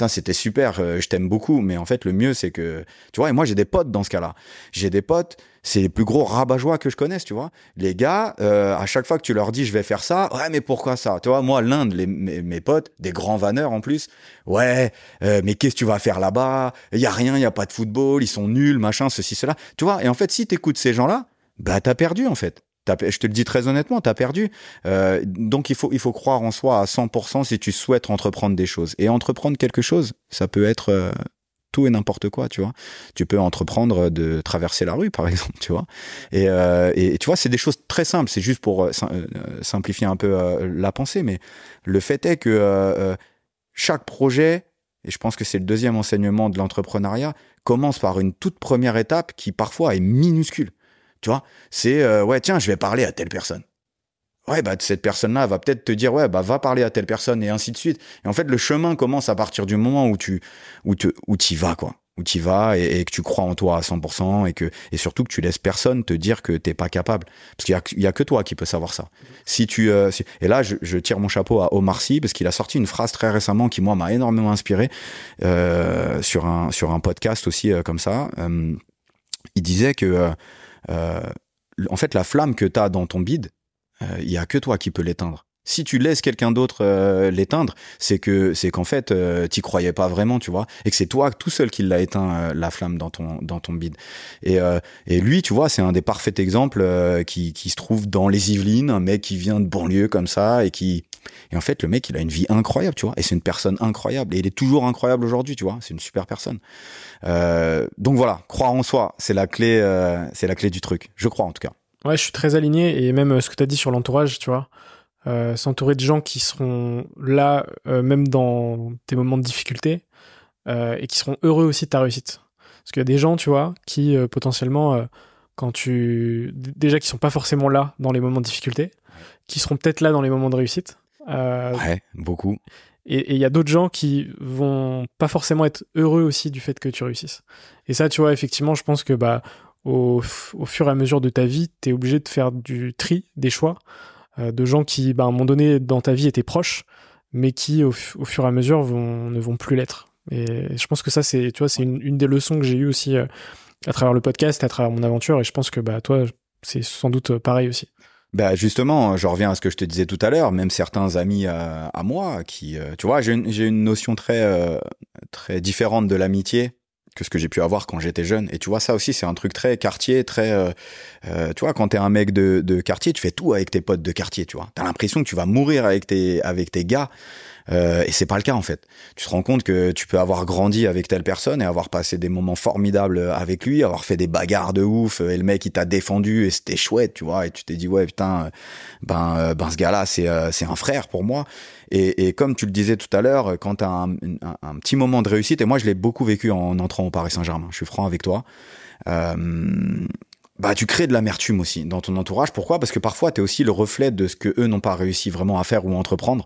c'était super, euh, je t'aime beaucoup, mais en fait, le mieux, c'est que, tu vois, et moi, j'ai des potes dans ce cas-là. J'ai des potes, c'est les plus gros rabat-joie que je connaisse, tu vois. Les gars, euh, à chaque fois que tu leur dis, je vais faire ça, ouais, mais pourquoi ça? Tu vois, moi, l'Inde, mes, mes, potes, des grands vanneurs en plus, ouais, euh, mais qu'est-ce que tu vas faire là-bas? Il y a rien, il y a pas de football, ils sont nuls, machin, ceci, cela. Tu vois, et en fait, si t'écoutes ces gens-là, bah, t'as perdu, en fait je te le dis très honnêtement, t'as perdu. Euh, donc il faut il faut croire en soi à 100% si tu souhaites entreprendre des choses. Et entreprendre quelque chose, ça peut être euh, tout et n'importe quoi, tu vois. Tu peux entreprendre de traverser la rue, par exemple, tu vois. Et, euh, et tu vois, c'est des choses très simples. C'est juste pour simplifier un peu la pensée, mais le fait est que chaque projet, et je pense que c'est le deuxième enseignement de l'entrepreneuriat, commence par une toute première étape qui parfois est minuscule. Tu vois, c'est euh, ouais, tiens, je vais parler à telle personne. Ouais, bah cette personne-là va peut-être te dire ouais, bah va parler à telle personne et ainsi de suite. Et en fait, le chemin commence à partir du moment où tu où tu où y vas quoi, où tu vas et, que tu crois en toi à 100% et que et surtout que tu laisses personne te dire que t'es pas capable parce qu'il y a que toi qui peux savoir ça. Si tu euh, et là je, tire mon chapeau à Omar Sy parce qu'il a sorti une phrase très récemment qui moi m'a énormément inspiré euh, sur un sur un podcast aussi comme ça. il disait que en fait, la flamme que tu as dans ton bide, il euh, y a que toi qui peux l'éteindre. Si tu laisses quelqu'un d'autre euh, l'éteindre, c'est que c'est qu'en fait euh, t'y croyais pas vraiment, tu vois, et que c'est toi tout seul qui l'a éteint la flamme dans ton dans ton bide. Et et lui, tu vois, c'est un des parfaits exemples qui qui se trouve dans les Yvelines, un mec qui vient de banlieue comme ça et qui et en fait le mec il a une vie incroyable, tu vois, et c'est une personne incroyable et il est toujours incroyable aujourd'hui, tu vois, c'est une super personne. Euh, donc voilà, croire en soi, c'est la clé, euh, c'est la clé du truc. Je crois en tout cas. Ouais, je suis très aligné et même euh, ce que tu as dit sur l'entourage, tu vois, s'entourer de gens qui seront là, même dans tes moments de difficulté, et qui seront heureux aussi de ta réussite. Parce qu'il y a des gens, tu vois, qui potentiellement, quand tu, déjà qui sont pas forcément là dans les moments de difficulté, qui seront peut-être là dans les moments de réussite. ouais, beaucoup. Et il y a d'autres gens qui vont pas forcément être heureux aussi du fait que tu réussisses. Et ça, tu vois, effectivement, je pense que bah au, au fur et à mesure de ta vie, tu es obligé de faire du tri, des choix, euh, de gens qui, bah, à un moment donné, dans ta vie étaient proches, mais qui, au, fur et à mesure, ne vont plus l'être. Et je pense que ça, c'est, tu vois, c'est une, des leçons que j'ai eues aussi euh, à travers le podcast, à travers mon aventure, et je pense que bah toi, c'est sans doute pareil aussi. Bah justement, je reviens à ce que je te disais tout à l'heure. Même certains amis euh, à, moi qui, euh, tu vois, j'ai une, notion très euh, très différente de l'amitié que ce que j'ai pu avoir quand j'étais jeune. Et tu vois, ça aussi, c'est un truc très quartier, très, tu vois, quand t'es un mec de, de quartier, tu fais tout avec tes potes de quartier, tu vois. T'as l'impression que tu vas mourir avec tes avec tes gars. Euh, et c'est pas le cas en fait. Tu te rends compte que tu peux avoir grandi avec telle personne et avoir passé des moments formidables avec lui, avoir fait des bagarres de ouf et le mec il t'a défendu et c'était chouette, tu vois. Et tu t'es dit ouais putain, ben euh, ben ce gars-là c'est euh, c'est un frère pour moi. Et, et, comme tu le disais tout à l'heure, quand t'as un, un, petit moment de réussite, et moi je l'ai beaucoup vécu en entrant au Paris Saint-Germain, je suis franc avec toi. Euh, bah tu crées de l'amertume aussi dans ton entourage. Pourquoi? Parce que parfois tu es aussi le reflet de ce que eux n'ont pas réussi vraiment à faire ou à entreprendre.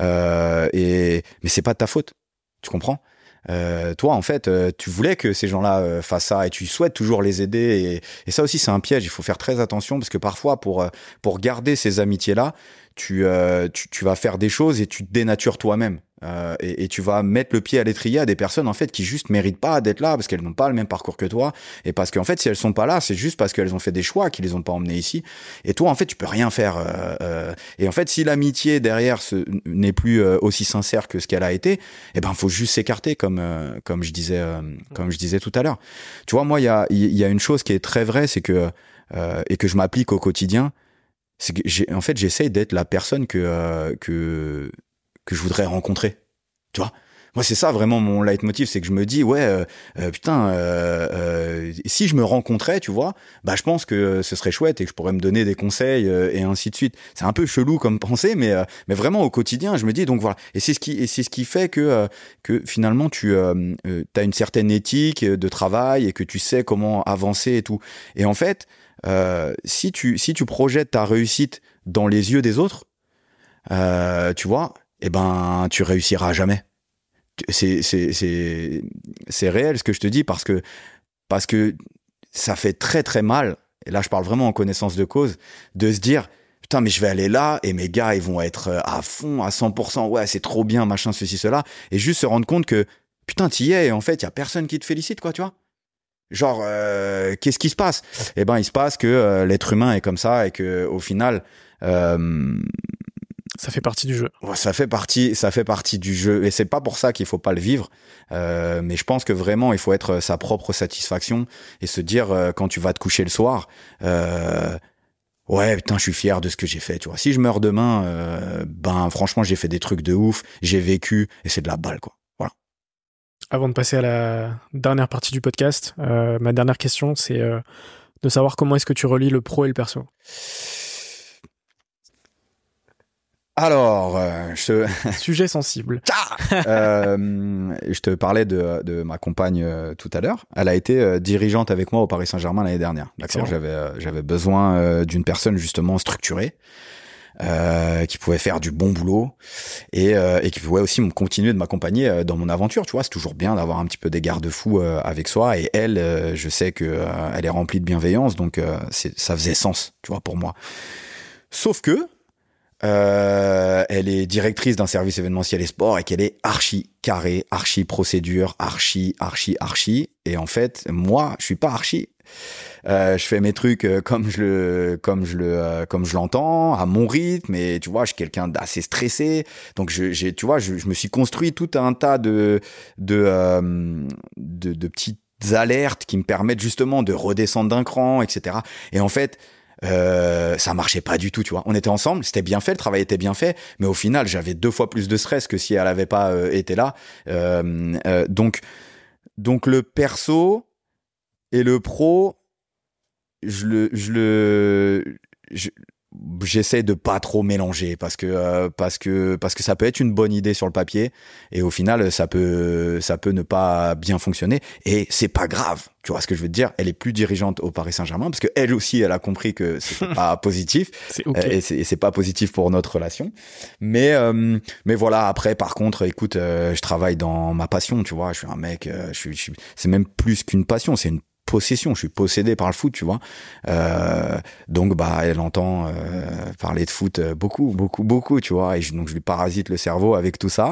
Euh, et mais c'est pas de ta faute. Tu comprends? Euh, toi, en fait, euh, tu voulais que ces gens-là euh, fassent ça et tu souhaites toujours les aider. Et, ça aussi, c'est un piège. Il faut faire très attention parce que parfois, pour, euh, pour garder ces amitiés-là, tu, tu, tu vas faire des choses et tu te dénatures toi-même. Euh, et, tu vas mettre le pied à l'étrier à des personnes en fait qui juste méritent pas d'être là parce qu'elles n'ont pas le même parcours que toi. Et parce qu'en fait si elles sont pas là c'est juste parce qu'elles ont fait des choix qui les ont pas emmenées ici. Et toi en fait tu peux rien faire euh, euh, et en fait si l'amitié derrière n'est plus aussi sincère que ce qu'elle a été eh ben faut juste s'écarter comme comme je disais comme je disais tout à l'heure. Tu vois moi il y a il y a une chose qui est très vraie c'est que et que je m'applique au quotidien c'est que en fait j'essaye d'être la personne que que que je voudrais rencontrer. Tu vois? Moi, c'est ça vraiment mon leitmotiv, c'est que je me dis, ouais, euh, euh, putain, euh, si je me rencontrais, tu vois, bah, je pense que ce serait chouette et que je pourrais me donner des conseils et ainsi de suite. C'est un peu chelou comme pensée, mais, mais vraiment au quotidien, je me dis, donc voilà. Et c'est ce qui, c'est ce qui fait que, que finalement, tu as une certaine éthique de travail et que tu sais comment avancer et tout. Et en fait, si, tu, si tu projettes ta réussite dans les yeux des autres, tu vois, eh ben, tu réussiras jamais. C'est, réel ce que je te dis parce que, parce que ça fait très très mal, et là je parle vraiment en connaissance de cause, de se dire, putain, mais je vais aller là et mes gars, ils vont être à fond, à 100%, ouais, c'est trop bien, machin, ceci, cela, et juste se rendre compte que, putain, t'y es, et en fait, il y a personne qui te félicite, quoi, tu vois. Genre, euh, qu'est-ce qui se passe? Eh ben, il se passe que euh, l'être humain est comme ça et que au final, euh, Ça fait partie du jeu. Ça fait partie, ça fait partie du jeu, et c'est pas pour ça qu'il faut pas le vivre. Euh, mais je pense que vraiment, il faut être sa propre satisfaction et se dire euh, quand tu vas te coucher le soir, euh, ouais, putain, je suis fier de ce que j'ai fait. Tu vois, si je meurs demain, euh, ben franchement, j'ai fait des trucs de ouf, j'ai vécu, et c'est de la balle, quoi. Voilà. Avant de passer à la dernière partie du podcast, euh, ma dernière question, c'est euh, de savoir comment est-ce que tu relis le pro et le perso. Alors, euh, je te... Sujet sensible. Euh, je te parlais de, de ma compagne euh, tout à l'heure. Elle a été euh, dirigeante avec moi au Paris Saint-Germain l'année dernière. D'accord. J'avais j'avais besoin d'une personne justement structurée. qui pouvait faire du bon boulot et, et qui pouvait aussi continuer de m'accompagner dans mon aventure tu vois c'est toujours bien d'avoir un petit peu des garde-fous avec soi et elle je sais que elle est remplie de bienveillance donc c'est ça faisait sens tu vois pour moi sauf que euh, elle est directrice d'un service événementiel et sport et qu'elle est archi carré, archi procédure, archi, archi, archi. Et en fait, moi, je suis pas archi. Euh, je fais mes trucs euh, comme je le, comme je le, euh, comme je l'entends, à mon rythme. Et tu vois, je suis quelqu'un d'assez stressé. Donc, j'ai, tu vois, je, je me suis construit tout un tas de, de, euh, de, de petites alertes qui me permettent justement de redescendre d'un cran, etc. Et en fait, euh, ça marchait pas du tout, tu vois. On était ensemble, c'était bien fait, le travail était bien fait, mais au final, j'avais deux fois plus de stress que si elle avait pas euh, été là. Euh, euh, donc, donc le perso et le pro, je le, je le, je- j'essaie de pas trop mélanger parce que euh, parce que parce que ça peut être une bonne idée sur le papier et au final ça peut ça peut ne pas bien fonctionner et c'est pas grave. Tu vois ce que je veux te dire? Elle est plus dirigeante au Paris Saint-Germain parce que elle aussi elle a compris que c'était pas positif C'est ok. euh, et c'est c'est pas positif pour notre relation. Mais euh, mais voilà après par contre écoute euh, je travaille dans ma passion tu vois je suis un mec euh, je suis, je suis- c'est même plus qu'une passion c'est une possession je suis possédé par le foot tu vois. Euh, donc bah elle entend euh, parler de foot euh, beaucoup beaucoup beaucoup tu vois. Et je, donc je lui parasite le cerveau avec tout ça.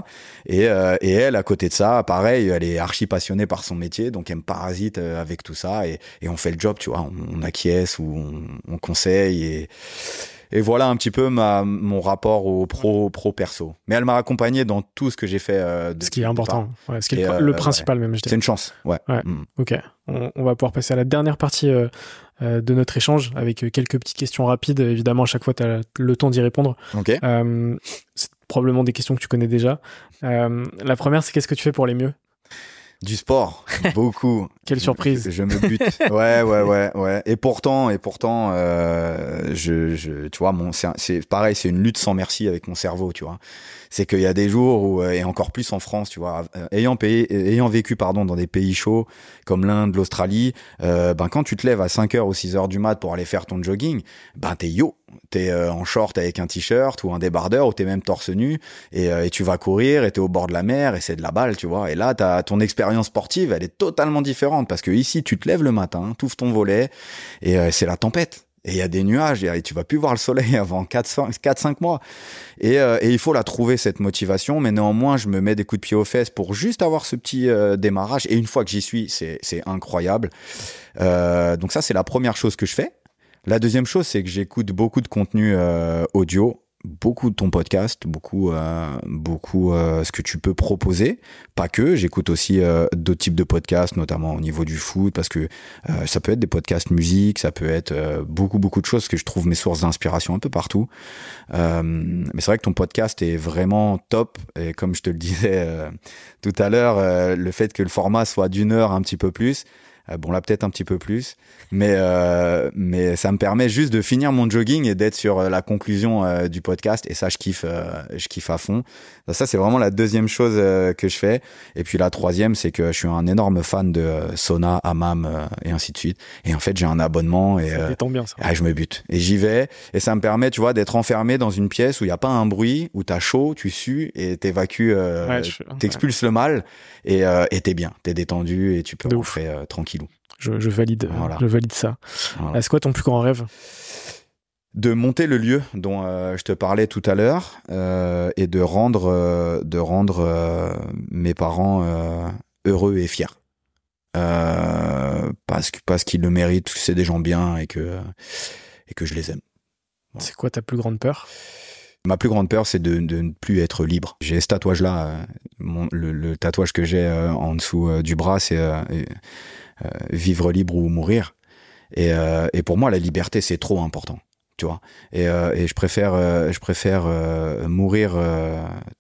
Et euh, et elle à côté de ça pareil elle est archi passionnée par son métier donc elle me parasite euh, avec tout ça. Et et on fait le job tu vois. On, on acquiesce ou on, on conseille et et voilà un petit peu ma, mon rapport au pro, pro perso. Mais elle m'a accompagné dans tout ce que j'ai fait. euh, Ce qui est important. Ouais, ce qui est le, euh, le principal même. C'est une chance, ouais. Ouais. Mm. Ok. On, on va pouvoir passer à la dernière partie euh, euh, de notre échange avec quelques petites questions rapides. Évidemment, à chaque fois, tu as le temps d'y répondre. Ok. C'est probablement des questions que tu connais déjà. La première, c'est qu'est-ce que tu fais pour les mieux? Du sport, beaucoup. Quelle surprise. Je, je me bute. Ouais, ouais, ouais, ouais. Et pourtant, et pourtant, euh, je, je, tu vois, mon, c'est pareil, c'est une lutte sans merci avec mon cerveau, tu vois. C'est qu'il y a des jours où, euh, et encore plus en France, tu vois, euh, ayant payé, ayant vécu, pardon, dans des pays chauds comme l'Inde, l'Australie, euh, ben quand tu te lèves à 5 heures ou 6 heures du mat pour aller faire ton jogging, ben t'es yo, T'es euh, en short avec un t-shirt ou un débardeur ou t'es même torse nu et, euh, et tu vas courir et t'es au bord de la mer et c'est de la balle, tu vois. Et là, t'as ton expérience sportive, elle est totalement différente parce que ici, tu te lèves le matin, t'ouvres ton volet et euh, c'est la tempête. Et il y a des nuages et tu vas plus voir le soleil avant 4-5 mois. Et, et, il faut la trouver, cette motivation. Mais néanmoins, je me mets des coups de pied aux fesses pour juste avoir ce petit démarrage. Et une fois que j'y suis, c'est incroyable. donc ça, c'est la première chose que je fais. La deuxième chose, c'est que j'écoute beaucoup de contenu euh, audio, beaucoup de ton podcast, beaucoup, euh, beaucoup euh, ce que tu peux proposer. Pas que, j'écoute aussi d'autres types de podcasts, notamment au niveau du foot, parce que ça peut être des podcasts musique, ça peut être beaucoup, beaucoup de choses que je trouve mes sources d'inspiration un peu partout. mais c'est vrai que ton podcast est vraiment top. Et comme je te le disais tout à l'heure, le fait que le format soit d'une heure un petit peu plus, euh, bon là peut-être un petit peu plus, mais euh, mais ça me permet juste de finir mon jogging et d'être sur euh, la conclusion du podcast. Et ça je kiffe je kiffe à fond. Ça c'est vraiment la deuxième chose que je fais. Et puis la troisième c'est que je suis un énorme fan de sauna, hammam et ainsi de suite. Et en fait j'ai un abonnement et ça bien ça. Ah, je me bute. Et j'y vais. Et ça me permet tu vois d'être enfermé dans une pièce où il y a pas un bruit où t'as chaud, tu sues et t'évacues euh, t'expulses le mal. Et et t'es bien, t'es détendu et tu peux rentrer tranquille je, valide, je valide ça. Est-ce quoi ton plus grand rêve? De monter le lieu dont euh, je te parlais tout à l'heure euh, et de rendre, euh, de rendre mes parents heureux et fiers. parce parce qu'ils le méritent, que c'est des gens bien et que, et que je les aime. C'est quoi ta plus grande peur? Ma plus grande peur, c'est de, ne plus être libre. J'ai ce tatouage-là, le, le, tatouage que j'ai en dessous du bras, c'est vivre libre ou mourir. Et, euh, et pour moi, la liberté, c'est trop important tu vois. Et, euh, et, je préfère, je préfère mourir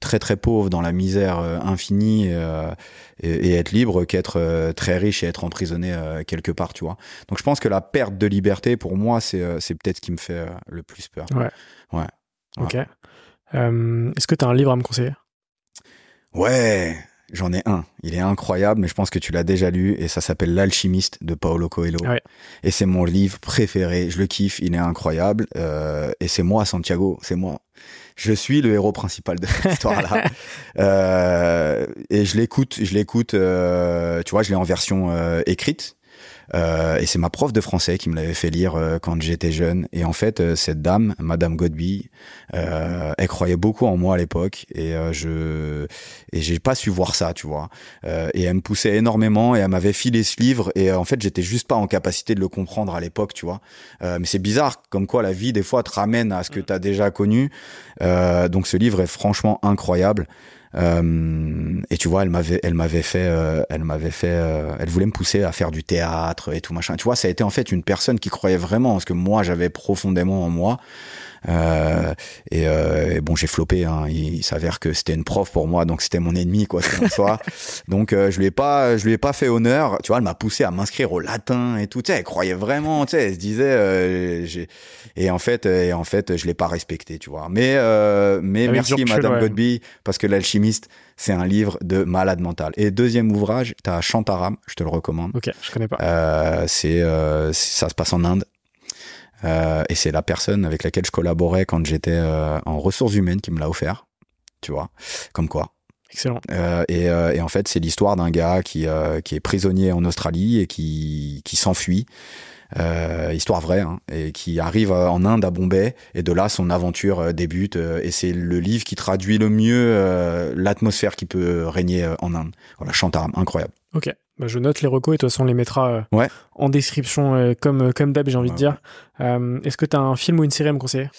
très très pauvre dans la misère infinie et, et, être libre qu'être très riche et être emprisonné quelque part, tu vois. Donc je pense que la perte de liberté, pour moi, c'est c'est peut-être ce qui me fait le plus peur. Ouais. Ouais. Ok. Est-ce que tu as un livre à me conseiller? Ouais. J'en ai un. Il est incroyable, mais je pense que tu l'as déjà lu et ça s'appelle L'alchimiste de Paolo Coelho. Et c'est mon livre préféré. Je le kiffe. Il est incroyable. Euh, et c'est moi, Santiago. C'est moi. Je suis le héros principal de cette histoire-là. euh, et je l'écoute. Je l'écoute. Euh, tu vois, je l'ai en version euh, écrite. Euh, et c'est ma prof de français qui me l'avait fait lire euh, quand j'étais jeune. Et en fait, euh, cette dame, Madame Godby, elle croyait beaucoup en moi à l'époque et je et j'ai pas su voir ça, tu vois. et elle me poussait énormément et elle m'avait filé ce livre et en fait, j'étais juste pas en capacité de le comprendre à l'époque, tu vois. mais c'est bizarre, comme quoi la vie des fois te ramène à ce que mm. tu as déjà connu. donc ce livre est franchement incroyable. Euh, et tu vois, elle m'avait, elle m'avait fait, euh, elle m'avait fait, euh, elle voulait me pousser à faire du théâtre et tout machin. Tu vois, ça a été en fait une personne qui croyait vraiment en ce que moi j'avais profondément en moi. Euh, euh, et, bon, j'ai flopé. Hein. Il, s'avère que c'était une prof pour moi, donc c'était mon ennemi, quoi. soir. donc euh, je lui ai pas, je lui ai pas fait honneur. Tu vois, elle m'a poussé à m'inscrire au latin et tout. Tu sais, elle croyait vraiment. Tu sais, elle se disait. et en fait, et en fait, je l'ai pas respecté. Tu vois. Mais mais merci, Madame Godby, parce que l'alchimiste c'est un livre de malade mental. Et deuxième ouvrage, tu as Shantaram, je te le recommande. Ok, je connais pas. Euh, c'est ça se passe en Inde. Euh, et c'est la personne avec laquelle je collaborais quand j'étais euh, en ressources humaines qui me l'a offert. Tu vois, comme quoi. Excellent. Euh, et, euh, et, en fait, c'est l'histoire d'un gars qui, euh, qui est prisonnier en Australie et qui, qui s'enfuit. histoire vraie, hein, et qui arrive en Inde à Bombay, et de là son aventure débute, et c'est le livre qui traduit le mieux l'atmosphère qui peut régner en Inde. Voilà, Chantaram, incroyable. Ok, bah, je note les recos et de toute façon on les mettra ouais. en description comme, comme d'hab, j'ai envie de dire. Est-ce que tu as un film ou une série à me conseiller?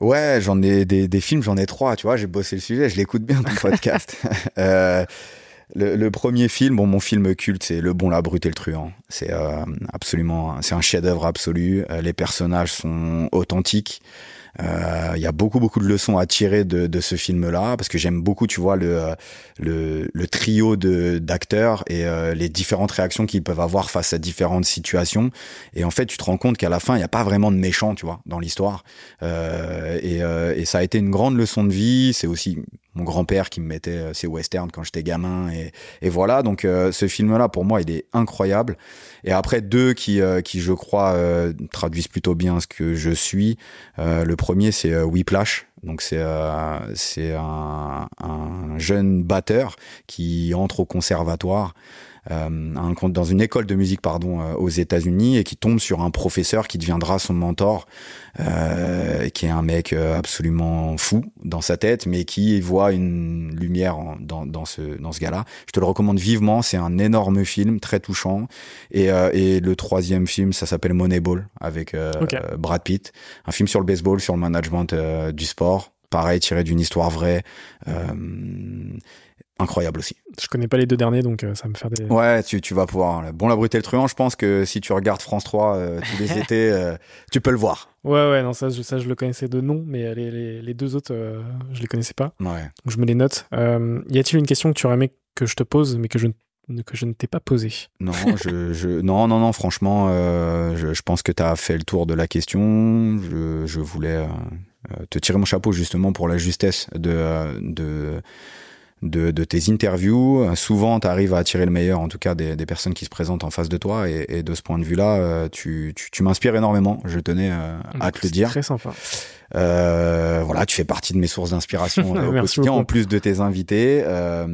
Ouais, j'en ai des, des, films, j'en ai trois, tu vois, j'ai bossé le sujet, je l'écoute bien ton podcast. euh, le, le, premier film, bon, mon film culte, c'est Le Bon, la Brute et le Truand. C'est euh, absolument, c'est un chef-d'œuvre absolu. Euh, les personnages sont authentiques. Euh, il y a beaucoup beaucoup de leçons à tirer de, de ce film-là parce que j'aime beaucoup, tu vois, le le, le trio de d'acteurs et euh, les différentes réactions qu'ils peuvent avoir face à différentes situations. Et en fait, tu te rends compte qu'à la fin, il n'y a pas vraiment de méchant, tu vois, dans l'histoire. Euh, et, et ça a été une grande leçon de vie. C'est aussi mon grand-père qui me mettait ses westerns quand j'étais gamin et, et voilà donc ce film là pour moi il est incroyable et après deux qui qui je crois traduisent plutôt bien ce que je suis le premier c'est Whiplash. Donc c'est c'est un jeune batteur qui entre au conservatoire euh, dans une école de musique pardon euh, aux États-Unis et qui tombe sur un professeur qui deviendra son mentor, euh, qui est un mec absolument fou dans sa tête, mais qui voit une lumière dans, dans ce dans ce gars-là. Je te le recommande vivement. C'est un énorme film, très touchant. Et, et le troisième film, ça s'appelle Moneyball avec Brad Pitt, un film sur le baseball, sur le management du sport pareil tiré d'une histoire vraie euh, incroyable aussi. Je connais pas les deux derniers, donc euh, ça va me faire des. Ouais, tu, tu vas pouvoir. Hein. Bon, la brute et le truand, je pense que si tu regardes France 3 euh, tous les étés, euh, tu peux le voir. Ouais, ouais, non, ça, je, ça, je le connaissais de nom, mais les, les, les deux autres, je les connaissais pas. Ouais. Donc je me les note. y a-t-il une question que tu aurais aimé que je te pose, mais que je ne que je ne t'ai pas posé. Non, je, je, non, non, non, franchement, je, je, pense que tu as fait le tour de la question. Je, je voulais te tirer mon chapeau justement pour la justesse de, de, de, de tes interviews. Souvent, tu arrives à attirer le meilleur, en tout cas des, des, personnes qui se présentent en face de toi. Et, et de ce point de vue-là, euh, tu, tu, tu m'inspires énormément. Je tenais euh, à te le dire. Très sympa. Euh, voilà, tu fais partie de mes sources d'inspiration euh, au quotidien, en plus de tes invités. Euh,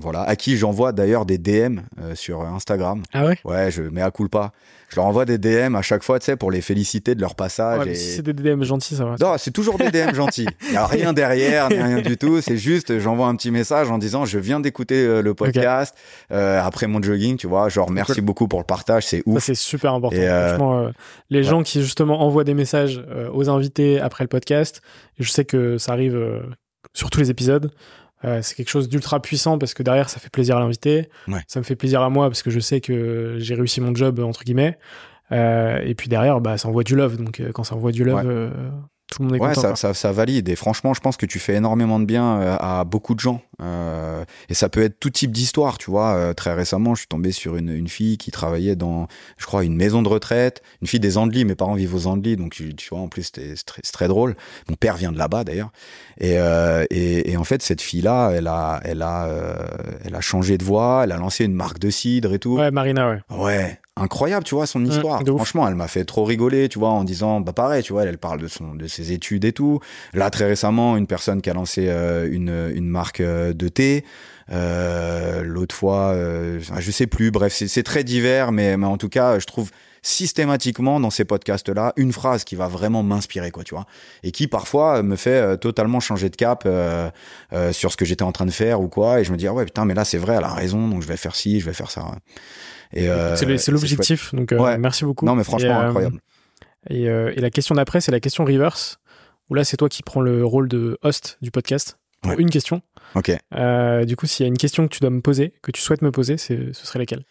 voilà, à qui j'envoie d'ailleurs des DM euh, sur Instagram. Ah ouais? Ouais, je mets à pas Je leur envoie des DM à chaque fois, tu sais, pour les féliciter de leur passage. Ouais, et... si c'est des DM gentils, ça va. Non, c'est toujours des DM gentils. Il y a rien derrière, ni rien du tout. C'est juste, j'envoie un petit message en disant, je viens d'écouter le podcast okay. après mon jogging, tu vois. Genre, merci beaucoup pour le partage, c'est ouf. C'est super important. Et Franchement, les ouais. gens qui justement envoient des messages aux invités après le podcast. Et je sais que ça arrive euh, sur tous les épisodes. Euh, c'est quelque chose d'ultra puissant parce que derrière, ça fait plaisir à l'invité. Ouais. Ça me fait plaisir à moi parce que je sais que j'ai réussi mon job, entre guillemets. Euh, et puis derrière, bah, ça envoie du love. Donc quand ça envoie du love, ouais. Tout le monde est ouais, content. Ça, ça, ça, valide. Et franchement, je pense que tu fais énormément de bien à beaucoup de gens. Euh, et ça peut être tout type d'histoire, tu vois. Euh, très récemment, je suis tombé sur une, une fille qui travaillait dans, je crois, une maison de retraite, une fille des Andelys. Mes parents vivent aux Andelys, donc tu, tu vois, en plus, c'était très, très, drôle. Mon père vient de là-bas d'ailleurs. Et, euh, et, et, en fait, cette fille-là, elle a, elle a, elle a changé de voix, elle a lancé une marque de cidre et tout. Ouais, Marina, ouais. Ouais, incroyable, tu vois, son histoire. Mmh, Franchement, elle m'a fait trop rigoler, tu vois, en disant, bah pareil, tu vois, elle, elle parle de son, de ses études et tout. Là, très récemment, une personne qui a lancé euh, une, une marque de thé. Euh, L'autre fois, euh, je sais plus. Bref, c'est très divers, mais, mais en tout cas, je trouve systématiquement dans ces podcasts-là une phrase qui va vraiment m'inspirer, quoi, tu vois, et qui parfois me fait euh, totalement changer de cap euh, euh, sur ce que j'étais en train de faire ou quoi, et je me dis ah ouais putain mais là c'est vrai, elle a raison, donc je vais faire ci, je vais faire ça. Et euh, c'est l'objectif, donc ouais. merci beaucoup. Non mais franchement et, incroyable. Et, et, la question d'après, c'est la question reverse, où là c'est toi qui prends le rôle de host du podcast pour ouais. une question. Ok. Euh, du coup, s'il y a une question que tu dois me poser, que tu souhaites me poser, ce serait laquelle?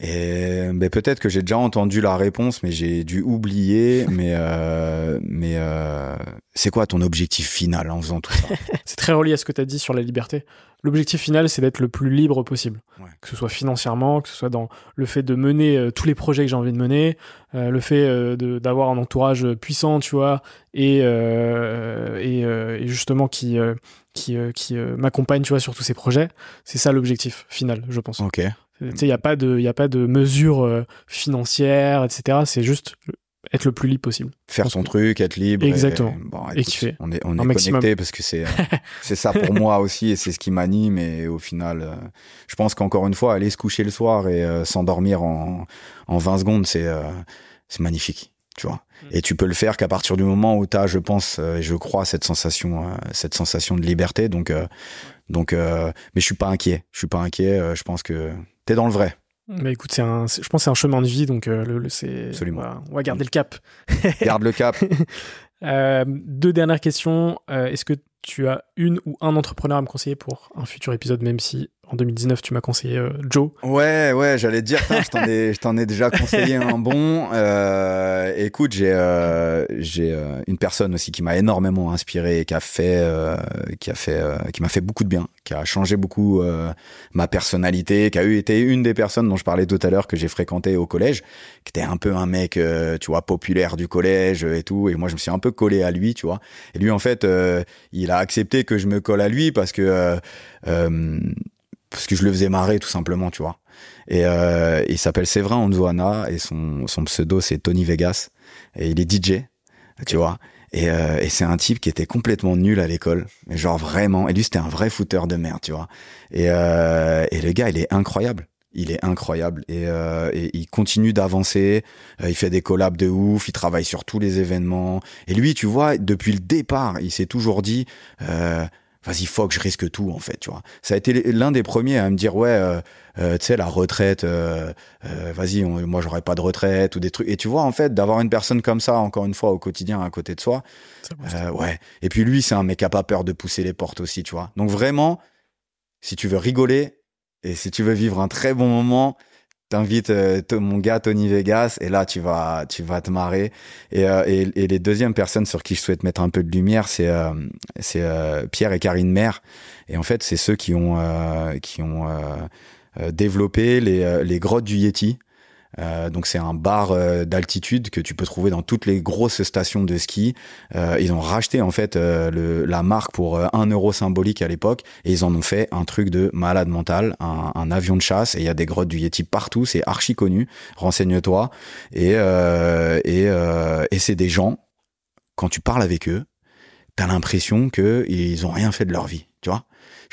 Et ben peut-être que j'ai déjà entendu la réponse, mais j'ai dû oublier. mais euh, mais euh, c'est quoi ton objectif final en faisant tout ça? C'est très relié à ce que tu as dit sur la liberté. L'objectif final, c'est d'être le plus libre possible, ouais. que ce soit financièrement, que ce soit dans le fait de mener euh, tous les projets que j'ai envie de mener, le fait d'avoir un entourage puissant, tu vois, et et, et, justement qui qui qui m'accompagne, tu vois, sur tous ces projets. C'est ça l'objectif final, je pense. Ok. Il n'y a pas de, il a pas de mesures euh, financières, etc. C'est juste être le plus libre possible. Faire son truc, être libre. Exactement. Et, bon, et kiffer. On est, on est connecté parce que c'est, c'est ça pour moi aussi et c'est ce qui m'anime. Et au final, euh, je pense qu'encore une fois, aller se coucher le soir et euh, s'endormir en, en 20 secondes, c'est, euh, c'est magnifique. Tu vois. Mm. Et tu peux le faire qu'à partir du moment où tu as, je pense, et je crois, cette sensation, cette sensation de liberté. Donc, donc, mais je suis pas inquiet. Je suis pas inquiet. je pense que t'es dans le vrai. Mais écoute, c'est un, je pense c'est un chemin de vie, donc euh, le, le c'est. Absolument. Voilà, on va garder le cap. Garde le cap. euh, deux dernières questions. Euh, Est-ce que tu as une ou un entrepreneur à me conseiller pour un futur épisode, même si en 2019, tu m'as conseillé euh, Joe. Ouais, ouais, j'allais te dire, je t'en ai, je t'en ai déjà conseillé un bon. Euh, écoute, j'ai, euh, j'ai euh, une personne aussi qui m'a énormément inspiré, et qui a fait, euh, qui a fait, qui m'a fait beaucoup de bien, qui a changé beaucoup ma personnalité, qui a eu été une des personnes dont je parlais tout à l'heure que j'ai fréquenté au collège, qui était un peu un mec, tu vois, populaire du collège et tout. Et moi, je me suis un peu collé à lui, tu vois. Et lui, en fait, il a accepté que je me colle à lui parce que parce que je le faisais marrer tout simplement, tu vois. Et euh, il s'appelle Séverin Onzuana et son, son pseudo c'est Tony Vegas et il est DJ, tu vois. Et, euh, et c'est un type qui était complètement nul à l'école, genre vraiment. Et lui c'était un vrai footeur de merde, tu vois. Et, euh, et le gars il est incroyable. Il est incroyable et, euh, et il continue d'avancer. Euh, il fait des collabs de ouf. Il travaille sur tous les événements. Et lui, tu vois, depuis le départ, il s'est toujours dit euh, vas-y faut que je risque tout en fait tu vois. Ça a été l'un des premiers à me dire ouais euh, euh, tu sais la retraite euh, euh vas-y moi j'aurais pas de retraite ou des trucs. Et tu vois en fait d'avoir une personne comme ça encore une fois au quotidien à côté de soi euh, ouais. Et puis lui c'est un mec qui a pas peur de pousser les portes aussi tu vois. Donc vraiment si tu veux rigoler et si tu veux vivre un très bon moment t'invites euh, mon gars Tony Vegas et là tu vas tu vas te marrer. Et, euh, et, et, les deuxièmes personnes sur qui je souhaite mettre un peu de lumière c'est euh, c'est euh, Pierre et Karine Mer et en fait c'est ceux qui ont qui ont développé les, les grottes du Yeti euh, donc c'est un bar euh, d'altitude que tu peux trouver dans toutes les grosses stations de ski. Euh, ils ont racheté en fait la marque pour un euro symbolique à l'époque et ils en ont fait un truc de malade mental, un, avion de chasse et il y a des grottes du Yeti partout, c'est archi connu. Renseigne-toi et et, c'est des gens quand tu parles avec eux, t'as l'impression que ils ont rien fait de leur vie,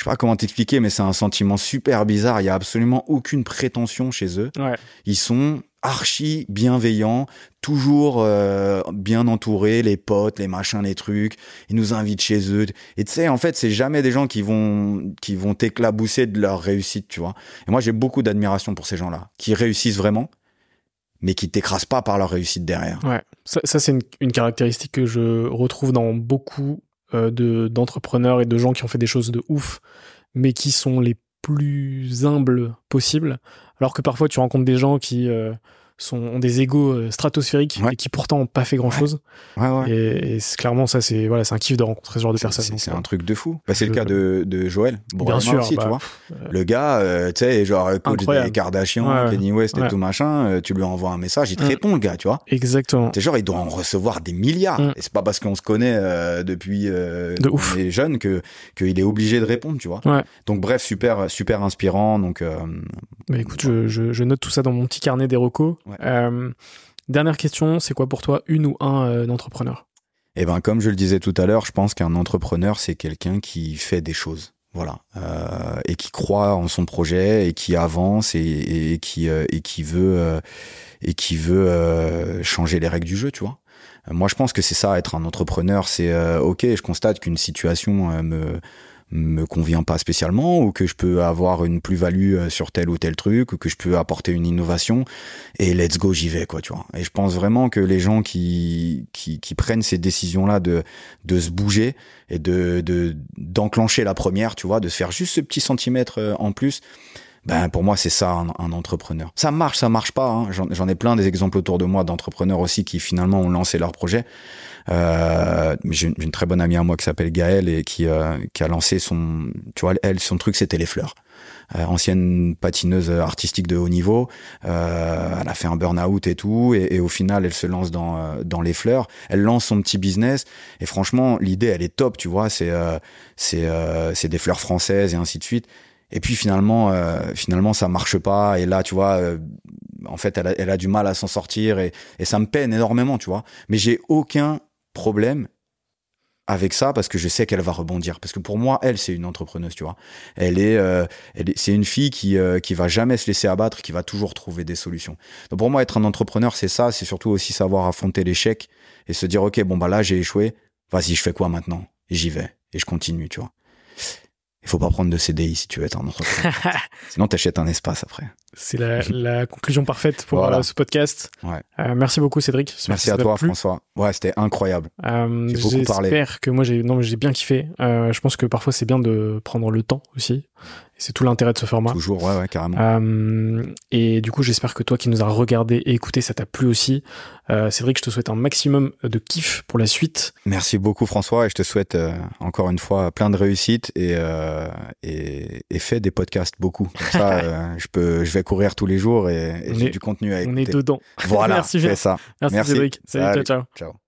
je sais pas comment t'expliquer, mais c'est un sentiment super bizarre. Il y a absolument aucune prétention chez eux. Ouais. Ils sont archi bienveillants, toujours euh, bien entourés, les potes, les machins, les trucs. Ils nous invitent chez eux. Et tu sais, en fait, c'est jamais des gens qui vont qui vont t'éclabousser de leur réussite, tu vois. Et moi, j'ai beaucoup d'admiration pour ces gens-là, qui réussissent vraiment, mais qui t'écrasent pas par leur réussite derrière. Ouais, ça, ça c'est une, une caractéristique que je retrouve dans beaucoup de d'entrepreneurs et de gens qui ont fait des choses de ouf, mais qui sont les plus humbles possibles. Alors que parfois tu rencontres des gens qui euh, sont, ont des égos euh, stratosphériques Ouais. et qui pourtant ont pas fait grand chose. Ouais, ouais. Et, clairement, ça, c'est voilà, un kiff de rencontrer ce genre de personnes. C'est un truc de fou. Bah, c'est le cas de, de Joël. Bien Bourama sûr, aussi, bah, tu vois. euh, Le gars, euh, tu sais, genre coach Incroyable. des Kardashian. Kenny West et tout machin, euh, tu lui envoies un message, il te Mm. répond, le gars, tu vois. Exactement. C'est genre, il doit en recevoir des milliards. Mm. Et c'est pas parce qu'on se connaît depuis De ouf. est jeune que qu'il est obligé de répondre, tu vois. Donc bref, super super inspirant. Donc Mais écoute, je, je, je note tout ça dans mon petit carnet des recos. Ouais. Euh, dernière question, c'est quoi pour toi une ou un euh, entrepreneur Eh ben, comme je le disais tout à l'heure, je pense qu'un entrepreneur, c'est quelqu'un qui fait des choses. Voilà. Euh, et qui croit en son projet et qui avance et, et qui, et qui veut, et qui veut changer les règles du jeu, tu vois. Moi, je pense que c'est ça, être un entrepreneur. C'est, OK, je constate qu'une situation me me convient pas spécialement ou que je peux avoir une plus-value euh, sur tel ou tel truc ou que je peux apporter une innovation et let's go j'y vais quoi tu vois. Et je pense vraiment que les gens qui qui, qui prennent ces décisions là de de se bouger et de de d'enclencher la première tu vois de se faire juste ce petit centimètre euh, en plus ben pour moi c'est ça un, un entrepreneur. Ça marche ça marche pas hein. j'en j'en ai plein des exemples autour de moi d'entrepreneurs aussi qui finalement ont lancé leur projet euh, j'ai une, très bonne amie à moi qui s'appelle Gaëlle et qui euh, qui a lancé son tu vois elle son truc c'était les fleurs euh, ancienne patineuse artistique de haut niveau. Euh, elle a fait un burn-out et tout, et, au final, elle se lance dans euh, dans les fleurs. Elle lance son petit business, et franchement, l'idée, elle est top, tu vois. C'est euh, c'est c'est des fleurs françaises et ainsi de suite. Et puis finalement, euh, finalement, ça marche pas. Et là, tu vois, euh, en fait, elle a, elle a du mal à s'en sortir, et, et ça me peine énormément, tu vois. Mais j'ai aucun problème avec ça parce que je sais qu'elle va rebondir. Parce que pour moi elle c'est une entrepreneuse tu vois. Elle est, euh, c'est une fille qui euh, qui va jamais se laisser abattre qui va toujours trouver des solutions. Donc pour moi être un entrepreneur c'est ça c'est surtout aussi savoir affronter l'échec et se dire ok bon bah là j'ai échoué. Vas-y je fais quoi maintenant? J'y vais et je continue tu vois. Il faut pas prendre de CDI si tu veux être un entrepreneur. Sinon t'achètes un espace après C'est la, la conclusion parfaite pour Voilà. euh, ce podcast. Ouais. Euh, merci beaucoup Cédric. Merci à toi. François ouais c'était incroyable Euh, J'ai beaucoup parlé. J'espère que moi j'ai non j'ai bien kiffé. Euh, je pense que parfois c'est bien de prendre le temps aussi. C'est tout l'intérêt de ce format. Toujours, ouais, ouais, carrément. Et du coup, j'espère que toi qui nous as regardé et écouté, ça t'a plu aussi. Cédric, je te souhaite un maximum de kiff pour la suite. Merci beaucoup François et je te souhaite encore une fois plein de réussite et, et, et fais des podcasts beaucoup. Comme ça, je peux, je vais courir tous les jours et, et On j'ai du contenu à On écouter. est dedans. Voilà, Merci bien. ça. Merci, Merci. Cédric. Salut, Salut. ciao, ciao. Ciao.